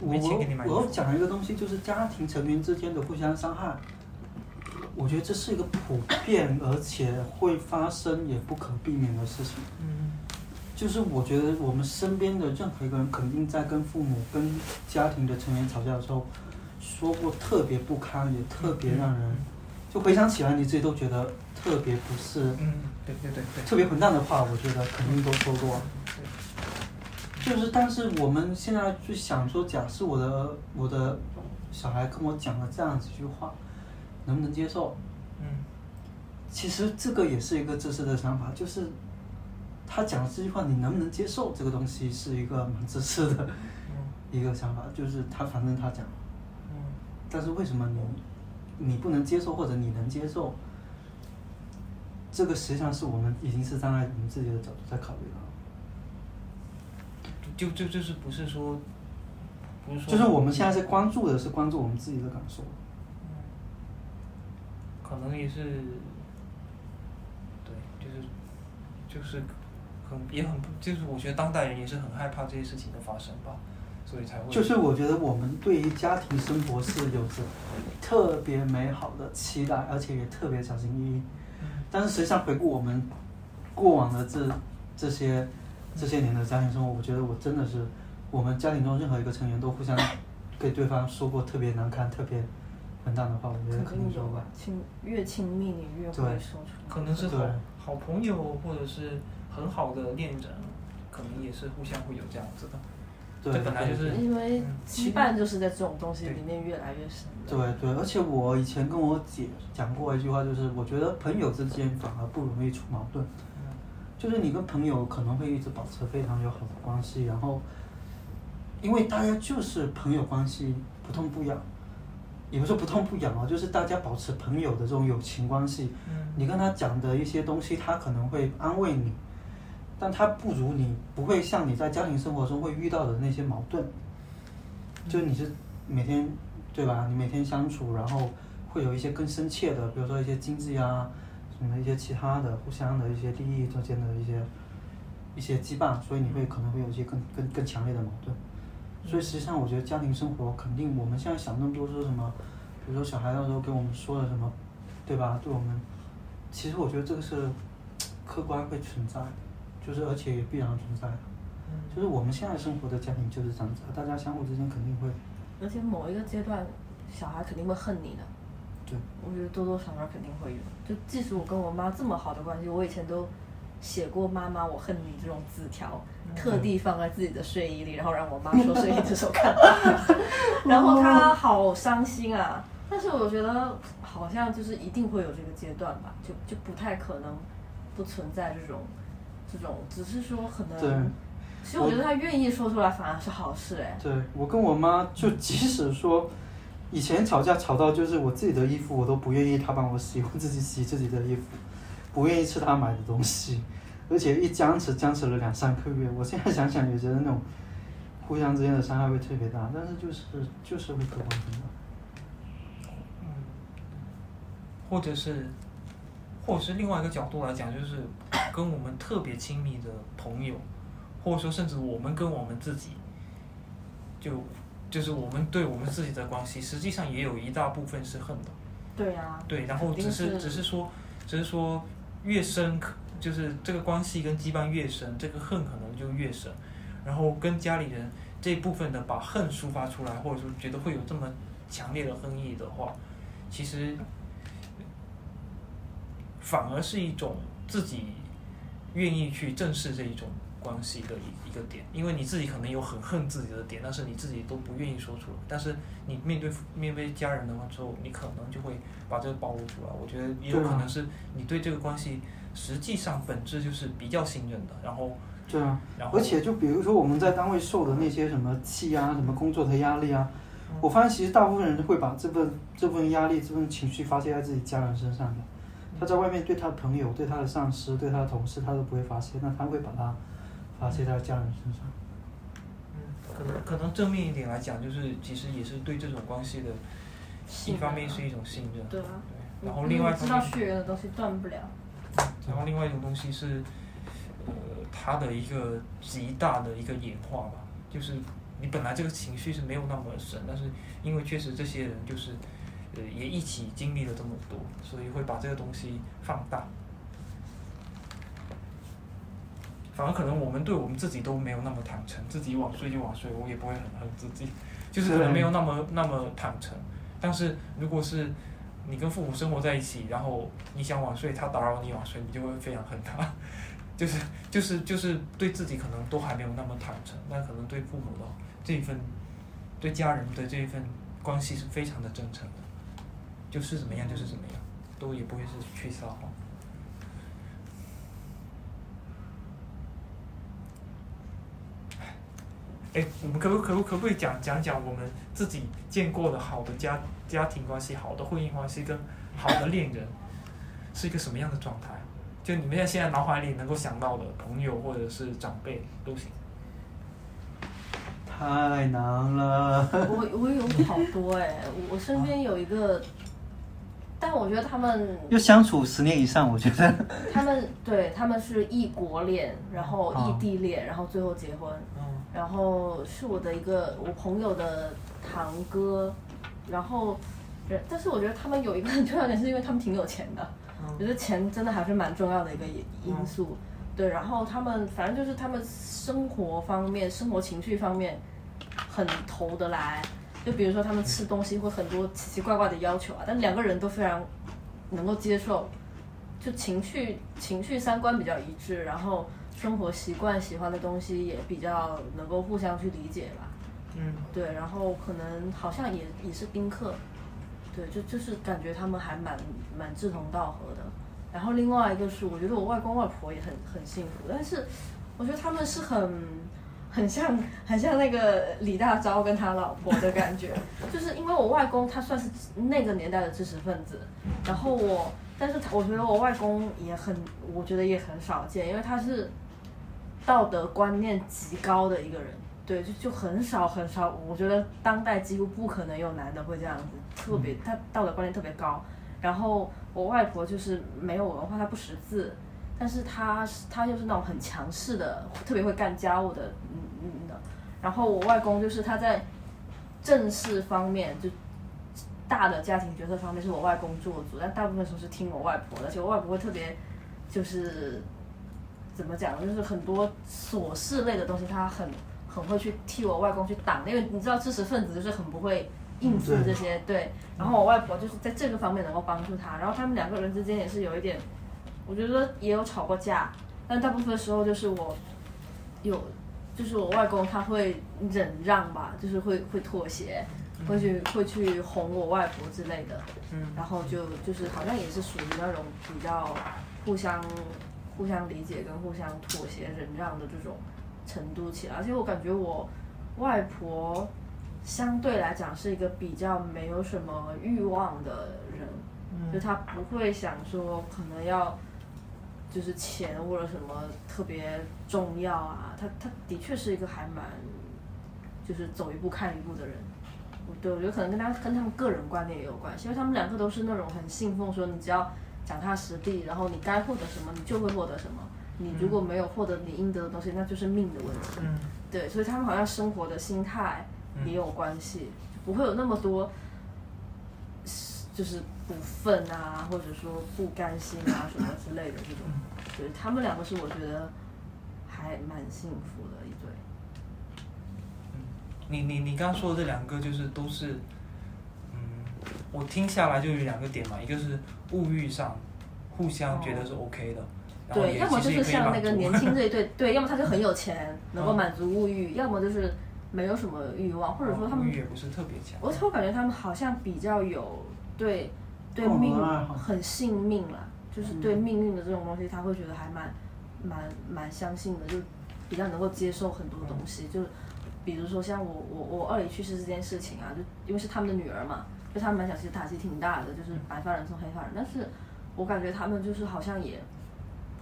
没钱给你买衣服。我我讲一个东西，就是家庭成员之间的互相伤害。我觉得这是一个普遍而且会发生也不可避免的事情。嗯。就是我觉得我们身边的任何一个人，肯定在跟父母、跟家庭的成员吵架的时候。说过特别不堪，也特别让人，就回想起来，你自己都觉得特别不是，嗯，对对对对，特别混蛋的话，我觉得肯定都说过。就是，但是我们现在去想说，假设我的我的小孩跟我讲了这样几句话，能不能接受？嗯其实这个也是一个自私的想法，就是他讲的这句话，你能不能接受？这个东西是一个蛮自私的嗯一个想法，就是他反正他讲，嗯但是为什么你你不能接受，或者你能接受？这个实际上是我们已经是站在我们自己的角度在考虑了。就就就是不是说，不是说，就是我们现在在关注的是关注我们自己的感受。可能也是，对，就是就是很也很不就是我觉得当代人也是很害怕这些事情的发生吧，所以才会就是我觉得我们对于家庭生活是有着特别美好的期待，而且也特别小心翼翼。但是实际上回顾我们过往的这这些这些年的家庭生活，我觉得我真的是我们家庭中任何一个成员都互相给对方说过特别难堪、特别混蛋的话，我觉得肯定有吧。，亲越亲密你越会说出来。可能是好对好朋友或者是很好的恋人，可能也是互相会有这样子的。对，本来就是因为嗯羁绊就是在这种东西里面越来越深。对对，而且我以前跟我姐讲过一句话，就是我觉得朋友之间反而不容易出矛盾。就是你跟朋友可能会一直保持非常友好的关系，然后，因为大家就是朋友关系，不痛不痒，也不是不痛不痒啊，就是大家保持朋友的这种友情关系。嗯你跟他讲的一些东西，他可能会安慰你，但他不如你，不会像你在家庭生活中会遇到的那些矛盾。就你是每天，对吧？你每天相处，然后会有一些更深切的，比如说一些经济啊，什么一些其他的互相的一些利益之间的一些一些羁绊，所以你会可能会有一些更更更强烈的矛盾。所以实际上，我觉得家庭生活肯定我们现在想那么多说什么，比如说小孩到时候跟我们说了什么，对吧？对我们，其实我觉得这个是客观会存在的，就是而且也必然存在的。就是我们现在生活的家庭就是这样子，大家相互之间肯定会，而且某一个阶段，小孩肯定会恨你的。对，我觉得多多少少肯定会有。就即使我跟我妈这么好的关系，我以前都写过“妈妈，我恨你”这种字条，特地放在自己的睡衣里，然后让我妈 <laughs> 说睡衣的时候看到，<laughs> 然后她好伤心啊。但是我觉得好像就是一定会有这个阶段吧，就就不太可能不存在这种这种，只是说可对能。其实我觉得她愿意说出来反而是好事哎。对我跟我妈就即使说，以前吵架吵到就是我自己的衣服我都不愿意她帮我洗，我自己洗自己的衣服，不愿意吃他买的东西，<laughs> 而且一僵持僵持了两三个月。我现在想想也觉得那种互相之间的伤害会特别大，但是就是就是会。嗯，或者是，或者是另外一个角度来讲，就是 <coughs> 跟我们特别亲密的朋友，或者说甚至我们跟我们自己，就就是我们对我们自己的关系，实际上也有一大部分是恨的。对啊。对，然后只是是只是说，只是说越深，就是这个关系跟羁绊越深，这个恨可能就越深。然后跟家里人这部分的把恨抒发出来，或者说觉得会有这么强烈的恨意的话，其实反而是一种自己愿意去正视这一种关系的一点，因为你自己可能有很恨自己的点，但是你自己都不愿意说出来。但是你面对面对家人的话之后，你可能就会把这个暴露出来。我觉得也有可能是你对这个关系实际上本质就是比较信任的，然后对啊，而且就比如说我们在单位受的那些什么气啊，什么工作的压力啊，我发现其实大部分人会把这份这份压力、这份情绪发泄在自己家人身上的。他在外面对他的朋友、对他的上司、对他的同事，他都不会发泄，那他会把它发泄到家人身上。嗯，可能可能正面一点来讲，就是其实也是对这种关系的一方面是一种信任，对啊对，然后另外一知道血缘的东西断不了。然后另外一种东西是，呃，它的一个极大的一个演化吧，就是你本来这个情绪是没有那么深，但是因为确实这些人就是，呃，也一起经历了这么多，所以会把这个东西放大。反而可能我们对我们自己都没有那么坦诚，自己晚睡就晚睡，我也不会很恨自己，就是可能没有那么那么坦诚。但是如果是你跟父母生活在一起，然后你想晚睡，他打扰你晚睡，你就会非常恨他，<laughs> 就是就是就是对自己可能都还没有那么坦诚，但可能对父母的这一份，对家人的这一份关系是非常的真诚的，就是怎么样就是怎么样，都也不会是去撒谎。哎，我们可不可不可不可以讲讲讲我们自己见过的好的家家庭关系、好的婚姻关系跟好的恋人是一个什么样的状态？就你们现在现在脑海里能够想到的朋友或者是长辈都行。太难了。我我有好多哎，我身边有一个，但我觉得他们要相处十年以上，我觉得。他们对他们是异国恋，然后异地恋，然后最后结婚。然后是我的一个我朋友的堂哥，然后，但是我觉得他们有一个很重要点，是因为他们挺有钱的，我觉得钱真的还是蛮重要的一个因素。对，然后他们反正就是他们生活方面、生活情绪方面很投得来，就比如说他们吃东西会很多奇奇怪怪的要求啊，但两个人都非常能够接受，就情绪情绪三观比较一致，然后。生活习惯、喜欢的东西也比较能够互相去理解吧。嗯，对，然后可能好像也也是宾客，对，就就是感觉他们还蛮蛮志同道合的。然后另外一个是，我觉得我外公外婆也很很幸福，但是我觉得他们是很很像 <laughs> 很像那个李大钊跟他老婆的感觉，<laughs> 就是因为我外公他算是那个年代的知识分子，然后我，但是我觉得我外公也很，我觉得也很少见，因为他是。道德观念极高的一个人，对，就就很少很少，我觉得当代几乎不可能有男的会这样子，特别他道德观念特别高。然后我外婆就是没有文化，她不识字，但是她她又是那种很强势的，特别会干家务的，嗯嗯的。然后我外公就是他在正事方面，就大的家庭角色方面是我外公做主，但大部分时候是听我外婆的，而且我外婆会特别就是。怎么讲？就是很多琐事类的东西，他很很会去替我外公去挡，因为你知道知识分子就是很不会应付这些，对。然后我外婆就是在这个方面能够帮助他，然后他们两个人之间也是有一点，我觉得也有吵过架，但大部分时候就是我有，就是我外公他会忍让吧，就是会会妥协，会去会去哄我外婆之类的，嗯。然后就就是好像也是属于那种比较互相。互相理解跟互相妥协忍让的这种程度起来，而且我感觉我外婆相对来讲是一个比较没有什么欲望的人，就她不会想说可能要就是钱或者什么特别重要啊，她她的确是一个还蛮就是走一步看一步的人，对我觉得可能跟他跟他们个人观念也有关系，因为他们两个都是那种很信奉说你只要。脚踏实地，然后你该获得什么，你就会获得什么。你如果没有获得你应得的东西，那就是命的问题。嗯，对，所以他们好像生活的心态也有关系，不会有那么多，就是不忿啊，或者说不甘心啊什么之类的这种。对他们两个是我觉得还蛮幸福的一对。嗯，你你你刚刚说的这两个就是都是。我听下来就有两个点嘛，一个是物欲上互相觉得是 OK 的，对，要么就是像那个年轻这一对，<laughs> 对，要么他就很有钱，能够满足物欲，要么就是没有什么欲望，或者说他们物欲也不是特别强。我我感觉他们好像比较有对对命很信命啦，就是对命运的这种东西，他会觉得还蛮蛮蛮相信的，就比较能够接受很多东西，就比如说像我我我二姨去世这件事情啊，就因为是他们的女儿嘛。就他们来讲，其实打击挺大的，就是白发人送黑发人。但是我感觉他们就是好像也，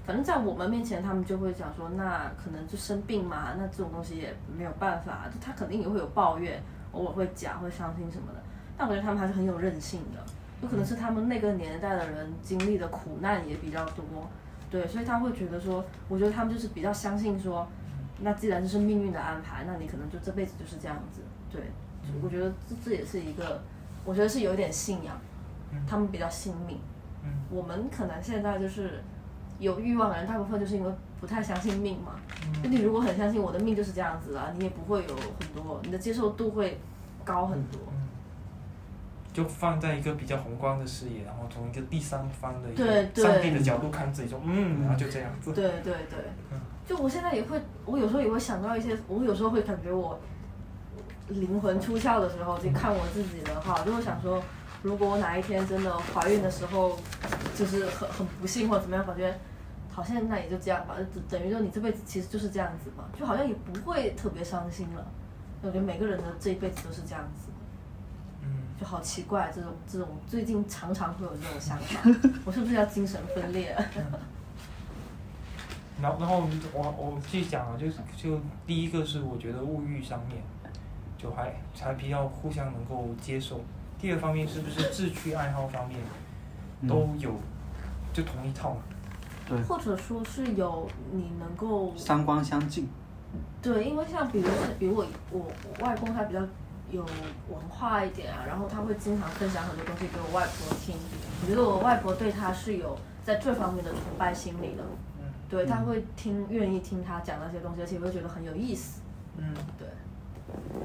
反正在我们面前，他们就会讲说，那可能就生病嘛，那这种东西也没有办法，就他肯定也会有抱怨，偶尔会讲，会伤心什么的。但我觉得他们还是很有韧性的，有可能是他们那个年代的人经历的苦难也比较多，对，所以他会觉得说，我觉得他们就是比较相信说，那既然这是命运的安排，那你可能就这辈子就是这样子，对，我觉得这这也是一个。我觉得是有一点信仰，他们比较信命。我们可能现在就是有欲望的人，大部分就是因为不太相信命嘛。那你如果很相信我的命就是这样子啊，你也不会有很多，你的接受度会高很多。就放在一个比较宏观的视野，然后从一个第三方的一个上帝的角度看自己，就嗯，然后就这样子。对对对嗯，就我现在也会，我有时候也会想到一些，我有时候会感觉我灵魂出窍的时候，就看我自己的话，我 <laughs> 就会想说，如果我哪一天真的怀孕的时候，就是很很不幸或者怎么样，感觉好像那也就这样吧，就等于说你这辈子其实就是这样子嘛，就好像也不会特别伤心了。我觉得每个人的这一辈子都是这样子，嗯，就好奇怪，这种这种最近常常会有这种想法，<laughs> 我是不是要精神分裂？然后然后我我继续讲啊，就是就第一个是我觉得物欲上面，就还才比较互相能够接受。第二方面是不是志趣爱好方面都有就同一套嘛？对，或者说是有你能够三观相近。对，因为像比如是比如我我我外公他比较有文化一点啊，然后他会经常分享很多东西给我外婆听。我觉得我外婆对他是有在这方面的崇拜心理的，嗯对，他会听愿意听他讲那些东西，而且会觉得很有意思。嗯对，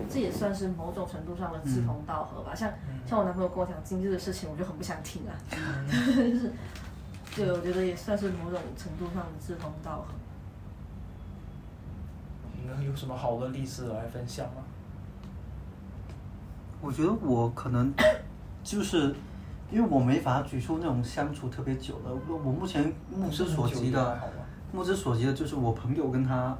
这也算是某种程度上的志同道合吧。像嗯像我男朋友跟我讲经济的事情，我就很不想听啊。嗯 <laughs> 就是，对，我觉得也算是某种程度上的志同道合。你能有什么好的例子来分享吗？我觉得我可能就是因为我没法举出那种相处特别久的，我我目前目之所及的，目之所及的就是我朋友跟他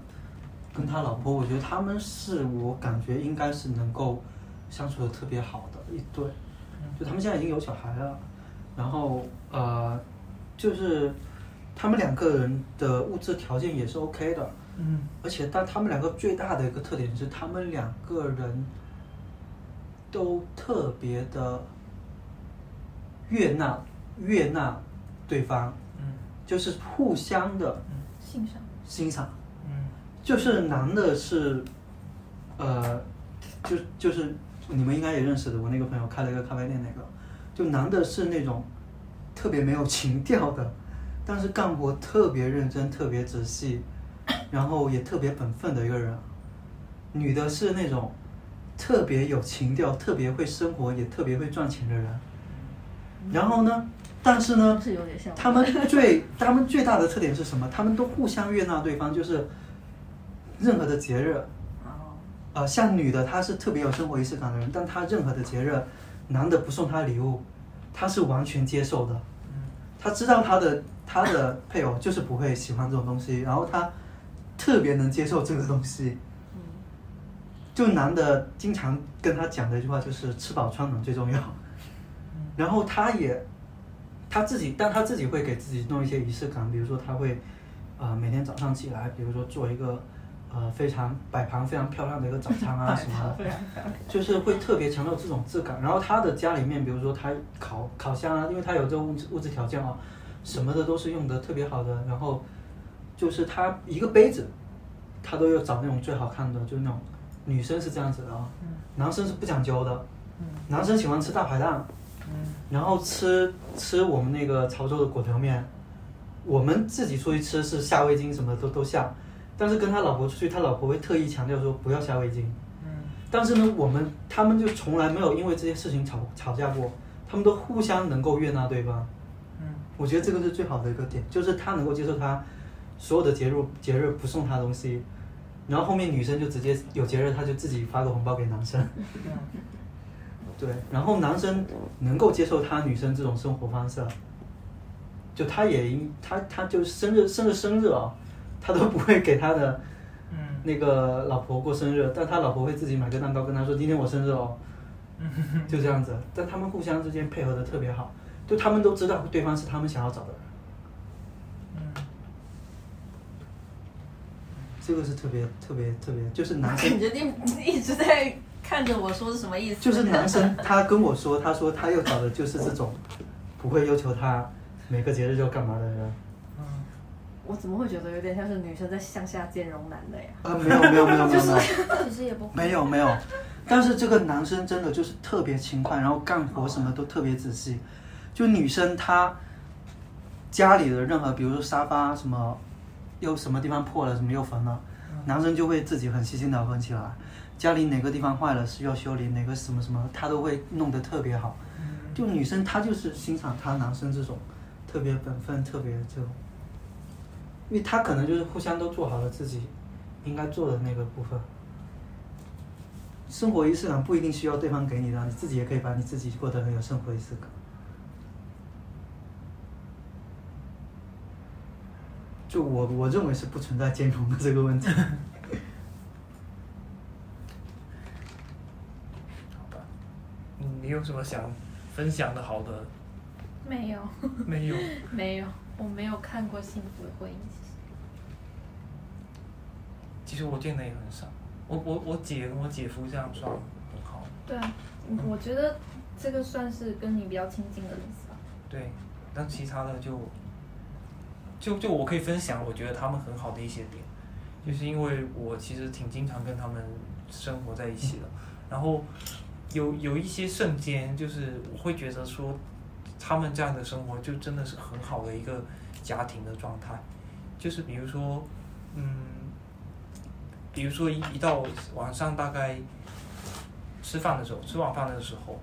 跟他老婆，我觉得他们是我感觉应该是能够相处的特别好的一对，就他们现在已经有小孩了，然后呃，就是他们两个人的物质条件也是 OK 的，嗯而且但他们两个最大的一个特点是，他们两个人都特别的悦纳悦纳对方，嗯就是互相的欣赏。欣赏。嗯就是男的是，呃，就就是你们应该也认识的，我那个朋友开了一个咖啡店，那个，就男的是那种特别没有情调的，但是干活特别认真、特别仔细，然后也特别本分的一个人。女的是那种特别有情调、特别会生活、也特别会赚钱的人。然后呢，但是呢，他们最他们最大的特点是什么？他们都互相悦纳对方，就是任何的节日，哦，呃，像女的她是特别有生活仪式感的人，但她任何的节日，男的不送她礼物，她是完全接受的。嗯她知道她的她的配偶就是不会喜欢这种东西，然后她特别能接受这个东西。嗯，就男的经常跟她讲的一句话就是吃饱穿暖最重要。然后她也他自己，但他自己会给自己弄一些仪式感，比如说他会呃每天早上起来，比如说做一个呃非常摆盘非常漂亮的一个早餐啊 <laughs> 什么的，就是会特别强调这种质感。然后他的家里面，比如说他烤烤箱啊，因为他有这个物质物质条件啊，什么的都是用的特别好的。然后就是他一个杯子，他都要找那种最好看的，就是那种女生是这样子的啊，男生是不讲究的，男生喜欢吃大排档。嗯然后吃吃我们那个潮州的粿条面，我们自己出去吃是下味精什么的都都下，但是跟他老婆出去，他老婆会特意强调说不要下味精。嗯但是呢，我们他们就从来没有因为这些事情吵吵架过，他们都互相能够悦纳对方。嗯我觉得这个是最好的一个点，就是他能够接受他所有的节日节日不送他东西，然后后面女生就直接有节日他就自己发个红包给男生。嗯 <laughs> 对，然后男生能够接受他女生这种生活方式，就他也应他他就生日生日生日啊，他都不会给他的嗯那个老婆过生日，但他老婆会自己买个蛋糕跟他说今天我生日哦，<laughs> 就这样子。但他们互相之间配合的特别好，就他们都知道对方是他们想要找的人，嗯这个是特别特别特别，就是男生感觉你一直在看着我说是什么意思？就是男生，他跟我说，他说他又找的就是这种不会要求他每个节日就干嘛的人。嗯我怎么会觉得有点像是女生在向下兼容男的呀？啊，没有没有没有没有没有其实也不没有没有，但是这个男生真的就是特别勤快，然后干活什么都特别仔细。就女生她家里的任何，比如说沙发什么，又什么地方破了，什么又缝了，男生就会自己很细心的缝起来。家里哪个地方坏了需要修理，哪个什么什么，他都会弄得特别好。嗯就女生她就是欣赏她男生这种特别本分、特别这种，因为他可能就是互相都做好了自己应该做的那个部分。生活仪式感不一定需要对方给你的，你自己也可以把你自己过得很有生活仪式感。就我我认为是不存在兼容的这个问题。<laughs> 好吧，嗯，你有什么想分享的好的？没有，没有。<laughs> 没有，我没有看过幸福的婚姻。其实我见的也很少，我我我姐跟我姐夫这样算很好。对啊，我觉得这个算是跟你比较亲近的意思吧。对，但其他的就，就就我可以分享，我觉得他们很好的一些点，就是因为我其实挺经常跟他们生活在一起的，然后有有一些瞬间，就是我会觉得说，他们这样的生活就真的是很好的一个家庭的状态，就是比如说，嗯，比如说一一到晚上大概吃饭的时候，吃晚饭的时候。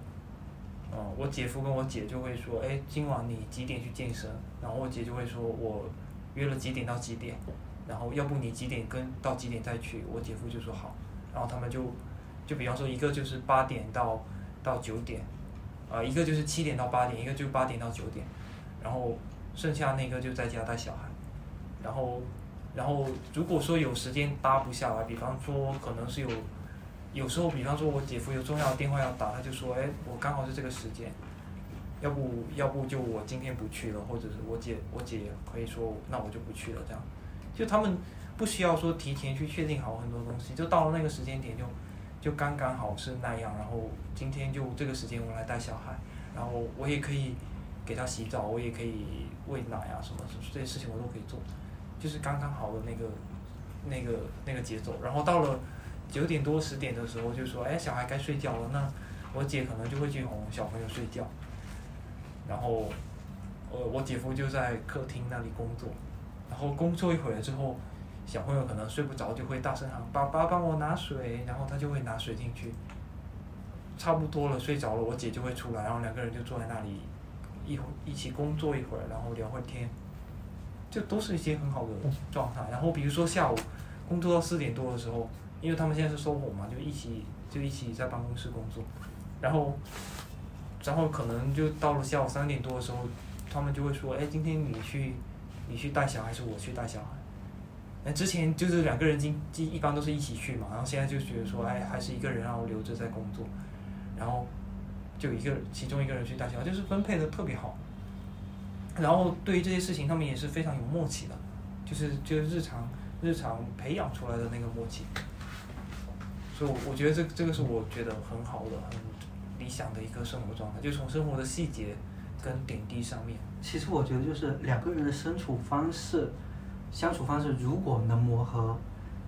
嗯，我姐夫跟我姐就会说，哎，今晚你几点去健身？然后我姐就会说，我约了几点到几点，然后要不你几点跟到几点再去？我姐夫就说好，然后他们就就比方说一个就是八点到到九点，啊，一个就是七点到八点，一个就八点到九点，然后剩下那个就在家带小孩，然后然后如果说有时间搭不下来，比方说可能是有。有时候，比方说，我姐夫有重要的电话要打，他就说：“哎，我刚好是这个时间，要不要不就我今天不去了，或者是我姐我姐可以说那我就不去了。”这样，就他们不需要说提前去确定好很多东西，就到了那个时间点就就刚刚好是那样。然后今天就这个时间我来带小孩，然后我也可以给他洗澡，我也可以喂奶啊什么这些事情我都可以做，就是刚刚好的那个那个那个节奏。然后到了。九点多十点的时候就说，哎，小孩该睡觉了，那我姐可能就会去哄小朋友睡觉，然后，呃，我姐夫就在客厅那里工作，然后工作一会儿之后，小朋友可能睡不着，就会大声喊爸爸帮我拿水，然后他就会拿水进去，差不多了睡着了，我姐就会出来，然后两个人就坐在那里，一会一起工作一会儿，然后聊会天，就都是一些很好的状态。然后比如说下午工作到四点多的时候。因为他们现在是收火嘛，就一起就一起在办公室工作，然后，然后可能就到了下午三点多的时候，他们就会说，哎，今天你去，你去带小孩，还是我去带小孩？哎，之前就是两个人经经一般都是一起去嘛，然后现在就觉得说，哎，还是一个人让我留着在工作，然后就一个其中一个人去带小孩，就是分配的特别好。然后对于这些事情，他们也是非常有默契的，就是就是日常日常培养出来的那个默契。所以，我觉得这这个是我觉得很好的、很理想的一个生活状态，就从生活的细节跟点滴上面。其实我觉得就是两个人的相处方式、相处方式，如果能磨合，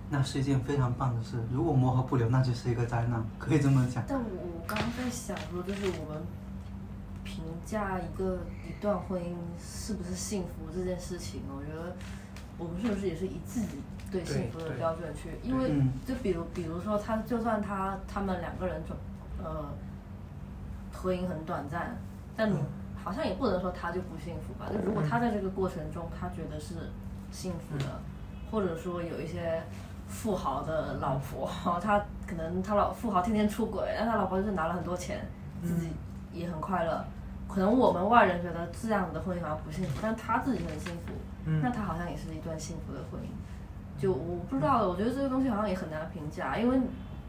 那是一件非常棒的事；如果磨合不了，那就是一个灾难，可以这么讲。但我我刚刚在想说，就是我们评价一个一段婚姻是不是幸福这件事情，我觉得我们是不是也是以自己。对幸福的标准去，因为就比如比如说他就算他他们两个人就呃婚姻很短暂，但好像也不能说他就不幸福吧。就如果他在这个过程中他觉得是幸福的，或者说有一些富豪的老婆，<laughs> 他可能他老富豪天天出轨，但他老婆就是拿了很多钱，自己也很快乐。可能我们外人觉得这样的婚姻好像不幸福，但他自己很幸福，那他好像也是一段幸福的婚姻。就我不知道，我觉得这个东西好像也很难评价，因为，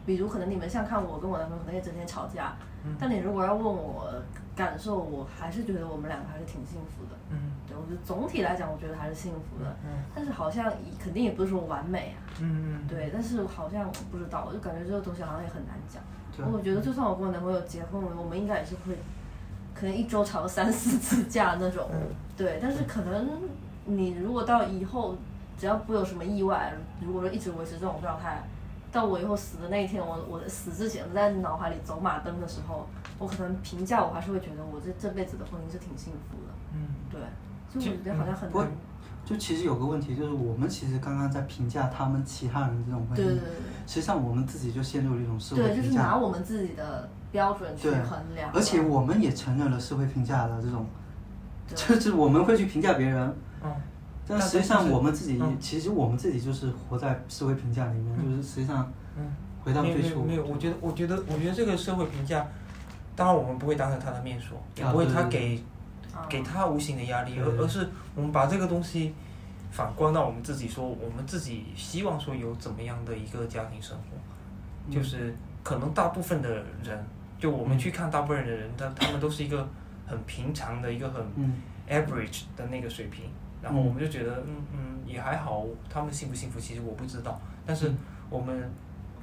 比如可能你们像看我跟我男朋友可能也整天吵架，但你如果要问我感受，我还是觉得我们两个还是挺幸福的。嗯，对，我觉得总体来讲，我觉得还是幸福的。嗯，但是好像肯定也不是说完美啊。嗯嗯。对，但是好像不知道，我就感觉这个东西好像也很难讲。我觉得就算我跟我男朋友结婚了，我们应该也是会，可能一周吵三四次架那种。嗯。对，但是可能你如果到以后。只要不有什么意外，如果说一直维持这种状态，到我以后死的那一天，我我死之前在脑海里走马灯的时候，我可能评价我还是会觉得我这这辈子的婚姻是挺幸福的。嗯，对，就我觉得好像很难。就其实有个问题，就是我们其实刚刚在评价他们其他人这种婚姻，对对对实际上我们自己就陷入了一种社会对，就是拿我们自己的标准去衡量。而且我们也承认了社会评价的这种，就是我们会去评价别人，嗯，但实际上我们自己嗯，其实我们自己就是活在社会评价里面，就是实际上嗯，回到最初，没有没有，我觉得我觉得我觉得这个社会评价，当然我们不会当着他的面说，也不会他给啊。给他无形的压力，而而是我们把这个东西反观到我们自己，说我们自己希望说有怎么样的一个家庭生活，嗯就是可能大部分的人，就我们嗯去看大部分的人，他他们都是一个很平常的一个很嗯。average 的那个水平，然后我们就觉得嗯嗯也还好，他们幸不幸福其实我不知道，但是嗯。我们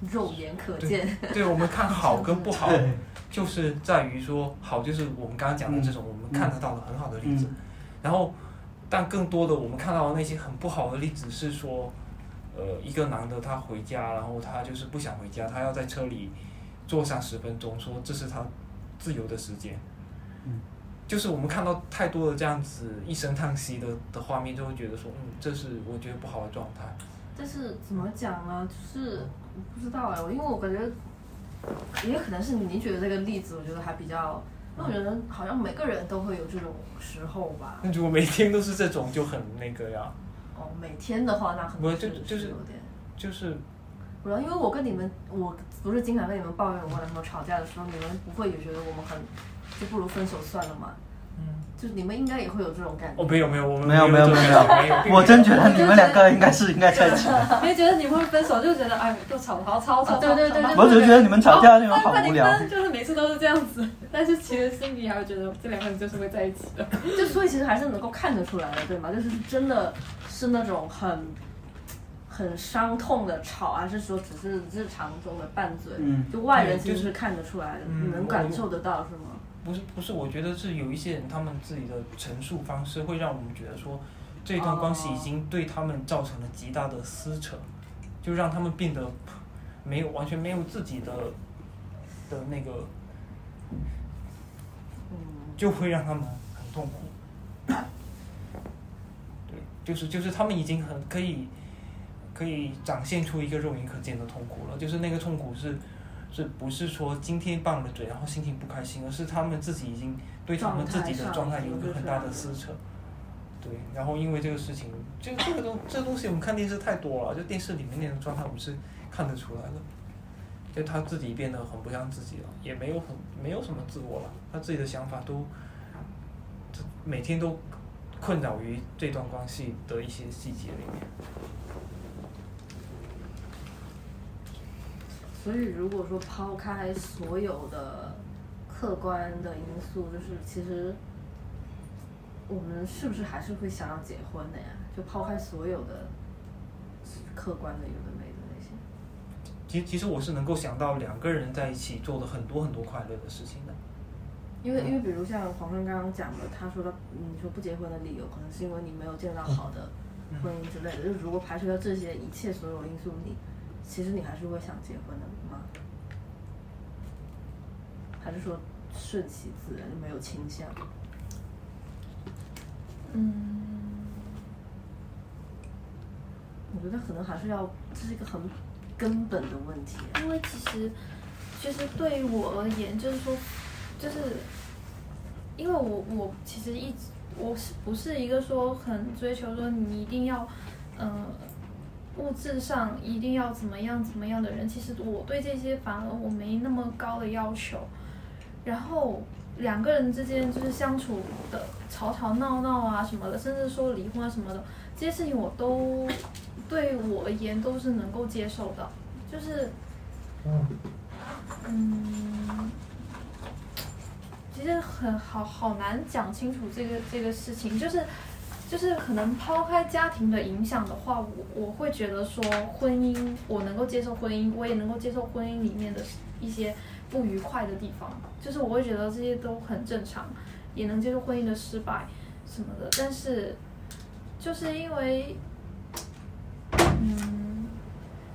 肉眼可见。对我们看好跟不好，就是在于说好，就是我们刚刚讲的这种我们看得到的很好的例子，嗯。然后但更多的我们看到的那些很不好的例子是说，呃，一个男的他回家，然后他就是不想回家，他要在车里坐上十分钟，说这是他自由的时间。嗯就是我们看到太多的这样子一声叹息的的画面，就会觉得说，嗯，这是我觉得不好的状态。但是怎么讲呢？就是我不知道哎，因为我感觉也有可能是你觉得这个例子，我觉得还比较，因为我觉得好像每个人都会有这种时候吧。那如果每天都是这种，就很那个呀，哦，每天的话，那可不能是就就是有点。就是不知道，因为我跟你们，我不是经常跟你们抱怨我男朋友吵架的时候，你们不会也觉得我们很，就不如分手算了嘛？嗯，就是你们应该也会有这种感觉。哦，没有没有，我们没有没有没有没有，我真觉得你们两个应该是应该在一起的。<laughs> 因为觉得你们分手就觉得哎，又吵吵吵吵，啊对对对对我只是觉得你们吵架那种好无聊。分，就是每次都是这样子，但是其实心里还会觉得这两个人就是会在一起的。<laughs> 就所以其实还是能够看得出来的，对吗？就是真的是那种很很伤痛的吵，还是说只是日常中的拌嘴？嗯就外人就是其实是看得出来的，嗯你能感受得到是吗？不是不是，我觉得是有一些人他们自己的陈述方式会让我们觉得说，这段关系已经对他们造成了极大的撕扯，就让他们变得没有完全没有自己的的那个，嗯，就会让他们很痛苦。对，就是就是他们已经很可以可以展现出一个肉眼可见的痛苦了，就是那个痛苦是是不是说今天拌了嘴，然后心情不开心，而是他们自己已经对他们自己的状态有一个很大的撕扯。对，然后因为这个事情，就这个东这个东西我们看电视太多了，就电视里面那种状态我们是看得出来的。就他自己变得很不像自己了，也没有很没有什么自我了，他自己的想法都，这每天都困扰于这段关系的一些细节里面。所以如果说抛开所有的客观的因素，就是其实我们是不是还是会想要结婚的呀？就抛开所有的客观的有的没的那些。其其实我是能够想到两个人在一起做的很多很多快乐的事情的。因为因为比如像黄生刚刚讲的，他说的，你说不结婚的理由，可能是因为你没有见到好的婚姻之类的。就是如果排除掉这些一切所有因素，你其实你还是会想结婚的吗？还是说顺其自然，就没有倾向？嗯，我觉得可能还是要，这是一个很根本的问题。因为其实其实对于我而言，就是说，就是因为我我其实一直我是不是一个说很追求说你一定要嗯、呃物质上一定要怎么样怎么样的人，其实我对这些反而我没那么高的要求。然后两个人之间就是相处的吵吵闹闹啊什么的，甚至说离婚啊什么的，这些事情我都对我而言都是能够接受的。就是，嗯，其实很好好难讲清楚这个这个事情，就是就是可能抛开家庭的影响的话，我我会觉得说婚姻我能够接受婚姻，我也能够接受婚姻里面的一些不愉快的地方，就是我会觉得这些都很正常，也能接受婚姻的失败什么的，但是就是因为，嗯。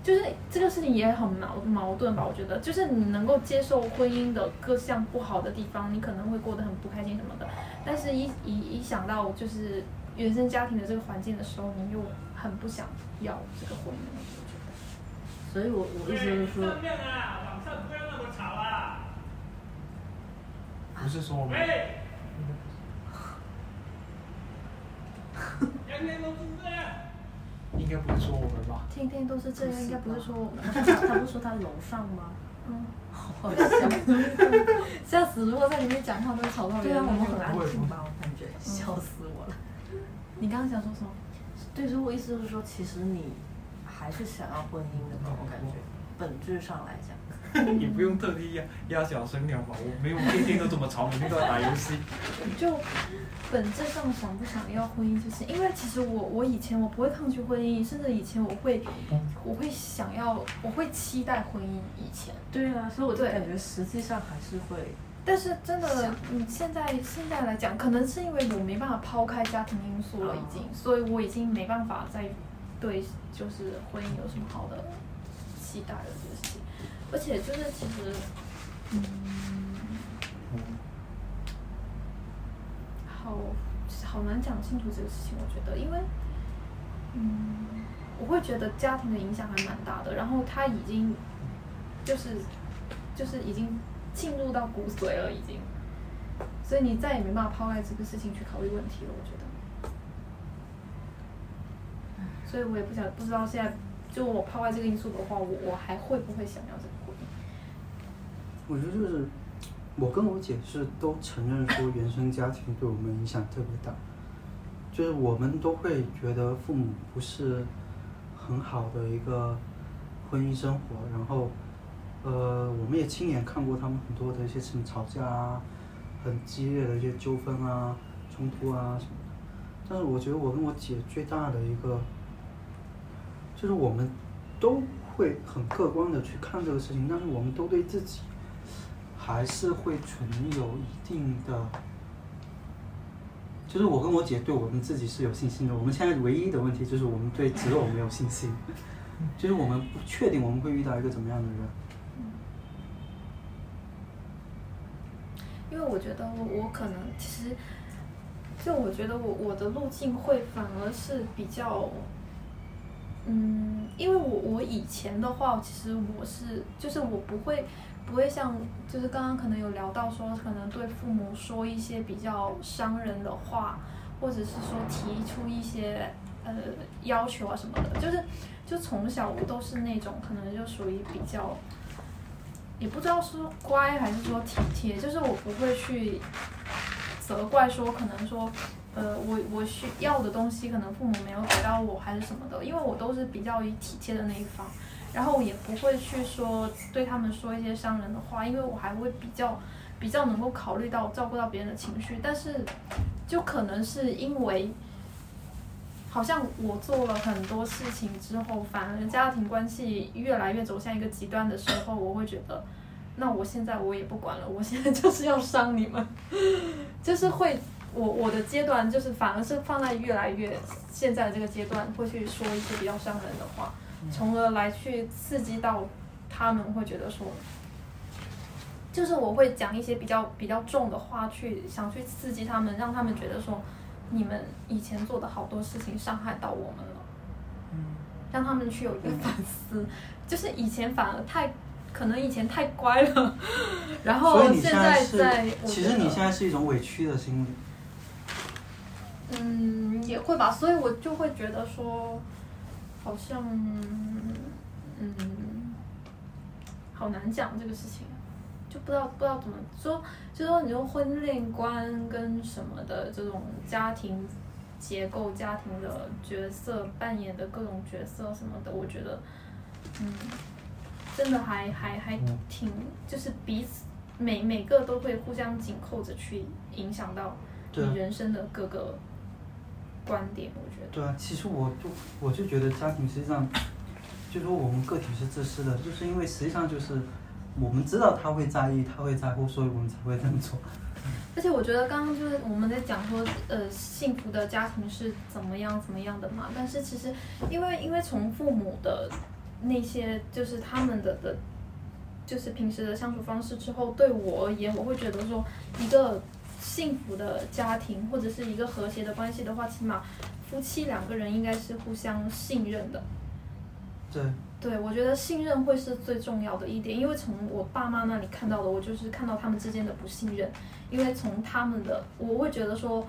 就是这个事情也很矛矛盾吧，我觉得，就是你能够接受婚姻的各项不好的地方，你可能会过得很不开心什么的，但是一一一想到就是原生家庭的这个环境的时候，你又很不想要这个婚姻，我觉得。啊，，所以我我意思就是说，啊，晚上不要那么吵啊！不是说我们。应该不是说我们吧？天天都是这样，应该不是说我们。<laughs> 他不是说他楼上吗？嗯，好笑。<laughs> <laughs> 吓死！如果在里面讲话，都吵到人。对啊，我们很安静吧？我感觉笑死我了。你刚刚想说什么？对，所以我意思就是说，其实你还是想要婚姻的，我感觉本质上来讲。<laughs> 你不用特地压压小声点吧，我没有天天都这么吵，每天都在打游戏。<laughs> 就本质上想不想要婚姻，就是因为其实我我以前我不会抗拒婚姻，甚至以前我会我会想要我会期待婚姻。以前对啊，所以我就感觉实际上还是会。但是真的，嗯，现在现在来讲，可能是因为我没办法抛开家庭因素了，已经，所以我已经没办法再对就是婚姻有什么好的期待了，这个事情。而且就是其实，嗯，好好难讲清楚这个事情。我觉得，因为，嗯，我会觉得家庭的影响还蛮大的。然后他已经，就是就是已经进入到骨髓了，已经。所以你再也没办法抛开这个事情去考虑问题了。我觉得。所以我也不想不知道现在，就我抛开这个因素的话，我我还会不会想要这个婚姻？我觉得就是，我跟我姐是都承认说原生家庭对我们影响特别大，就是我们都会觉得父母不是很好的一个婚姻生活，然后，呃，我们也亲眼看过他们很多的一些什么吵架啊，很激烈的一些纠纷啊、冲突啊什么的。但是我觉得我跟我姐最大的一个，就是我们都会很客观的去看这个事情，但是我们都对自己。还是会存有一定的，就是我跟我姐对我们自己是有信心的。我们现在唯一的问题就是我们对择偶没有信心，<laughs> 就是我们不确定我们会遇到一个怎么样的人。因为我觉得我我可能其实，就我觉得我我的路径会反而是比较，嗯，因为我我以前的话，其实我是就是我不会。不会像，就是刚刚可能有聊到说，可能对父母说一些比较伤人的话，或者是说提出一些呃要求啊什么的，就是就从小我都是那种可能就属于比较，也不知道是乖还是说体贴，就是我不会去责怪说可能说呃我我需要的东西可能父母没有给到我还是什么的，因为我都是比较以体贴的那一方。然后也不会去说对他们说一些伤人的话，因为我还会比较比较能够考虑到照顾到别人的情绪。但是，就可能是因为，好像我做了很多事情之后，反而家庭关系越来越走向一个极端的时候，我会觉得，那我现在我也不管了，我现在就是要伤你们，<laughs> 就是会我我的阶段就是反而是放在越来越现在这个阶段，会去说一些比较伤人的话。从而来去刺激到他们会觉得说，就是我会讲一些比较比较重的话去想去刺激他们，让他们觉得说，你们以前做的好多事情伤害到我们了，嗯，让他们去有一个反思，<laughs> 就是以前反而太可能以前太乖了，<laughs> 然后现在在，其实你现在是一种委屈的心理，嗯，也会吧，所以我就会觉得说。好像，嗯，好难讲这个事情，就不知道不知道怎么说，就说你说婚恋观跟什么的这种家庭结构、家庭的角色扮演的各种角色什么的，我觉得，嗯，真的还还还挺，就是彼此每每个都会互相紧扣着去影响到你人生的各个。观点，我觉得对啊，其实我就我就觉得家庭实际上，就说我们个体是自私的，就是因为实际上就是我们知道他会在意，他会在乎，所以我们才会这么做。而且我觉得刚刚就是我们在讲说，呃，幸福的家庭是怎么样怎么样的嘛。但是其实，因为因为从父母的那些就是他们的的，就是平时的相处方式之后，对我而言，我会觉得说一个。幸福的家庭或者是一个和谐的关系的话，起码夫妻两个人应该是互相信任的。对。对，我觉得信任会是最重要的一点，因为从我爸妈那里看到的，我就是看到他们之间的不信任。因为从他们的，我会觉得说，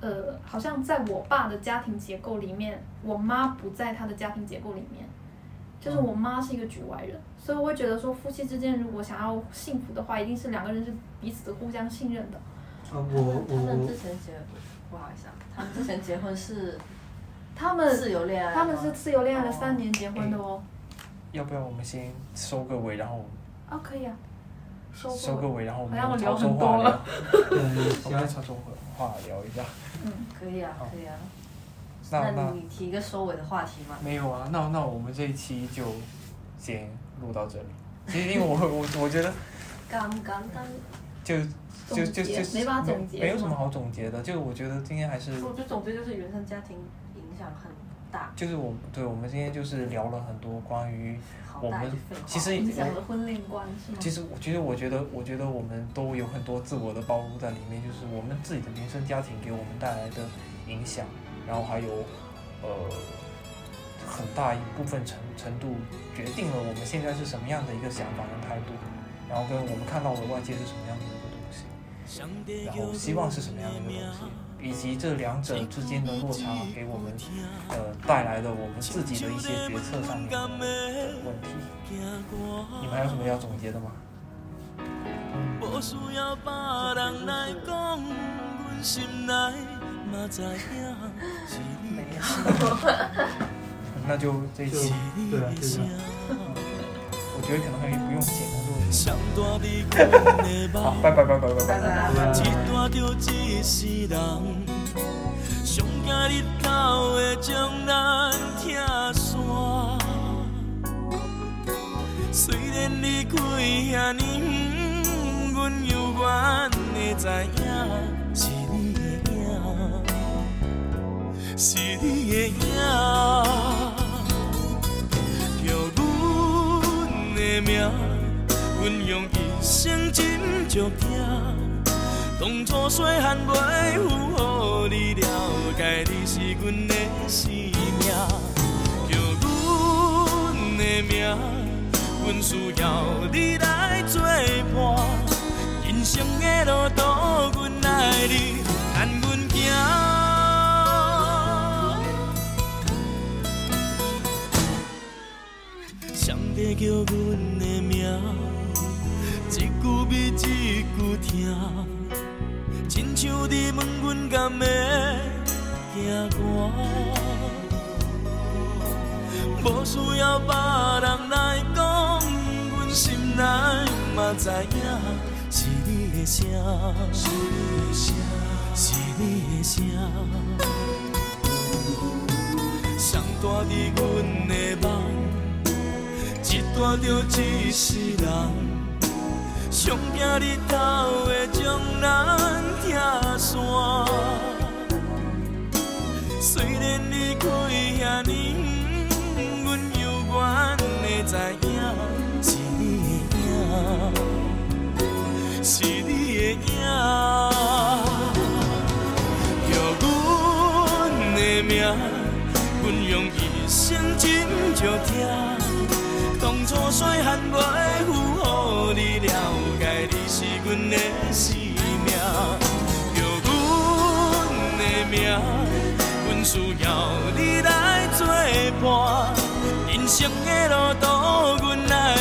呃，好像在我爸的家庭结构里面，我妈不在他的家庭结构里面，就是我妈是一个局外人，所以我会觉得说，夫妻之间如果想要幸福的话，一定是两个人是彼此互相信任的。啊，我他们之前结，不好意思啊，他们之前结婚是他们自由恋爱，他们是自由恋爱了三年结婚的哦。要不要我们先收个尾，然后啊，可以啊，收收个尾，然后我们聊用潮州话聊很多了，<laughs> 对我们用潮州话聊一下。嗯，可以啊，可以啊。那那你提一个收尾的话题吗？没有啊，那那我们这一期就先录到这里。其实因为我 <laughs> 我我觉得刚刚刚，就就就就没办法总结没有什么好总结的。就我觉得今天还是我觉得总结就是原生家庭影响很大，就是我对我们今天就是聊了很多关于我们。其实影响了婚恋观是吗？其实我其实我觉得我觉得我们都有很多自我的暴露在里面，就是我们自己的原生家庭给我们带来的影响，然后还有呃很大一部分程程度决定了我们现在是什么样的一个想法跟态度，然后跟我们看到的外界是什么样的一个东西，然后希望是什么样的一个东西，以及这两者之间的落差给我们呃带来的我们自己的一些决策上面的问题。你们还有什么要总结的吗？无需要别人来讲，阮心内嘛知影是你没有。<laughs> 那就这一就期，对啊，就这样。我觉得可能可以不用剪了，<laughs> 好，梦。拜拜拜拜拜拜。虽然离开遐尼远，阮犹原会知影是你的影，是你的影。着阮的命，阮用一生真足听。当初细汉袂负，予你了解你是阮的生命，叫阮的命，阮需要你来作伴。人生的路途，阮爱你，牵阮行。上帝叫阮的名，句比一句听。亲像伫问阮敢会行歌，无需要别人来讲，阮心内嘛知影是你的声，是你的声，是你的声。上大伫阮的梦，一大着一世人。上惊日头会将咱拆散，虽然离开遐尼远，阮犹原会知影是你的影，是你的影。叫阮的名，阮用一生真足听。当初细汉袂负，予你了阮的生命，叫阮的命，阮需要你来作伴。人生的路途，阮来